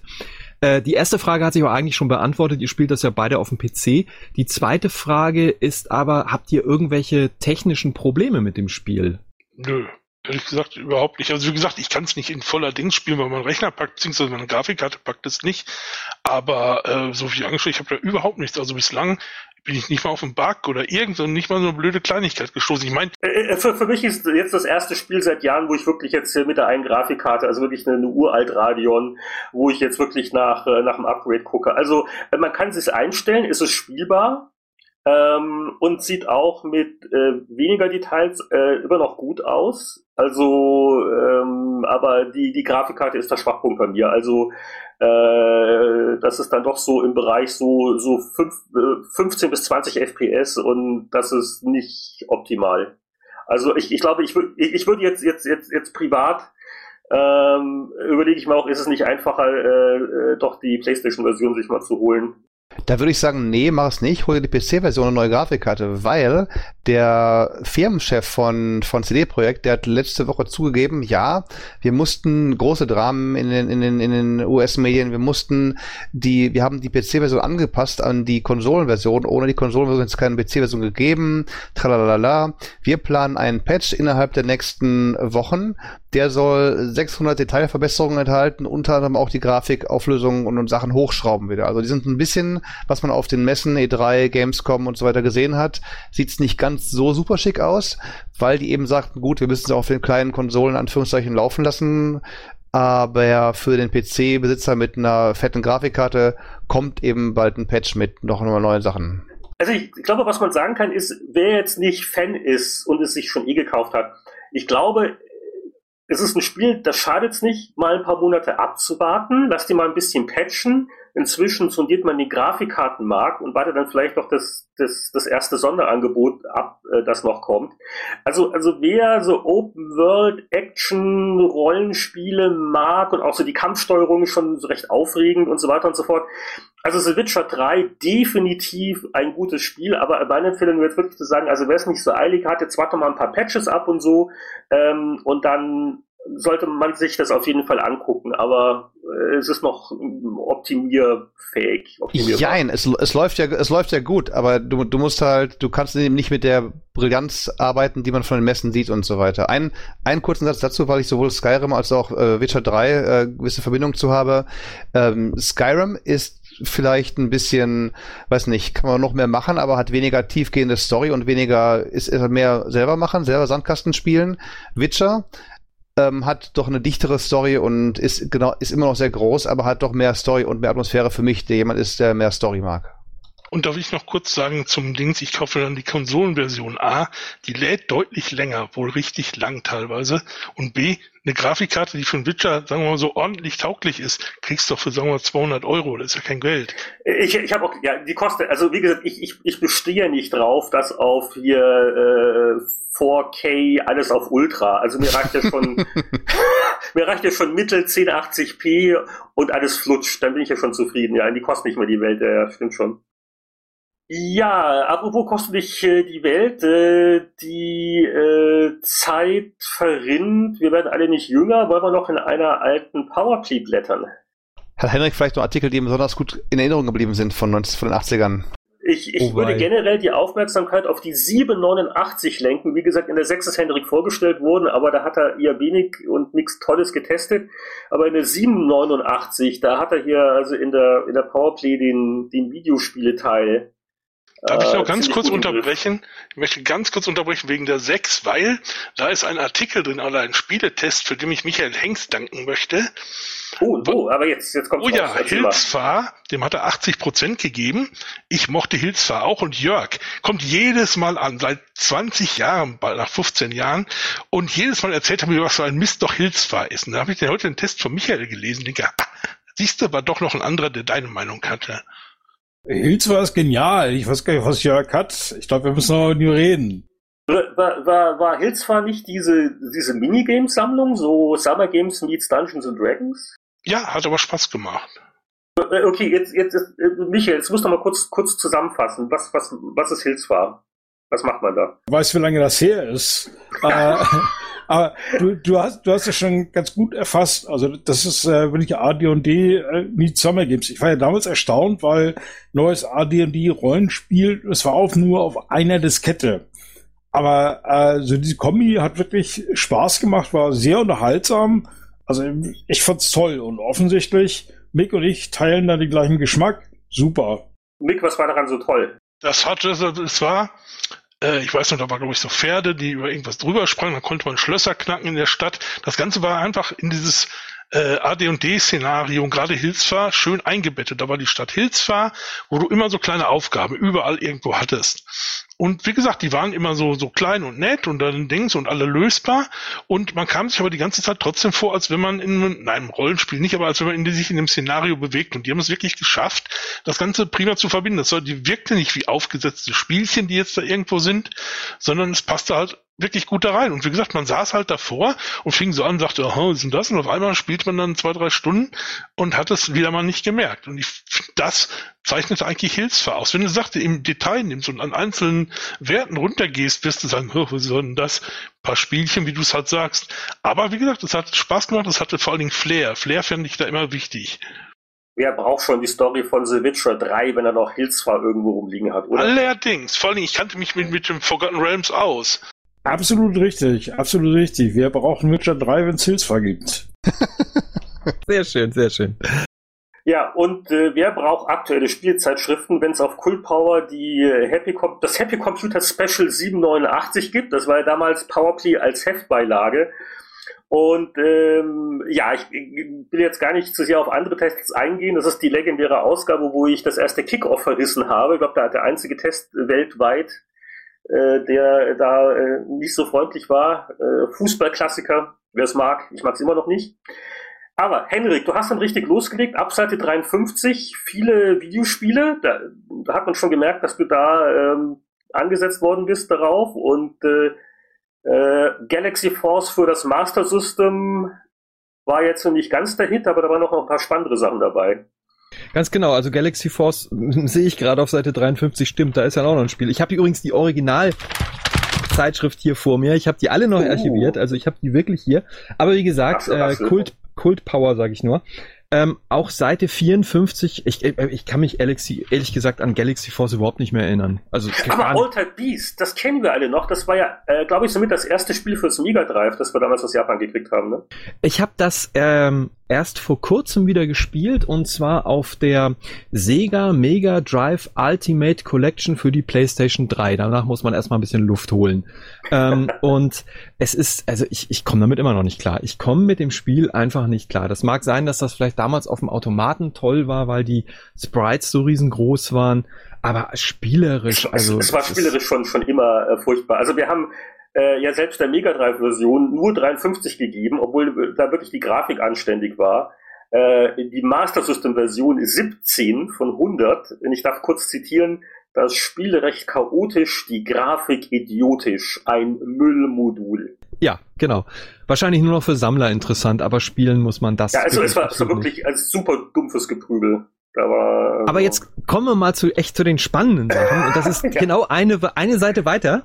Äh, die erste Frage hat sich aber eigentlich schon beantwortet. Ihr spielt das ja beide auf dem PC. Die zweite Frage ist aber, habt ihr irgendwelche technischen Probleme mit dem Spiel? Nö. Ehrlich gesagt, überhaupt nicht. Also wie gesagt, ich kann es nicht in voller Dings spielen, weil mein Rechner packt, beziehungsweise meine Grafikkarte packt es nicht. Aber äh, so wie angeschaut, ich habe da überhaupt nichts. Also bislang bin ich nicht mal auf einen Bug oder irgend so nicht mal so eine blöde Kleinigkeit gestoßen. Ich meine, äh, äh, für, für mich ist jetzt das erste Spiel seit Jahren, wo ich wirklich jetzt mit der einen Grafikkarte, also wirklich eine, eine uralt Radion, wo ich jetzt wirklich nach äh, nach dem Upgrade gucke. Also man kann es einstellen, ist es spielbar ähm, und sieht auch mit äh, weniger Details äh, immer noch gut aus. Also, ähm, aber die die Grafikkarte ist der Schwachpunkt bei mir. Also äh, das ist dann doch so im Bereich so, so fünf, äh, 15 bis 20 FPS und das ist nicht optimal. Also ich, ich glaube, ich, würde ich, ich würde jetzt, jetzt, jetzt, jetzt privat ähm, überlege ich mir auch, ist es nicht einfacher, äh, äh, doch die PlayStation-Version sich mal zu holen. Da würde ich sagen, nee, mach es nicht. Hol dir die PC-Version eine neue Grafikkarte, weil der Firmenchef von, von CD Projekt, der hat letzte Woche zugegeben, ja, wir mussten große Dramen in den, in den, in den US-Medien, wir mussten die, wir haben die PC-Version angepasst an die Konsolenversion. Ohne die Konsolenversion hätte es keine PC-Version gegeben. Tralalala. Wir planen einen Patch innerhalb der nächsten Wochen. Der soll 600 Detailverbesserungen enthalten, unter anderem auch die Grafikauflösung und, und Sachen hochschrauben wieder. Also die sind ein bisschen, was man auf den Messen E3, Gamescom und so weiter gesehen hat, sieht es nicht ganz so super schick aus, weil die eben sagten, gut, wir müssen es auf den kleinen Konsolen Anführungszeichen laufen lassen. Aber für den PC-Besitzer mit einer fetten Grafikkarte kommt eben bald ein Patch mit noch neuen Sachen. Also ich glaube, was man sagen kann, ist, wer jetzt nicht Fan ist und es sich schon eh gekauft hat, ich glaube, es ist ein Spiel, das schadet es nicht, mal ein paar Monate abzuwarten. Lass die mal ein bisschen patchen. Inzwischen sondiert man den Grafikkartenmarkt und wartet dann vielleicht noch das, das, das erste Sonderangebot ab, äh, das noch kommt. Also, also wer so Open World Action Rollenspiele mag und auch so die Kampfsteuerung schon so recht aufregend und so weiter und so fort. Also The Witcher 3 definitiv ein gutes Spiel, aber meine Empfehlung wird wirklich zu sagen, also wer es nicht so eilig hat, jetzt warte mal ein paar Patches ab und so ähm, und dann sollte man sich das auf jeden Fall angucken, aber es ist noch optimierfähig. Nein, es, es läuft ja, es läuft ja gut, aber du, du musst halt, du kannst eben nicht mit der Brillanz arbeiten, die man von den Messen sieht und so weiter. Ein, einen kurzen Satz dazu, weil ich sowohl Skyrim als auch äh, Witcher 3 äh, gewisse Verbindung zu habe. Ähm, Skyrim ist vielleicht ein bisschen, weiß nicht, kann man noch mehr machen, aber hat weniger tiefgehende Story und weniger, ist, ist mehr selber machen, selber Sandkasten spielen. Witcher ähm, hat doch eine dichtere Story und ist genau ist immer noch sehr groß, aber hat doch mehr Story und mehr Atmosphäre für mich, der jemand ist, der mehr Story mag. Und darf ich noch kurz sagen zum Dings, ich kaufe dann die Konsolenversion A, die lädt deutlich länger, wohl richtig lang teilweise. Und B, eine Grafikkarte, die für einen Witcher, sagen wir mal, so ordentlich tauglich ist, kriegst du doch für, sagen wir mal, 200 Euro, das ist ja kein Geld. Ich, ich habe auch, ja, die kostet, also wie gesagt, ich, ich, ich bestehe nicht drauf, dass auf hier äh, 4K alles auf Ultra, also mir reicht ja schon, mir reicht ja schon Mittel 1080p und alles flutscht, dann bin ich ja schon zufrieden, ja, die kostet nicht mehr die Welt, ja, stimmt schon. Ja, apropos kostet nicht äh, die Welt, äh, die äh, Zeit verrinnt, wir werden alle nicht jünger, wollen wir noch in einer alten Powerplay blättern. Hat Henrik vielleicht noch Artikel, die besonders gut in Erinnerung geblieben sind von, 19, von den 80ern? Ich, ich würde generell die Aufmerksamkeit auf die 789 lenken. Wie gesagt, in der 6 ist Henrik vorgestellt worden, aber da hat er eher wenig und nichts Tolles getestet. Aber in der 789, da hat er hier also in der, in der Powerplay den, den Videospieleteil Darf ich noch äh, ganz kurz unterbrechen? Ich möchte ganz kurz unterbrechen wegen der 6, weil da ist ein Artikel drin oder ein Spieletest, für den ich Michael Hengst danken möchte. Oh, oh, aber jetzt, jetzt kommt Oh ja, Hilsfahr, dem hat er 80 Prozent gegeben. Ich mochte Hilsfahr auch und Jörg kommt jedes Mal an, seit 20 Jahren, bald nach 15 Jahren und jedes Mal erzählt er mir, was für ein Mist doch Hilsfahr ist. Und da habe ich heute den Test von Michael gelesen und denke, ah, siehst du, war doch noch ein anderer, der deine Meinung hatte. Hills war es genial. Ich weiß gar nicht, was Jörg hat. Ich glaube, wir müssen noch mit ihm reden. War, war, war Hills zwar nicht diese, diese Minigames-Sammlung, so Summer Games meets Dungeons and Dragons? Ja, hat aber Spaß gemacht. Äh, okay, jetzt, jetzt, äh, Michael, jetzt musst du mal kurz, kurz zusammenfassen. Was, was, was ist Hills war? Was macht man da? Weißt du, wie lange das her ist? äh, aber du, du hast, du hast ja schon ganz gut erfasst. Also das ist äh, wirklich AD&D äh, Meet Summer Games. Ich war ja damals erstaunt, weil neues AD&D Rollenspiel, es war auch nur auf einer Diskette. Aber äh, so diese Kombi hat wirklich Spaß gemacht, war sehr unterhaltsam. Also ich fand's toll und offensichtlich Mick und ich teilen da den gleichen Geschmack. Super. Mick, was war daran so toll? Das hatte, es war, ich weiß noch, da war glaube ich so Pferde, die über irgendwas drüber sprangen, da konnte man Schlösser knacken in der Stadt. Das Ganze war einfach in dieses äh, AD&D-Szenario gerade Hilsfahr schön eingebettet. Da war die Stadt Hilsfahr, wo du immer so kleine Aufgaben überall irgendwo hattest. Und wie gesagt, die waren immer so, so klein und nett und dann Dings und alle lösbar. Und man kam sich aber die ganze Zeit trotzdem vor, als wenn man in, nein, im Rollenspiel nicht, aber als wenn man in, sich in dem Szenario bewegt. Und die haben es wirklich geschafft, das Ganze prima zu verbinden. Das war, die wirkte nicht wie aufgesetzte Spielchen, die jetzt da irgendwo sind, sondern es passte halt wirklich gut da rein. Und wie gesagt, man saß halt davor und fing so an, sagte, aha, was ist denn das? Und auf einmal spielt man dann zwei, drei Stunden und hat es wieder mal nicht gemerkt. Und ich, das zeichnet eigentlich Hilfsfahr aus. Wenn du sagte, im Detail nimmst und an einzelnen Werten runtergehst, wirst du sagen, oh, was soll denn das? Ein paar Spielchen, wie du es halt sagst. Aber wie gesagt, es hat Spaß gemacht, es hatte vor allen Dingen Flair. Flair fände ich da immer wichtig. Wer braucht schon die Story von The Witcher 3, wenn er noch Hilfsfahr irgendwo rumliegen hat, oder? Allerdings, vor allen Dingen, ich kannte mich mit, mit dem Forgotten Realms aus. Absolut richtig, absolut richtig. Wir brauchen Witcher 3, wenn es Hilfsfahr gibt. sehr schön, sehr schön. Ja, und äh, wer braucht aktuelle Spielzeitschriften, wenn es auf Cool Power die äh, Happy Com das Happy Computer Special 789 gibt? Das war ja damals Powerplay als Heftbeilage. Und ähm, ja, ich, ich will jetzt gar nicht zu sehr auf andere Tests eingehen. Das ist die legendäre Ausgabe, wo ich das erste Kickoff verrissen habe. Ich glaube, da hat der einzige Test weltweit äh, der da äh, nicht so freundlich war. Äh, Fußballklassiker, wer es mag, ich mag es immer noch nicht. Aber Henrik, du hast dann richtig losgelegt, ab Seite 53, viele Videospiele, da, da hat man schon gemerkt, dass du da ähm, angesetzt worden bist darauf und äh, äh, Galaxy Force für das Master System war jetzt noch nicht ganz der Hit, aber da waren noch ein paar spannende Sachen dabei. Ganz genau, also Galaxy Force sehe ich gerade auf Seite 53, stimmt, da ist ja auch noch ein Spiel. Ich habe übrigens die Original Zeitschrift hier vor mir. Ich habe die alle noch oh. archiviert, also ich habe die wirklich hier. Aber wie gesagt, so, äh, Kult, Kult Power sage ich nur. Ähm, auch Seite 54, ich, äh, ich kann mich ehrlich, ehrlich gesagt an Galaxy Force überhaupt nicht mehr erinnern. Also, Aber Altered Beast, das kennen wir alle noch. Das war ja, äh, glaube ich, somit das erste Spiel fürs Mega Drive, das wir damals aus Japan gekriegt haben. Ne? Ich habe das ähm, erst vor kurzem wieder gespielt und zwar auf der Sega Mega Drive Ultimate Collection für die PlayStation 3. Danach muss man erstmal ein bisschen Luft holen. ähm, und es ist, also ich, ich komme damit immer noch nicht klar. Ich komme mit dem Spiel einfach nicht klar. Das mag sein, dass das vielleicht damals auf dem Automaten toll war, weil die Sprites so riesengroß waren. Aber spielerisch, also. Es, es war spielerisch schon, schon immer äh, furchtbar. Also wir haben äh, ja selbst der Mega Drive Version nur 53 gegeben, obwohl da wirklich die Grafik anständig war. Äh, die Master System Version 17 von 100, ich darf kurz zitieren, das Spiel recht chaotisch, die Grafik idiotisch, ein Müllmodul. Ja, genau. Wahrscheinlich nur noch für Sammler interessant, aber spielen muss man das. Ja, also es war, es war wirklich als super dumpfes Geprügel. Aber, aber jetzt kommen wir mal zu echt zu den spannenden Sachen. Und das ist ja. genau eine, eine Seite weiter.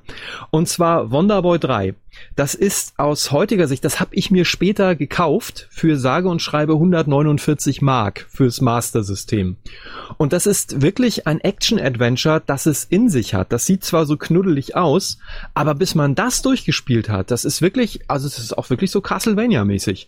Und zwar Wonderboy 3. Das ist aus heutiger Sicht, das habe ich mir später gekauft für sage und schreibe 149 Mark fürs Master-System. Und das ist wirklich ein Action-Adventure, das es in sich hat. Das sieht zwar so knuddelig aus, aber bis man das durchgespielt hat, das ist wirklich, also es ist auch wirklich so Castlevania-mäßig.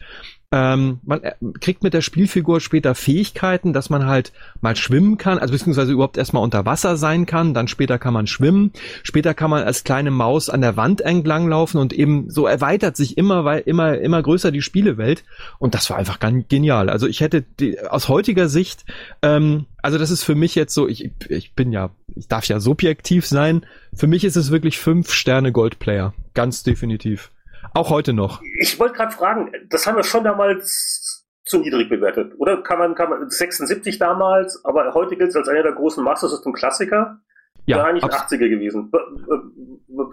Ähm, man äh, kriegt mit der Spielfigur später Fähigkeiten, dass man halt mal schwimmen kann, also beziehungsweise überhaupt erstmal unter Wasser sein kann, dann später kann man schwimmen, später kann man als kleine Maus an der Wand entlang laufen und eben so erweitert sich immer, weil immer, immer größer die Spielewelt und das war einfach ganz genial. Also ich hätte die, aus heutiger Sicht, ähm, also das ist für mich jetzt so, ich, ich bin ja, ich darf ja subjektiv sein, für mich ist es wirklich fünf Sterne Goldplayer, ganz definitiv. Auch heute noch. Ich wollte gerade fragen, das haben wir schon damals zu niedrig bewertet. Oder kann man, kann man 76 damals, aber heute gilt es als einer der großen Master System Klassiker. Ja, War eigentlich 80er gewesen.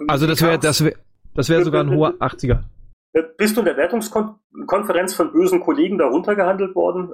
Also das wäre das wäre das wäre sogar ein hoher 80er. Bist du in der Wertungskonferenz von bösen Kollegen darunter gehandelt worden?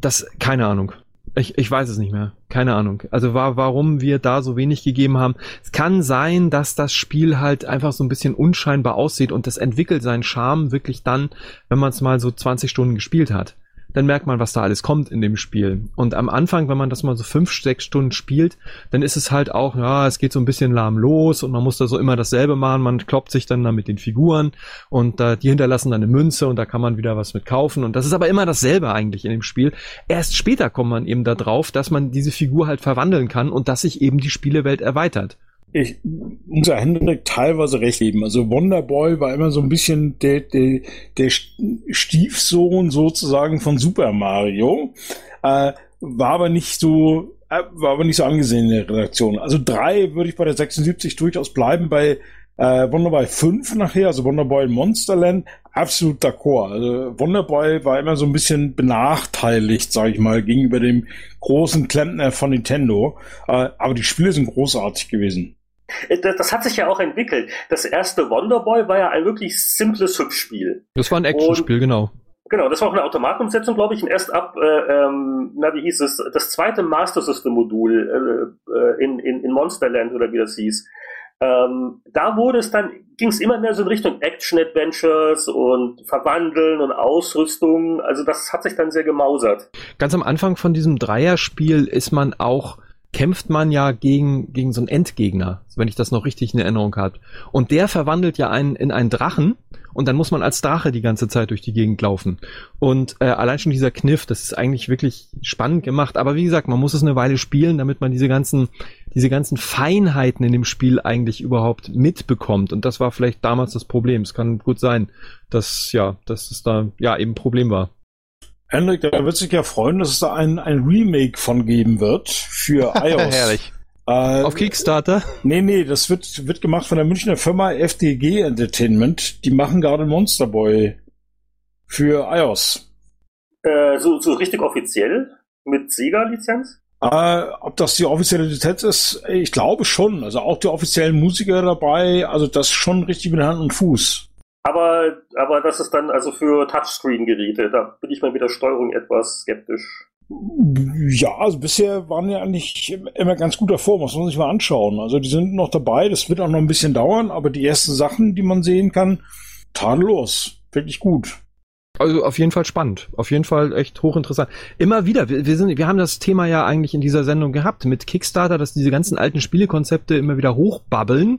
Das keine Ahnung. Ich, ich weiß es nicht mehr. Keine Ahnung. Also war, warum wir da so wenig gegeben haben. Es kann sein, dass das Spiel halt einfach so ein bisschen unscheinbar aussieht und das entwickelt seinen Charme wirklich dann, wenn man es mal so 20 Stunden gespielt hat dann merkt man, was da alles kommt in dem Spiel. Und am Anfang, wenn man das mal so fünf, sechs Stunden spielt, dann ist es halt auch, ja, es geht so ein bisschen lahm los und man muss da so immer dasselbe machen. Man kloppt sich dann da mit den Figuren und äh, die hinterlassen dann eine Münze und da kann man wieder was mit kaufen. Und das ist aber immer dasselbe eigentlich in dem Spiel. Erst später kommt man eben da drauf, dass man diese Figur halt verwandeln kann und dass sich eben die Spielewelt erweitert ich ja Hendrik teilweise recht geben. Also Wonderboy war immer so ein bisschen der, der, der Stiefsohn sozusagen von Super Mario. Äh, war aber nicht so, äh, war aber nicht so angesehen in der Redaktion. Also drei würde ich bei der 76 durchaus bleiben. Bei äh, Wonderboy 5 nachher, also Wonderboy Monsterland, absolut d'accord. Also Wonderboy war immer so ein bisschen benachteiligt, sage ich mal, gegenüber dem großen Klempner von Nintendo. Äh, aber die Spiele sind großartig gewesen. Äh, das, hat sich ja auch entwickelt. Das erste Wonderboy war ja ein wirklich simples Hübschspiel. Das war ein Actionspiel, genau. Genau, das war auch eine Automatenumsetzung, glaube ich, und erst ab, äh, ähm, na, wie hieß es, das zweite Master System Modul äh, äh, in, in, in Monsterland oder wie das hieß. Ähm, da wurde es dann, ging es immer mehr so in Richtung Action-Adventures und Verwandeln und Ausrüstung. Also das hat sich dann sehr gemausert. Ganz am Anfang von diesem Dreierspiel ist man auch kämpft man ja gegen, gegen so einen Endgegner, wenn ich das noch richtig in Erinnerung habe. Und der verwandelt ja einen in einen Drachen und dann muss man als Drache die ganze Zeit durch die Gegend laufen. Und äh, allein schon dieser Kniff, das ist eigentlich wirklich spannend gemacht. Aber wie gesagt, man muss es eine Weile spielen, damit man diese ganzen, diese ganzen Feinheiten in dem Spiel eigentlich überhaupt mitbekommt. Und das war vielleicht damals das Problem. Es kann gut sein, dass ja, dass es da ja eben ein Problem war. Hendrik, der wird sich ja freuen, dass es da ein, ein Remake von geben wird für iOS. Herrlich. Äh, Auf Kickstarter? Nee, nee, das wird, wird gemacht von der Münchner Firma FDG Entertainment. Die machen gerade Monster Boy für iOS. Äh, so, so richtig offiziell? Mit Sega-Lizenz? Äh, ob das die offizielle Lizenz ist, ich glaube schon. Also auch die offiziellen Musiker dabei, also das schon richtig mit Hand und Fuß. Aber, aber das ist dann also für Touchscreen-Geräte. Da bin ich mal mit der Steuerung etwas skeptisch. Ja, also bisher waren ja eigentlich immer ganz gut davor, muss man sich mal anschauen. Also die sind noch dabei, das wird auch noch ein bisschen dauern, aber die ersten Sachen, die man sehen kann, tadellos. Wirklich gut. Also auf jeden Fall spannend, auf jeden Fall echt hochinteressant. Immer wieder, wir, wir, sind, wir haben das Thema ja eigentlich in dieser Sendung gehabt mit Kickstarter, dass diese ganzen alten Spielekonzepte immer wieder hochbabbeln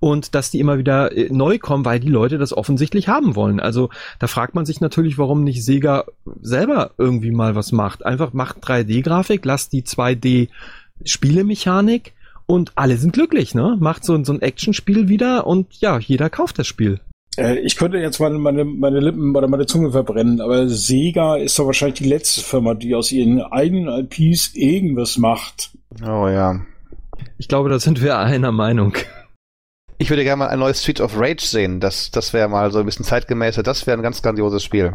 und dass die immer wieder äh, neu kommen, weil die Leute das offensichtlich haben wollen. Also da fragt man sich natürlich, warum nicht Sega selber irgendwie mal was macht. Einfach macht 3D-Grafik, lasst die 2D-Spielemechanik und alle sind glücklich, ne? Macht so, so ein Actionspiel wieder und ja, jeder kauft das Spiel. Äh, ich könnte jetzt meine, meine, meine Lippen oder meine Zunge verbrennen, aber Sega ist doch wahrscheinlich die letzte Firma, die aus ihren eigenen IPs irgendwas macht. Oh ja. Ich glaube, da sind wir einer Meinung. Ich würde gerne mal ein neues Street of Rage sehen. Das, das wäre mal so ein bisschen zeitgemäßer. Das wäre ein ganz grandioses Spiel.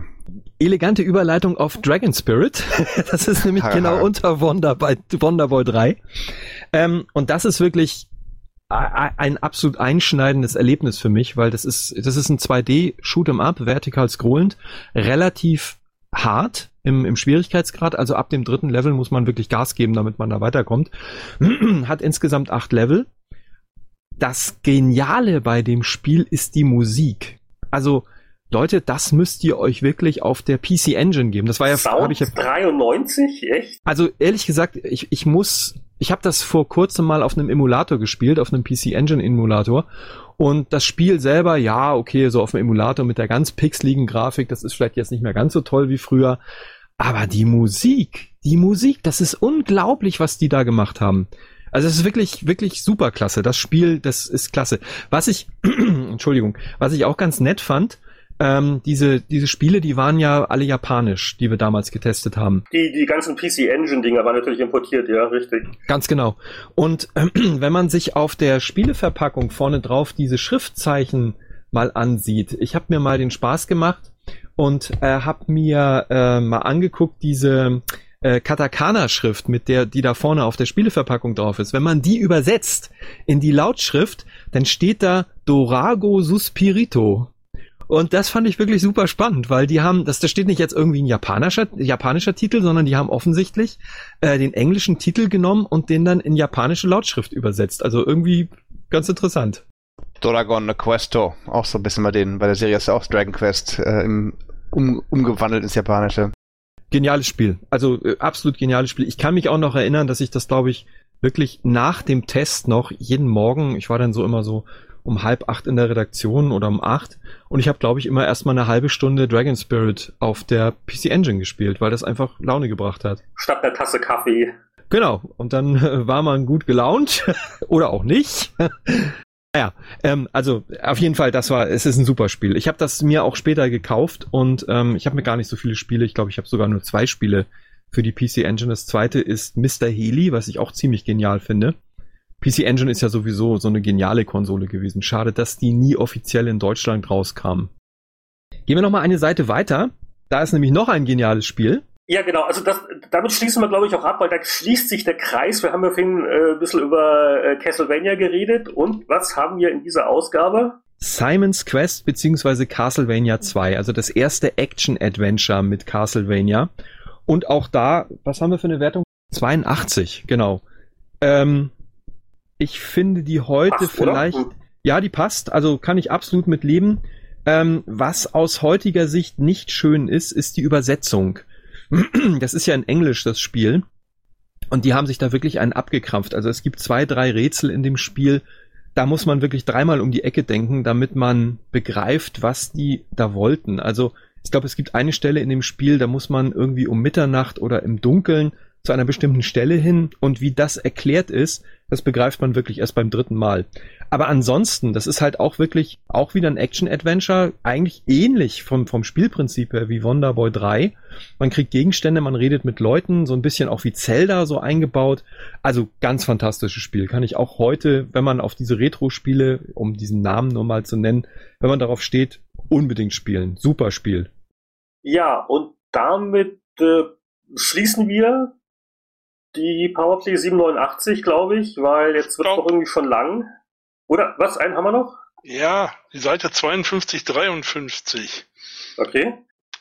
Elegante Überleitung auf Dragon Spirit. das ist nämlich genau unter Wonder bei Wonderboy 3. Ähm, und das ist wirklich ein absolut einschneidendes Erlebnis für mich, weil das ist, das ist ein 2D Shoot'em Up, vertikal scrollend, relativ hart im, im Schwierigkeitsgrad, also ab dem dritten Level muss man wirklich Gas geben, damit man da weiterkommt. Hat insgesamt acht Level. Das Geniale bei dem Spiel ist die Musik. Also, Leute, das müsst ihr euch wirklich auf der PC Engine geben. Das war ja, habe ich ja 93, echt? Also ehrlich gesagt, ich, ich muss ich habe das vor kurzem mal auf einem Emulator gespielt, auf einem PC Engine Emulator. Und das Spiel selber, ja, okay, so auf dem Emulator mit der ganz pixeligen Grafik, das ist vielleicht jetzt nicht mehr ganz so toll wie früher. Aber die Musik, die Musik, das ist unglaublich, was die da gemacht haben. Also es ist wirklich, wirklich super klasse. Das Spiel, das ist klasse. Was ich, Entschuldigung, was ich auch ganz nett fand, ähm, diese, diese Spiele, die waren ja alle japanisch, die wir damals getestet haben. Die, die ganzen PC-Engine-Dinger waren natürlich importiert, ja, richtig. Ganz genau. Und äh, wenn man sich auf der Spieleverpackung vorne drauf diese Schriftzeichen mal ansieht, ich habe mir mal den Spaß gemacht und äh, habe mir äh, mal angeguckt, diese äh, Katakana-Schrift, mit der, die da vorne auf der Spieleverpackung drauf ist. Wenn man die übersetzt in die Lautschrift, dann steht da Dorago Suspirito. Und das fand ich wirklich super spannend, weil die haben, das, das steht nicht jetzt irgendwie ein japanischer, japanischer Titel, sondern die haben offensichtlich äh, den englischen Titel genommen und den dann in japanische Lautschrift übersetzt. Also irgendwie ganz interessant. Dragon Questo, auch so ein bisschen bei den, bei der Serie ist auch Dragon Quest äh, im, um, umgewandelt ins Japanische. Geniales Spiel. Also äh, absolut geniales Spiel. Ich kann mich auch noch erinnern, dass ich das, glaube ich, wirklich nach dem Test noch jeden Morgen, ich war dann so immer so um halb acht in der Redaktion oder um acht. Und ich habe, glaube ich, immer erstmal eine halbe Stunde Dragon Spirit auf der PC Engine gespielt, weil das einfach Laune gebracht hat. Statt einer Tasse Kaffee. Genau. Und dann äh, war man gut gelaunt oder auch nicht. Ja, ähm, also auf jeden Fall, das war, es ist ein super Spiel. Ich habe das mir auch später gekauft und ähm, ich habe mir gar nicht so viele Spiele. Ich glaube, ich habe sogar nur zwei Spiele für die PC Engine. Das zweite ist Mr. Healy, was ich auch ziemlich genial finde. PC Engine ist ja sowieso so eine geniale Konsole gewesen. Schade, dass die nie offiziell in Deutschland rauskam. Gehen wir noch mal eine Seite weiter. Da ist nämlich noch ein geniales Spiel. Ja, genau. Also das, damit schließen wir, glaube ich, auch ab, weil da schließt sich der Kreis. Wir haben ja vorhin äh, ein bisschen über äh, Castlevania geredet. Und was haben wir in dieser Ausgabe? Simon's Quest beziehungsweise Castlevania 2, also das erste Action-Adventure mit Castlevania. Und auch da, was haben wir für eine Wertung? 82, genau. Ähm, ich finde die heute Passt, vielleicht, oder? ja, die passt, also kann ich absolut mit leben. Ähm, was aus heutiger Sicht nicht schön ist, ist die Übersetzung. Das ist ja in Englisch das Spiel. Und die haben sich da wirklich einen abgekrampft. Also es gibt zwei, drei Rätsel in dem Spiel. Da muss man wirklich dreimal um die Ecke denken, damit man begreift, was die da wollten. Also ich glaube, es gibt eine Stelle in dem Spiel, da muss man irgendwie um Mitternacht oder im Dunkeln zu einer bestimmten Stelle hin und wie das erklärt ist, das begreift man wirklich erst beim dritten Mal. Aber ansonsten, das ist halt auch wirklich auch wieder ein Action-Adventure, eigentlich ähnlich vom, vom Spielprinzip her wie Wonderboy 3. Man kriegt Gegenstände, man redet mit Leuten, so ein bisschen auch wie Zelda so eingebaut. Also ganz fantastisches Spiel. Kann ich auch heute, wenn man auf diese Retro-Spiele, um diesen Namen nur mal zu nennen, wenn man darauf steht, unbedingt spielen. Super Spiel. Ja, und damit äh, schließen wir die Powerplay 789, glaube ich, weil jetzt wird es doch irgendwie schon lang. Oder was? Einen haben wir noch? Ja, die Seite 52, 53. Okay.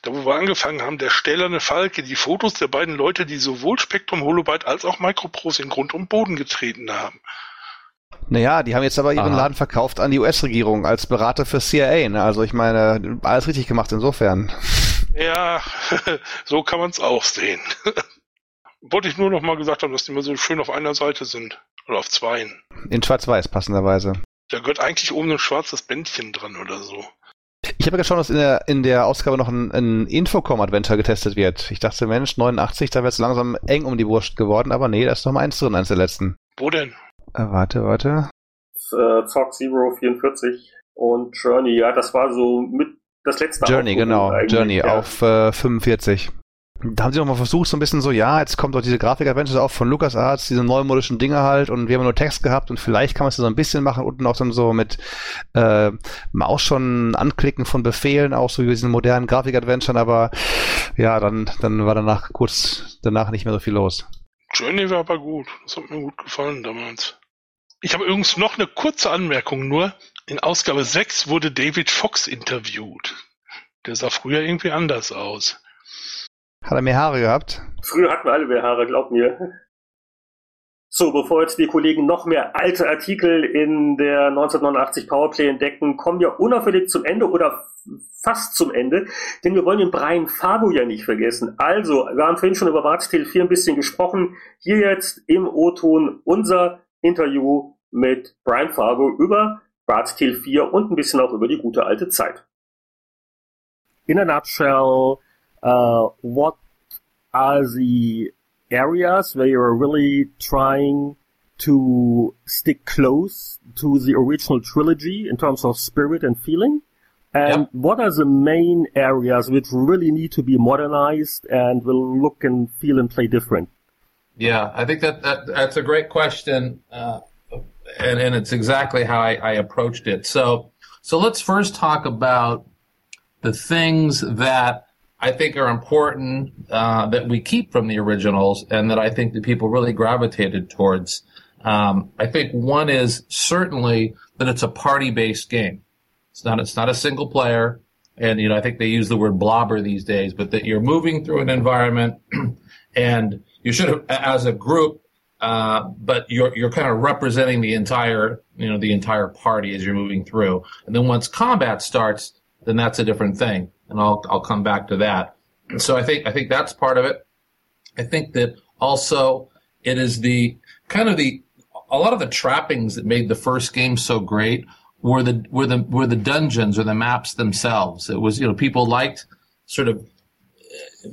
Da wo wir angefangen haben, der stählerne Falke, die Fotos der beiden Leute, die sowohl Spektrum Holobyte als auch Microprose in Grund und Boden getreten haben. Naja, die haben jetzt aber ihren Aha. Laden verkauft an die US-Regierung als Berater für CIA. Ne? Also ich meine, alles richtig gemacht insofern. Ja, so kann man es auch sehen. Wollte ich nur noch mal gesagt haben, dass die mal so schön auf einer Seite sind. Oder auf zweien. In Schwarz-Weiß passenderweise. Da gehört eigentlich oben ein schwarzes Bändchen dran oder so. Ich habe geschaut, dass in der, in der Ausgabe noch ein, ein Infocom-Adventure getestet wird. Ich dachte, Mensch, 89, da wäre es langsam eng um die Wurst geworden, aber nee, da ist noch mal eins drin, eins der letzten. Wo denn? Äh, warte, warte. Äh, Zock Zero 44 und Journey, ja, das war so mit das letzte Journey, genau. Journey ja. auf äh, 45. Da haben sie noch mal versucht, so ein bisschen so, ja, jetzt kommt doch diese Grafik-Adventures auf von LucasArts, diese neumodischen Dinge halt, und wir haben nur Text gehabt und vielleicht kann man es so ein bisschen machen, unten auch dann so mit äh, Maus schon anklicken von Befehlen, auch so wie diesen modernen Grafik-Adventuren, aber ja, dann, dann war danach kurz danach nicht mehr so viel los. Journey war aber gut. Das hat mir gut gefallen damals. Ich habe übrigens noch eine kurze Anmerkung nur. In Ausgabe 6 wurde David Fox interviewt. Der sah früher irgendwie anders aus. Hat er mehr Haare gehabt? Früher hatten wir alle mehr Haare, glaub mir. So, bevor jetzt die Kollegen noch mehr alte Artikel in der 1989 Powerplay entdecken, kommen wir unauffällig zum Ende oder fast zum Ende, denn wir wollen den Brian Fargo ja nicht vergessen. Also, wir haben vorhin schon über Wartale 4 ein bisschen gesprochen. Hier jetzt im O-Ton unser Interview mit Brian Fargo über Wartale 4 und ein bisschen auch über die gute alte Zeit. In a nutshell, uh, what are the areas where you're really trying to stick close to the original trilogy in terms of spirit and feeling? And Yep. what are the main areas which really need to be modernized and will look and feel and play different? Yeah, I think that, that that's a great question, uh, and and it's exactly how I, I approached it. So so let's first talk about the things that I think are important uh, that we keep from the originals, and that I think that people really gravitated towards. Um, I think one is certainly that it's a party-based game. It's not it's not a single player, and you know I think they use the word blobber these days, but that you're moving through an environment, and you should have as a group, uh, but you're you're kind of representing the entire you know the entire party as you're moving through, and then once combat starts, then that's a different thing, and I'll I'll come back to that. And so I think I think that's part of it. I think that also it is the kind of the a lot of the trappings that made the first game so great were the were the were the dungeons or the maps themselves. It was you know people liked sort of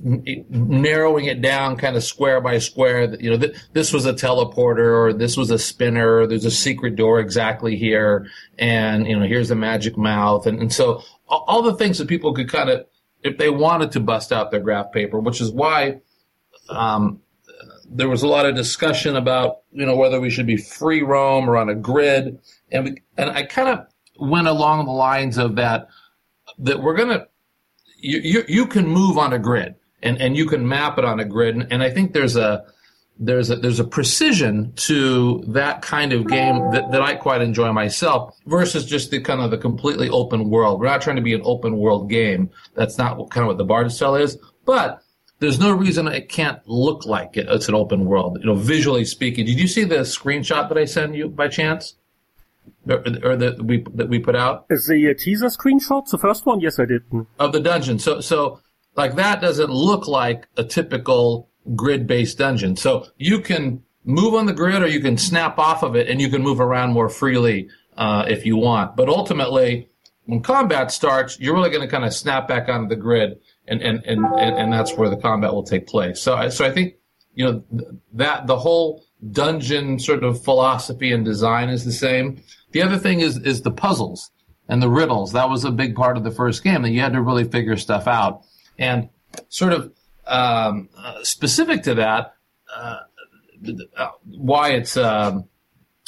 narrowing it down kind of square by square that you know th- this was a teleporter or this was a spinner there's a secret door exactly here and you know here's a magic mouth and, and so all, the things that people could kind of if they wanted to bust out their graph paper which is why um, there was a lot of discussion about you know whether we should be free roam or on a grid, and we, and I kind of went along the lines of that that we're gonna you, you you can move on a grid and and you can map it on a grid. And, and I think there's a there's a there's a precision to that kind of game that, that I quite enjoy myself versus just the kind of the completely open world. We're not trying to be an open world game. That's not what, kind of what the Bard style is. But there's no reason it can't look like it. It's an open world, you know, visually speaking. Did you see the screenshot that I sent you by chance, or, or that we that we put out Is the uh, teaser screenshot the first one? Yes, I did. of the dungeon? So so like that doesn't look like a typical grid-based dungeon. So you can move on the grid, or you can snap off of it, and you can move around more freely uh, if you want. But ultimately, when combat starts, you're really going to kind of snap back onto the grid, and and, and, and and that's where the combat will take place. So so I think you know that the whole dungeon sort of philosophy and design is the same. The other thing is is the puzzles and the riddles. That was a big part of the first game that you had to really figure stuff out. And sort of um, uh, specific to that, uh, why it's um,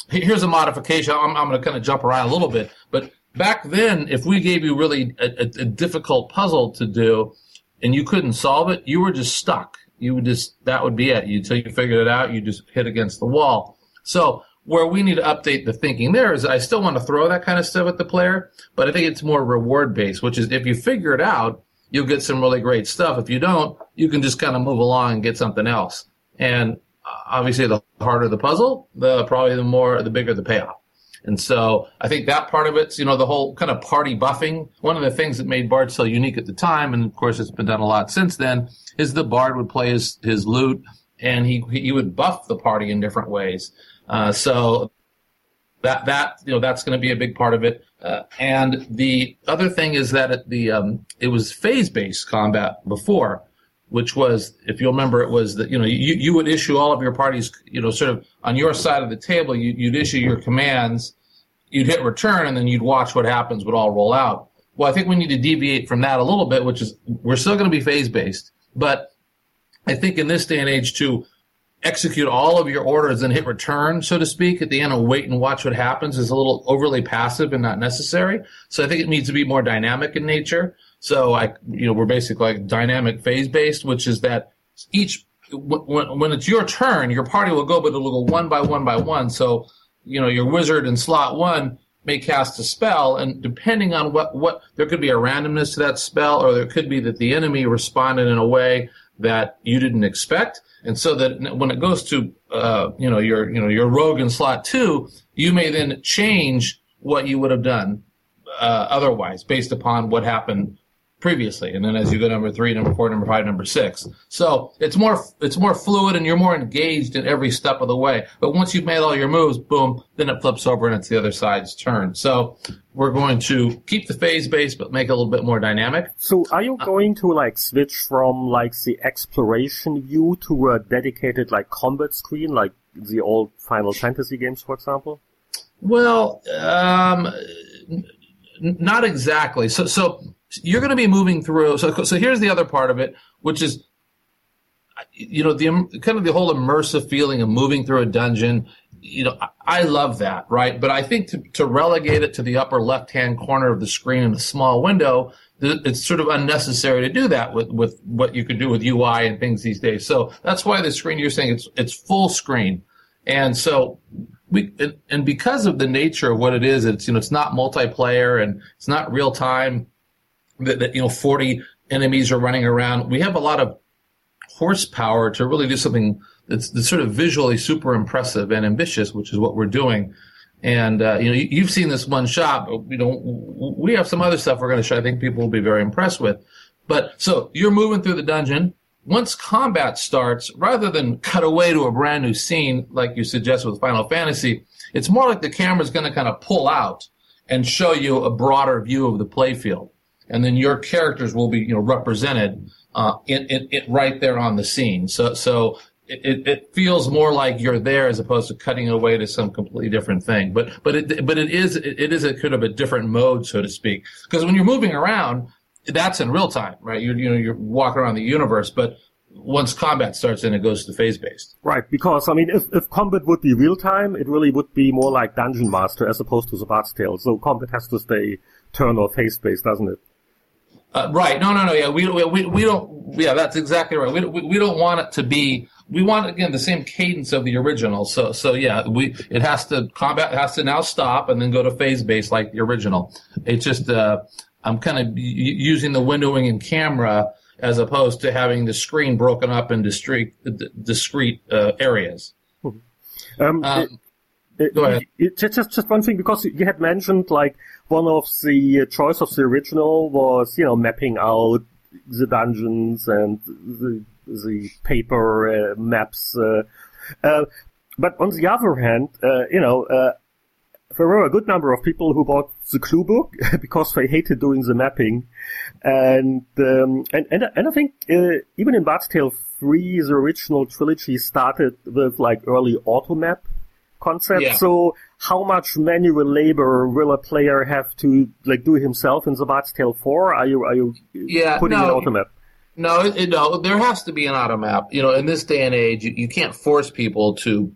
here's a modification. I'm, I'm going to kind of jump around a little bit, but back then, if we gave you really a, a, a difficult puzzle to do and you couldn't solve it, you were just stuck. You would just that would be it. You, until you figured it out, you just hit against the wall. So where we need to update the thinking there is I still want to throw that kind of stuff at the player, but I think it's more reward based, which is if you figure it out, you'll get some really great stuff. If you don't, you can just kind of move along and get something else. And uh, obviously, the harder the puzzle, the probably the more the bigger the payoff. And so I think that part of it's, you know, the whole kind of party buffing. One of the things that made Bard so unique at the time, and of course it's been done a lot since then, is the Bard would play his, his lute and he, he would buff the party in different ways. Uh, so that, that, you know, that's going to be a big part of it. Uh, and the other thing is that it, the, um, it was phase based combat before which was, if you'll remember, it was that, you know, you, you would issue all of your parties, you know, sort of on your side of the table, you, you'd issue your commands, you'd hit return, and then you'd watch what happens would all roll out. Well, I think we need to deviate from that a little bit, which is we're still going to be phase based, but I think in this day and age to execute all of your orders and hit return, so to speak, at the end and wait and watch what happens is a little overly passive and not necessary. So I think it needs to be more dynamic in nature. So I, you know, we're basically like dynamic phase based, which is that each, when, when it's your turn, your party will go, but it'll go one by one by one. So, you know, your wizard in slot one may cast a spell and depending on what, what, there could be a randomness to that spell or there could be that the enemy responded in a way that you didn't expect. And so that when it goes to, uh, you know, your, you know, your rogue in slot two, you may then change what you would have done, uh, otherwise based upon what happened previously. And then as you go number three, number four, number five, number six. So it's more, it's more fluid and you're more engaged in every step of the way. But once you've made all your moves, boom, then it flips over and it's the other side's turn. So we're going to keep the phase base, but make it a little bit more dynamic. So are you going to like switch from like the exploration view to a dedicated like combat screen, like the old Final Fantasy games, for example? Well, um, n- not exactly. So, so you're going to be moving through. So, so here's the other part of it, which is, you know, the kind of the whole immersive feeling of moving through a dungeon. You know, I, I love that, right? But I think to, to relegate it to the upper left hand corner of the screen in a small window, it's sort of unnecessary to do that with, with what you can do with UI and things these days. So that's why the screen you're saying it's, it's full screen. And so we, and- and because of the nature of what it is, it's, you know, it's not multiplayer and it's not real time that, that, you know, 40 enemies are running around. We have a lot of horsepower to really do something that's, that's sort of visually super impressive and ambitious, which is what we're doing. And, uh, you know, you, you've seen this one shot, but, you know, we have some other stuff we're going to show. I think people will be very impressed with. But so you're moving through the dungeon. Once combat starts, rather than cut away to a brand new scene like you suggest with Final Fantasy, it's more like the camera's going to kind of pull out and show you a broader view of the playfield. And then your characters will be, you know, represented, uh, in, in, in right there on the scene. So, so it, it, feels more like you're there as opposed to cutting away to some completely different thing. But, but it, but it is, it is a kind of a different mode, so to speak. Because when you're moving around, that's in real time, right? You're, you know, you're walking around the universe, but once combat starts, then it goes to phase based. Right, because I mean, if, if combat would be real time, it really would be more like Dungeon Master as opposed to Bard's Tale. So combat has to stay turn or phase based, doesn't it? Uh, right. No, no, no. Yeah, we, we, we don't. Yeah, that's exactly right. We, we, we don't want it to be. We want again the same cadence of the original. So so yeah, we it has to combat has to now stop and then go to phase base like the original. It's just uh, I'm kind of using the windowing and camera as opposed to having the screen broken up into discrete discrete uh, areas. Um, um, it, go ahead. It, it, just just one thing because you had mentioned like one of the choice of the original was you know mapping out the dungeons and the the paper uh, maps. Uh, uh, but on the other hand, uh, you know, uh, there were a good number of people who bought the clue book because they hated doing the mapping, and um, and and and I think uh, even in Bard's Tale three, the original trilogy started with like early automap concept. Yeah. So how much manual labor will a player have to like do himself in the Bard's Tale 4? Are you are you yeah, putting no, an automap? No, it, no, there has to be an automap. You know, in this day and age, you, you can't force people to,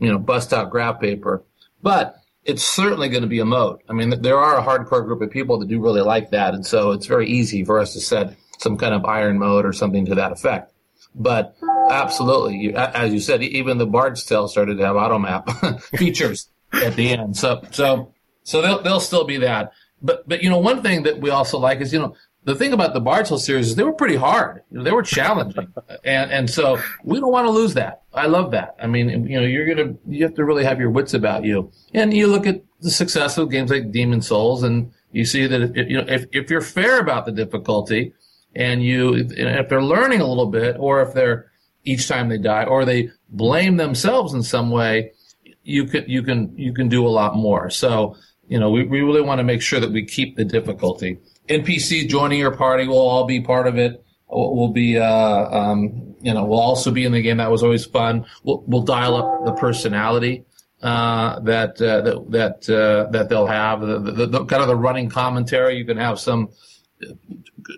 you know, bust out graph paper. But it's certainly going to be a mode. I mean, there are a hardcore group of people that do really like that, and so it's very easy for us to set some kind of iron mode or something to that effect. But absolutely, as you said, even the Bard's Tale started to have automap features at the end. So, so, so they'll they'll still be that. But but you know, one thing that we also like is you know the thing about the Bard's Tale series is they were pretty hard. You know, they were challenging, and and so we don't want to lose that. I love that. I mean, you know, you're gonna you have to really have your wits about you, and you look at the success of games like Demon Souls, and you see that if, you know if if you're fair about the difficulty, and you if they're learning a little bit, or if they're each time they die, or they blame themselves in some way, you can you can you can do a lot more. So you know, we, we really want to make sure that we keep the difficulty. NPCs joining your party will all be part of it. We'll be, uh, um, you know, we'll also be in the game. That was always fun. We'll, we'll dial up the personality uh, that uh, that that uh, that they'll have. The, the, the, kind of the running commentary. You can have some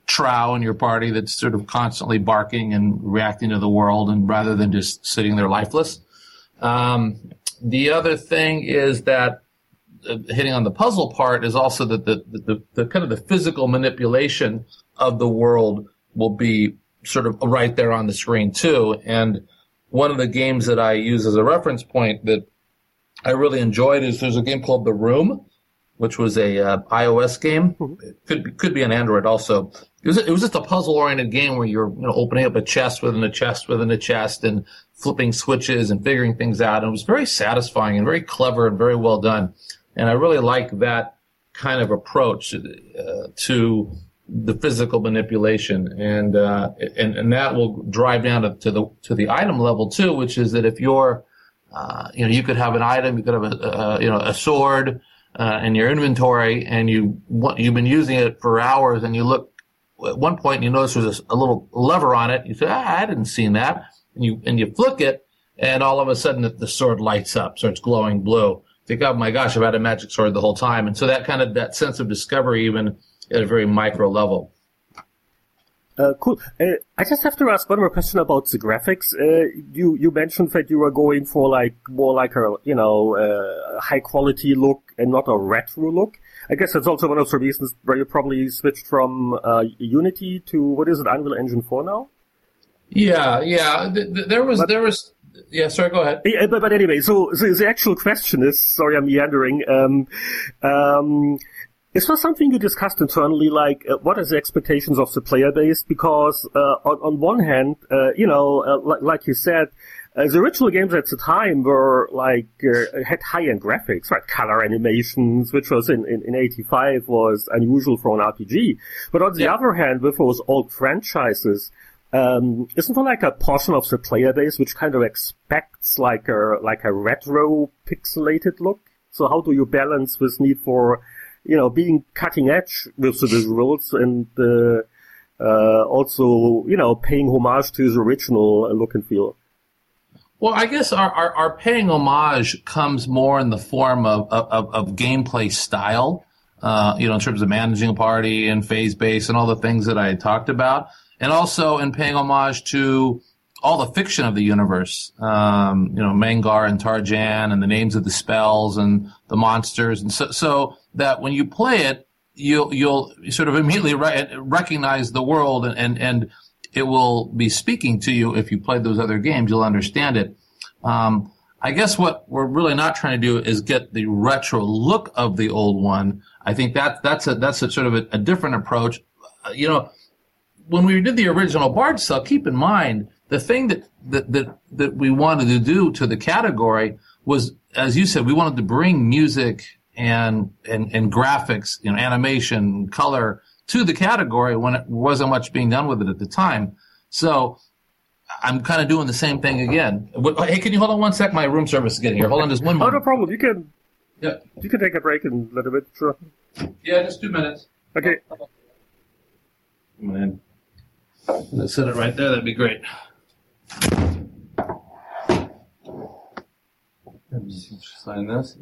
trow in your party that's sort of constantly barking and reacting to the world, and rather than just sitting there lifeless. Um, the other thing is that uh, hitting on the puzzle part is also that the, the, the, the, kind of the physical manipulation of the world will be sort of right there on the screen too. And one of the games that I use as a reference point that I really enjoyed is there's a game called The Room, which was a uh, iOS game. Mm-hmm. It could be, could be an Android also. It was, it was just a puzzle oriented game where you're you know, opening up a chest within a chest within a chest and flipping switches and figuring things out. And it was very satisfying and very clever and very well done. And I really like that kind of approach uh, to the physical manipulation, and uh, and and that will drive down to, to, the to the item level too, which is that if you're uh, you know you could have an item, you could have a, a you know a sword uh, in your inventory, and you you've been using it for hours, and you look at one point and you notice there's a, a little lever on it. You say, ah, I didn't see that, and you and you flick it, and all of a sudden the, the sword lights up, starts glowing blue think, oh my gosh, I've had a magic sword the whole time. And so that kind of, that sense of discovery, even at a very micro level. Uh, cool. Uh, I just have to ask one more question about the graphics. Uh, you you mentioned that you were going for like more like a you know uh, high quality look and not a retro look. I guess that's also one of the reasons where you probably switched from uh, Unity to what is it, Unreal Engine four now? Yeah, yeah. there was but, there was yeah, sorry, go ahead. Yeah, but, but anyway, so, so the actual question is, sorry, I'm meandering. Um, um, is there something you discussed internally, like uh, what are the expectations of the player base? Because uh, on, on one hand, uh, you know, uh, like, like you said, uh, the original games at the time were like uh, had high-end graphics, right? Color animations, which was in, in, in 85 was unusual for an RPG. But on the yeah. other hand, with those old franchises, um, isn't there like a portion of the player base which kind of expects like a like a retro pixelated look? So how do you balance this need for, you know, being cutting edge with the visuals and uh, uh, also, you know, paying homage to his original look and feel? Well, I guess our, our, our paying homage comes more in the form of, of, of gameplay style, uh, you know, in terms of managing a party and phase base and all the things that I had talked about and also in paying homage to all the fiction of the universe, um, you know, Mangar and Tarjan and the names of the spells and the monsters. And so, so that when you play it, you'll you'll sort of immediately re- recognize the world and, and and it will be speaking to you if you played those other games. You'll understand it. Um, I guess what we're really not trying to do is get the retro look of the old one. I think that that's a that's a sort of a, a different approach. Uh, you know, when we did the original Bard cell, keep in mind the thing that, that that that we wanted to do to the category was, as you said, we wanted to bring music and and and graphics, you know, animation, color to the category when it wasn't much being done with it at the time. So I'm kind of doing the same thing again. Hey, can you hold on one sec? My room service is getting here. Hold on just one Oh, no problem. You can Yeah, you can take a break in a little bit. Sure. yeah, just two minutes. Okay. Man. Let's set it right there. That'd be great. Sign this.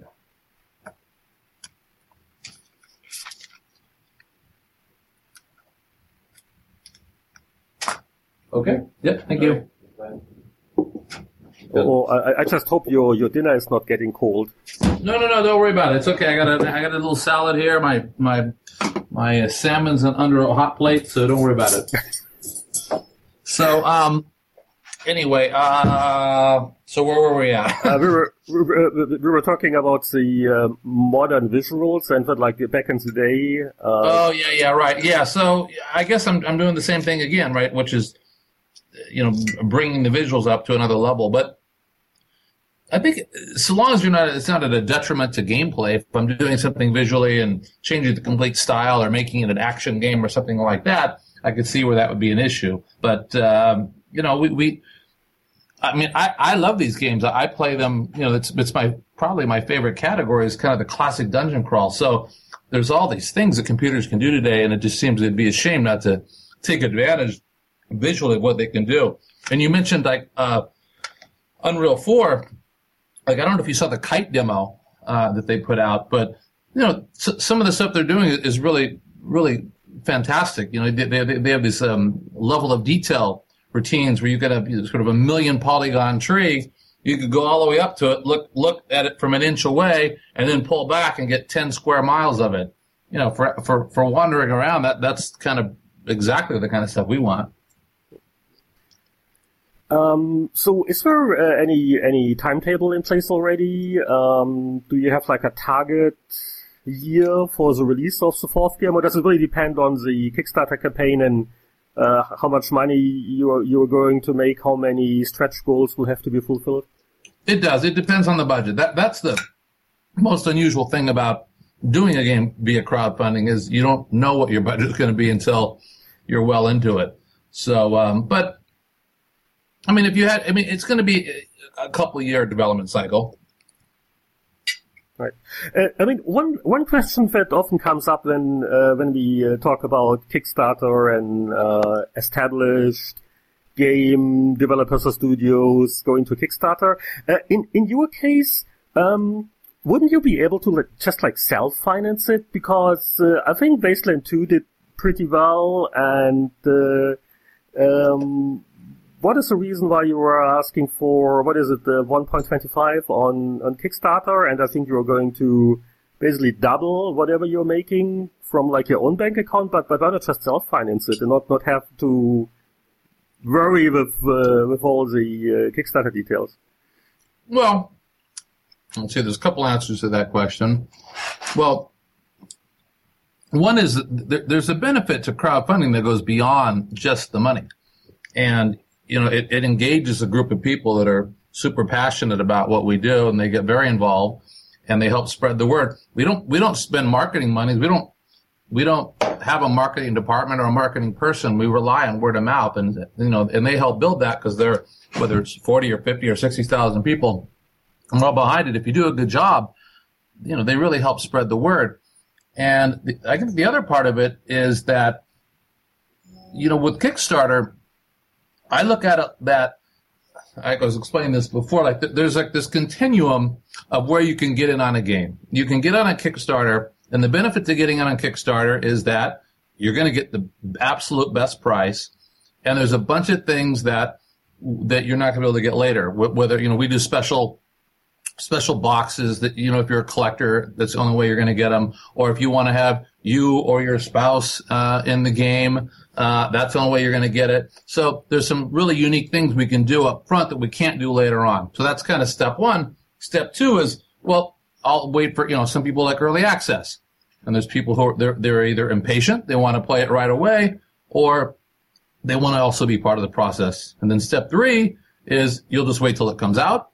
Okay. Yep. Thank you. Well, I, I just hope your your dinner is not getting cold. No, no, no. Don't worry about it. It's okay. I got a I got a little salad here. My my my uh, salmon's under a hot plate, so don't worry about it. so um, anyway, uh, so where were we at? Uh, we were we were, we were talking about the uh, modern visuals and that like back in the day. Uh, Oh yeah, yeah, right. Yeah. So I guess I'm I'm doing the same thing again, right? Which is, you know, bringing the visuals up to another level. But I think so long as you're not, it's not at a detriment to gameplay. If I'm doing something visually and changing the complete style or making it an action game or something like that, I could see where that would be an issue. But um, you know, we, we I mean, I, I love these games. I play them. You know, it's it's my probably my favorite category is kind of the classic dungeon crawl. So there's all these things that computers can do today, and it just seems it'd be a shame not to take advantage visually what they can do. And you mentioned like uh, Unreal Four. Like I don't know if you saw the kite demo uh, that they put out, but you know, s- some of the stuff they're doing is really really fantastic. You know, they they, they have this um, level of detail routines where you get a sort of a million polygon tree. You could go all the way up to it, look look at it from an inch away, and then pull back and get ten square miles of it. You know, for for for wandering around, that that's kind of exactly the kind of stuff we want. Um, so is there uh, any any timetable in place already? Um, do you have like a target year for the release of the fourth game, or does it really depend on the Kickstarter campaign and uh, how much money you're you're going to make, how many stretch goals will have to be fulfilled? It does. It depends on the budget. That that's the most unusual thing about doing a game via crowdfunding is you don't know what your budget is going to be until you're well into it. So, um, but I mean, if you had, I mean, it's going to be a couple year development cycle. Right. Uh, I mean, one one question that often comes up when uh, when we uh, talk about Kickstarter and uh, established game developers or studios going to Kickstarter. Uh, in in your case, um, wouldn't you be able to like, just like self finance it? Because uh, I think Wasteland Two did pretty well, and um, what is the reason why you were asking for what is it the 1.25 on on Kickstarter and I think you're going to basically double whatever you're making from like your own bank account but but why not just self finance it and not not have to worry with uh, with all the uh, Kickstarter details Well, let's see. There's a couple answers to that question. Well, one is there's a benefit to crowdfunding that goes beyond just the money, and you know it, it engages a group of people that are super passionate about what we do, and they get very involved, and they help spread the word. We don't we don't spend marketing money. We don't we don't have a marketing department or a marketing person. We rely on word of mouth, and you know, and they help build that because they're whether it's forty or fifty or sixty thousand people, and all behind it. If you do a good job, you know, they really help spread the word. And the, I think the other part of it is that, you know, with Kickstarter, I look at it that I was explaining this before. Like th- there's like this continuum of where you can get in on a game. You can get on a Kickstarter, and the benefit to getting in on Kickstarter is that you're going to get the absolute best price, and there's a bunch of things that that you're not going to be able to get later. Wh- Whether you know we do special special boxes that you know if you're a collector that's the only way you're going to get them or if you want to have you or your spouse uh, in the game. Uh, that's the only way you're going to get it. So there's some really unique things we can do up front that we can't do later on. So that's kind of step one. Step two is, well, I'll wait for, you know, some people like early access. And there's people who are, they're, they're either impatient, they want to play it right away, or they want to also be part of the process. And then step three is you'll just wait till it comes out.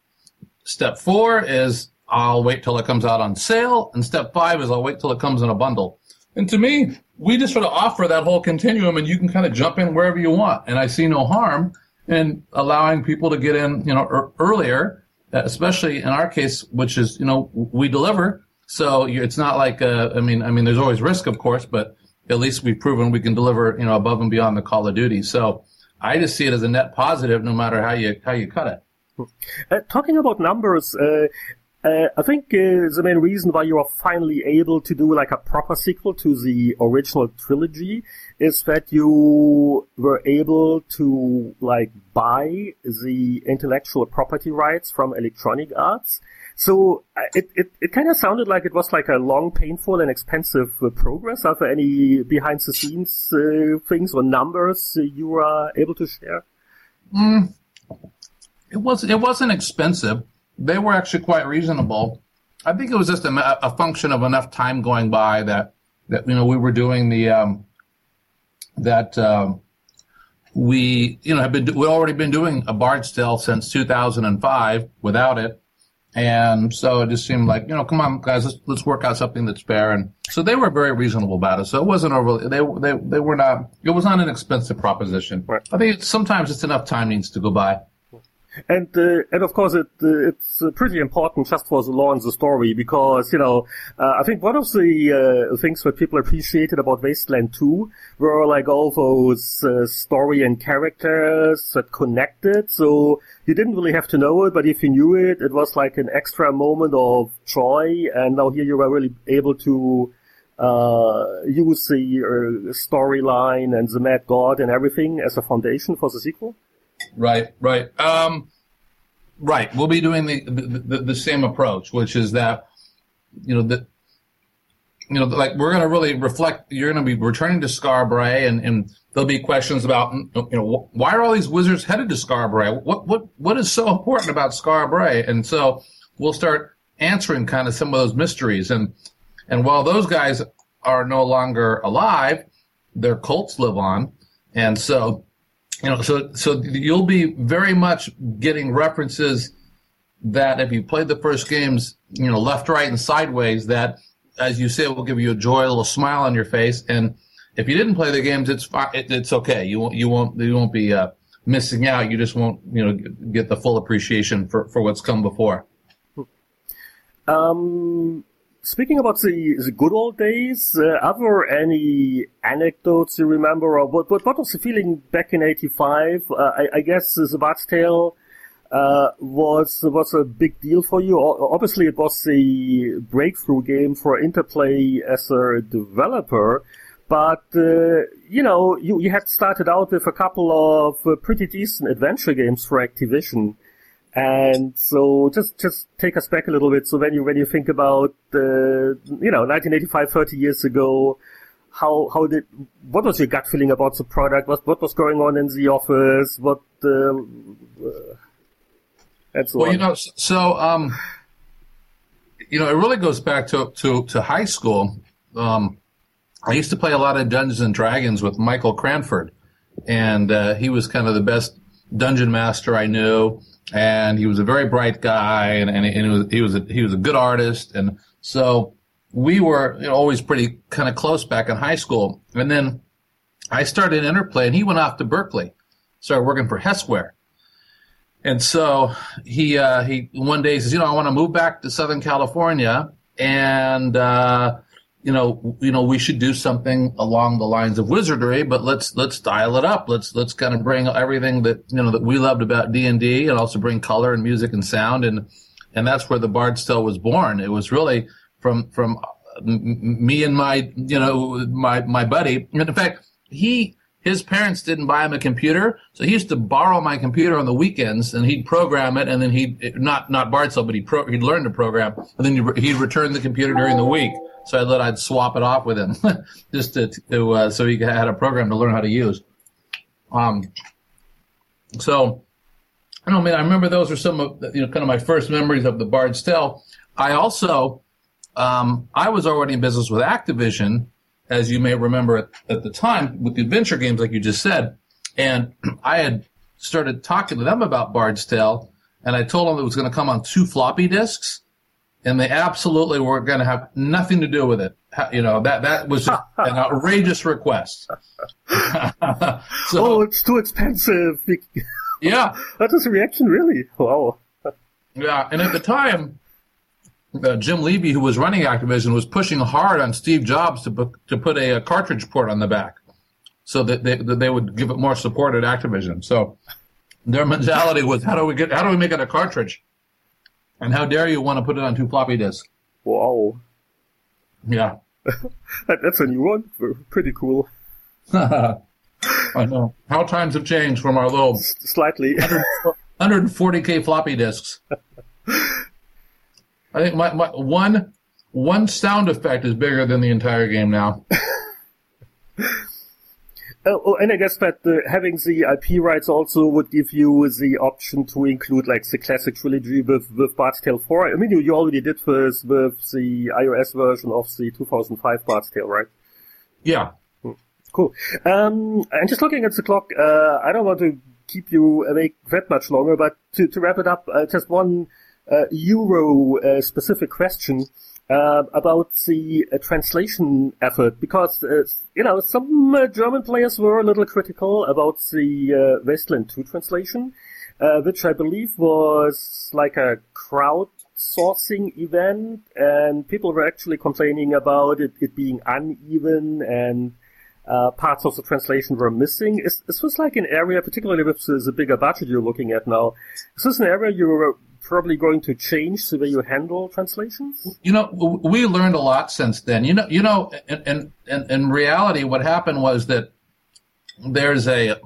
Step four is I'll wait till it comes out on sale. And step five is I'll wait till it comes in a bundle. And to me, we just sort of offer that whole continuum and you can kind of jump in wherever you want. And I see no harm in allowing people to get in, you know, er- earlier, especially in our case, which is, you know, we deliver. So it's not like, uh, I mean, I mean, there's always risk, of course, but at least we've proven we can deliver, you know, above and beyond the Call of Duty. So I just see it as a net positive, no matter how you how you cut it. Uh, talking about numbers, uh, uh, I think uh, the main reason why you are finally able to do like a proper sequel to the original trilogy is that you were able to like buy the intellectual property rights from Electronic Arts. So uh, it, it, it kind of sounded like it was like a long, painful, and expensive uh, progress. Are there any behind the scenes uh, things or numbers you are able to share? Mm, it was it wasn't expensive they were actually quite reasonable. I think it was just a, a, function of enough time going by that that you know we were doing the um, that um, we you know have been we already been doing a Bard's Tale since 2005 without it, and so it just seemed like you know come on guys let's let's work out something that's fair and so they were very reasonable about it. So it wasn't overly they they they were not it was not an expensive proposition. Right. I think sometimes it's enough time needs to go by. And uh, and of course it uh, it's uh, pretty important just for the law and the story because you know uh, I think one of the uh, things that people appreciated about Wasteland 2 were like all those uh, story and characters that connected. So you didn't really have to know it, but if you knew it, it was like an extra moment of joy. And now here you were really able to use the storyline and the Mad God and everything as a foundation for the sequel. Right, right. Um, right. We'll be doing the, the, the, same approach, which is that, you know, that, you know, like we're going to really reflect, you're going to be returning to Scarbray and, and there'll be questions about, you know, why are all these wizards headed to Scarbray? What, what, what is so important about Scarbray? And so we'll start answering kind of some of those mysteries. And, and while those guys are no longer alive, their cults live on. And so you know, so so you'll be very much getting references that if you played the first games, you know, left, right, and sideways, that as you say, will give you a joy, a little smile on your face. And if you didn't play the games, it's fine. It, it's okay. You won't you won't you won't be uh, missing out. You just won't you know get the full appreciation for for what's come before. Um, Speaking about the, the good old days, uh, are there any anecdotes you remember, or what, what, what was the feeling back in '85? Uh, I, I, guess the Bat's Tale uh, was was a big deal for you. Obviously, it was the breakthrough game for Interplay as a developer, but uh, you know, you, you had started out with a couple of uh, pretty decent adventure games for Activision. And so just, just take us back a little bit. So when you, when you think about, uh, you know, 1985, 30 years ago, how, how did, what was your gut feeling about the product? What, what was going on in the office? What, uh, uh and so well, on. you know, so, um, you know, it really goes back to, to, to high school. Um, I used to play a lot of Dungeons and Dragons with Michael Cranford, and uh, he was kind of the best dungeon master I knew and he was a very bright guy, and, and, and he was he was a, he was a good artist, and so we were you know, always pretty kind of close back in high school. And then I started Interplay, and he went off to Berkeley, started working for Hesware. And so he uh, he one day says, you know, I want to move back to Southern California, and uh, you know, you know, we should do something along the lines of wizardry, but let's let's dial it up. Let's let's kind of bring everything that you know that we loved about D and D, and also bring color and music and sound, and and that's where the Bard's Tale was born. It was really from from me and my you know my my buddy. And in fact, he his parents didn't buy him a computer, so he used to borrow my computer on the weekends, and he'd program it, and then he'd not not Tale, but he'd pro, he'd learn to program, and then he'd return the computer during the week. So I thought I'd swap it off with him just to, to uh, so he had a program to learn how to use. Um, so I don't mean I remember those are some of you know kind of my first memories of the Bard's Tale. I also um, I was already in business with Activision, as you may remember at, at the time with the adventure games, like you just said, and I had started talking to them about Bard's Tale, and I told them it was going to come on two floppy disks, and they absolutely were going to have nothing to do with it. You know that that was just an outrageous request. so, oh, it's too expensive. Yeah, that was a reaction, really. Wow. Yeah, and at the time, uh, Jim Levy, who was running Activision, was pushing hard on Steve Jobs to put, to put a, a cartridge port on the back, so that they that they would give it more support at Activision. So their mentality was, how do we get, how do we make it a cartridge? And how dare you want to put it on two floppy disks? Wow. Yeah. that, that's a new one. Pretty cool. I know. How times have changed from our little slightly 140k floppy disks. I think my, my one one sound effect is bigger than the entire game now. Oh, oh, and I guess that uh, having the IP rights also would give you the option to include like the classic trilogy with with Bard's Tale 4. I mean, you, you already did this with the iOS version of the 2005 Bard's Tale, right? Yeah. Hmm. Cool. Um, and just looking at the clock, uh, I don't want to keep you awake that much longer, but to, to wrap it up, uh, just one uh, Euro uh, specific question uh, about the uh, translation effort because uh, you know some uh, German players were a little critical about the Westland 2 translation, which I believe was like a crowdsourcing event, and people were actually complaining about it, it being uneven and. Uh, parts of the translation were missing. Is, is this like an area, particularly with the, the, bigger budget you're looking at now, is this an area you were probably going to change the way you handle translations? You know, we learned a lot since then. You know, you know, in, in, in reality, what happened was that there's a,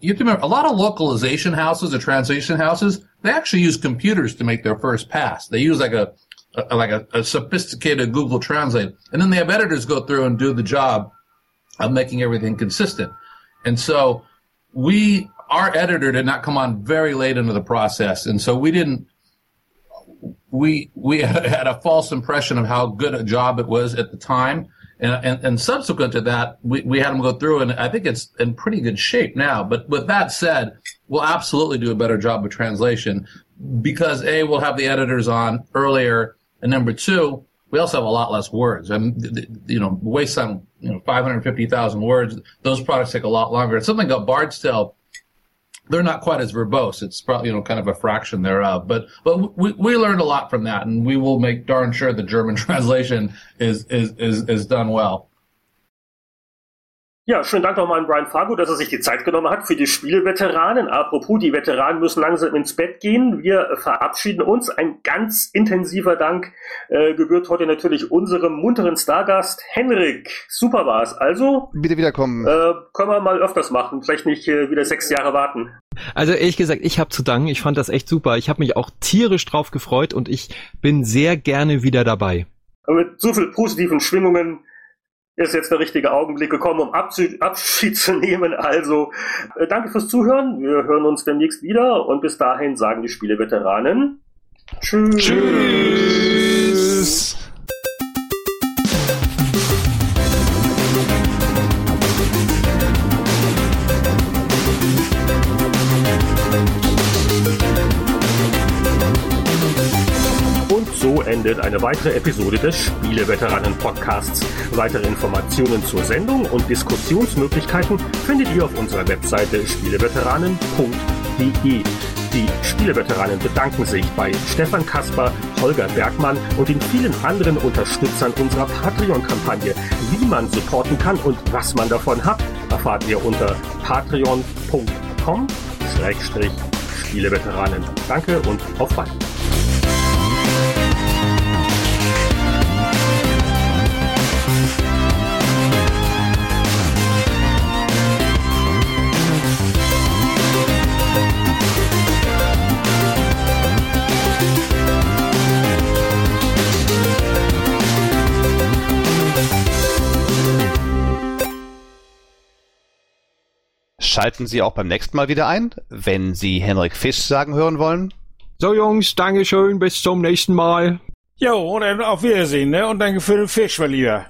you remember, a lot of localization houses or translation houses, they actually use computers to make their first pass. They use like a, a like a, a sophisticated Google Translate. And then they have editors go through and do the job of making everything consistent. And so we our editor did not come on very late into the process, and so we didn't. We we had a false impression of how good a job it was at the time, and and, and subsequent to that, we, we had them go through, and I think it's in pretty good shape now. But with that said, we'll absolutely do a better job of translation because a we'll have the editors on earlier, and number two, we also have a lot less words. I mean, you know, Wasteland, you know, 550,000 words. Those products take a lot longer. It's something called Bard's Tale they're not quite as verbose. It's probably you know kind of a fraction thereof. But but we, we learned a lot from that, and we will make darn sure the German translation is is is, is done well. Ja, schönen Dank nochmal an Brian Fargo, dass er sich die Zeit genommen hat für die Spieleveteranen. Apropos, die Veteranen müssen langsam ins Bett gehen. Wir verabschieden uns. Ein ganz intensiver Dank äh, gebührt heute natürlich unserem munteren Stargast Henrik. Super war's. Also bitte wiederkommen. Äh, können wir mal öfters machen. Vielleicht nicht äh, wieder sechs Jahre warten. Also ehrlich gesagt, ich habe zu danken. Ich fand das echt super. Ich habe mich auch tierisch drauf gefreut und ich bin sehr gerne wieder dabei. mit so viel positiven Schwingungen ist jetzt der richtige Augenblick gekommen, um Abschied zu nehmen. Also, äh, danke fürs Zuhören. Wir hören uns demnächst wieder und bis dahin sagen die Spieleveteranen Tschüss. Tschüss. So endet eine weitere Episode des Spieleveteranen-Podcasts. Weitere Informationen zur Sendung und Diskussionsmöglichkeiten findet ihr auf unserer Webseite spieleveteranen.de. Die Spieleveteranen bedanken sich bei Stefan Kasper, Holger Bergmann und den vielen anderen Unterstützern unserer Patreon-Kampagne. Wie man supporten kann und was man davon hat, erfahrt ihr unter patreon.com-spieleveteranen. Danke und auf bald. Schalten Sie auch beim nächsten Mal wieder ein, wenn Sie Henrik Fisch sagen hören wollen. So Jungs, Dankeschön, bis zum nächsten Mal. Jo, und dann auf Wiedersehen, ne? Und danke für den Fisch, mein Lieber.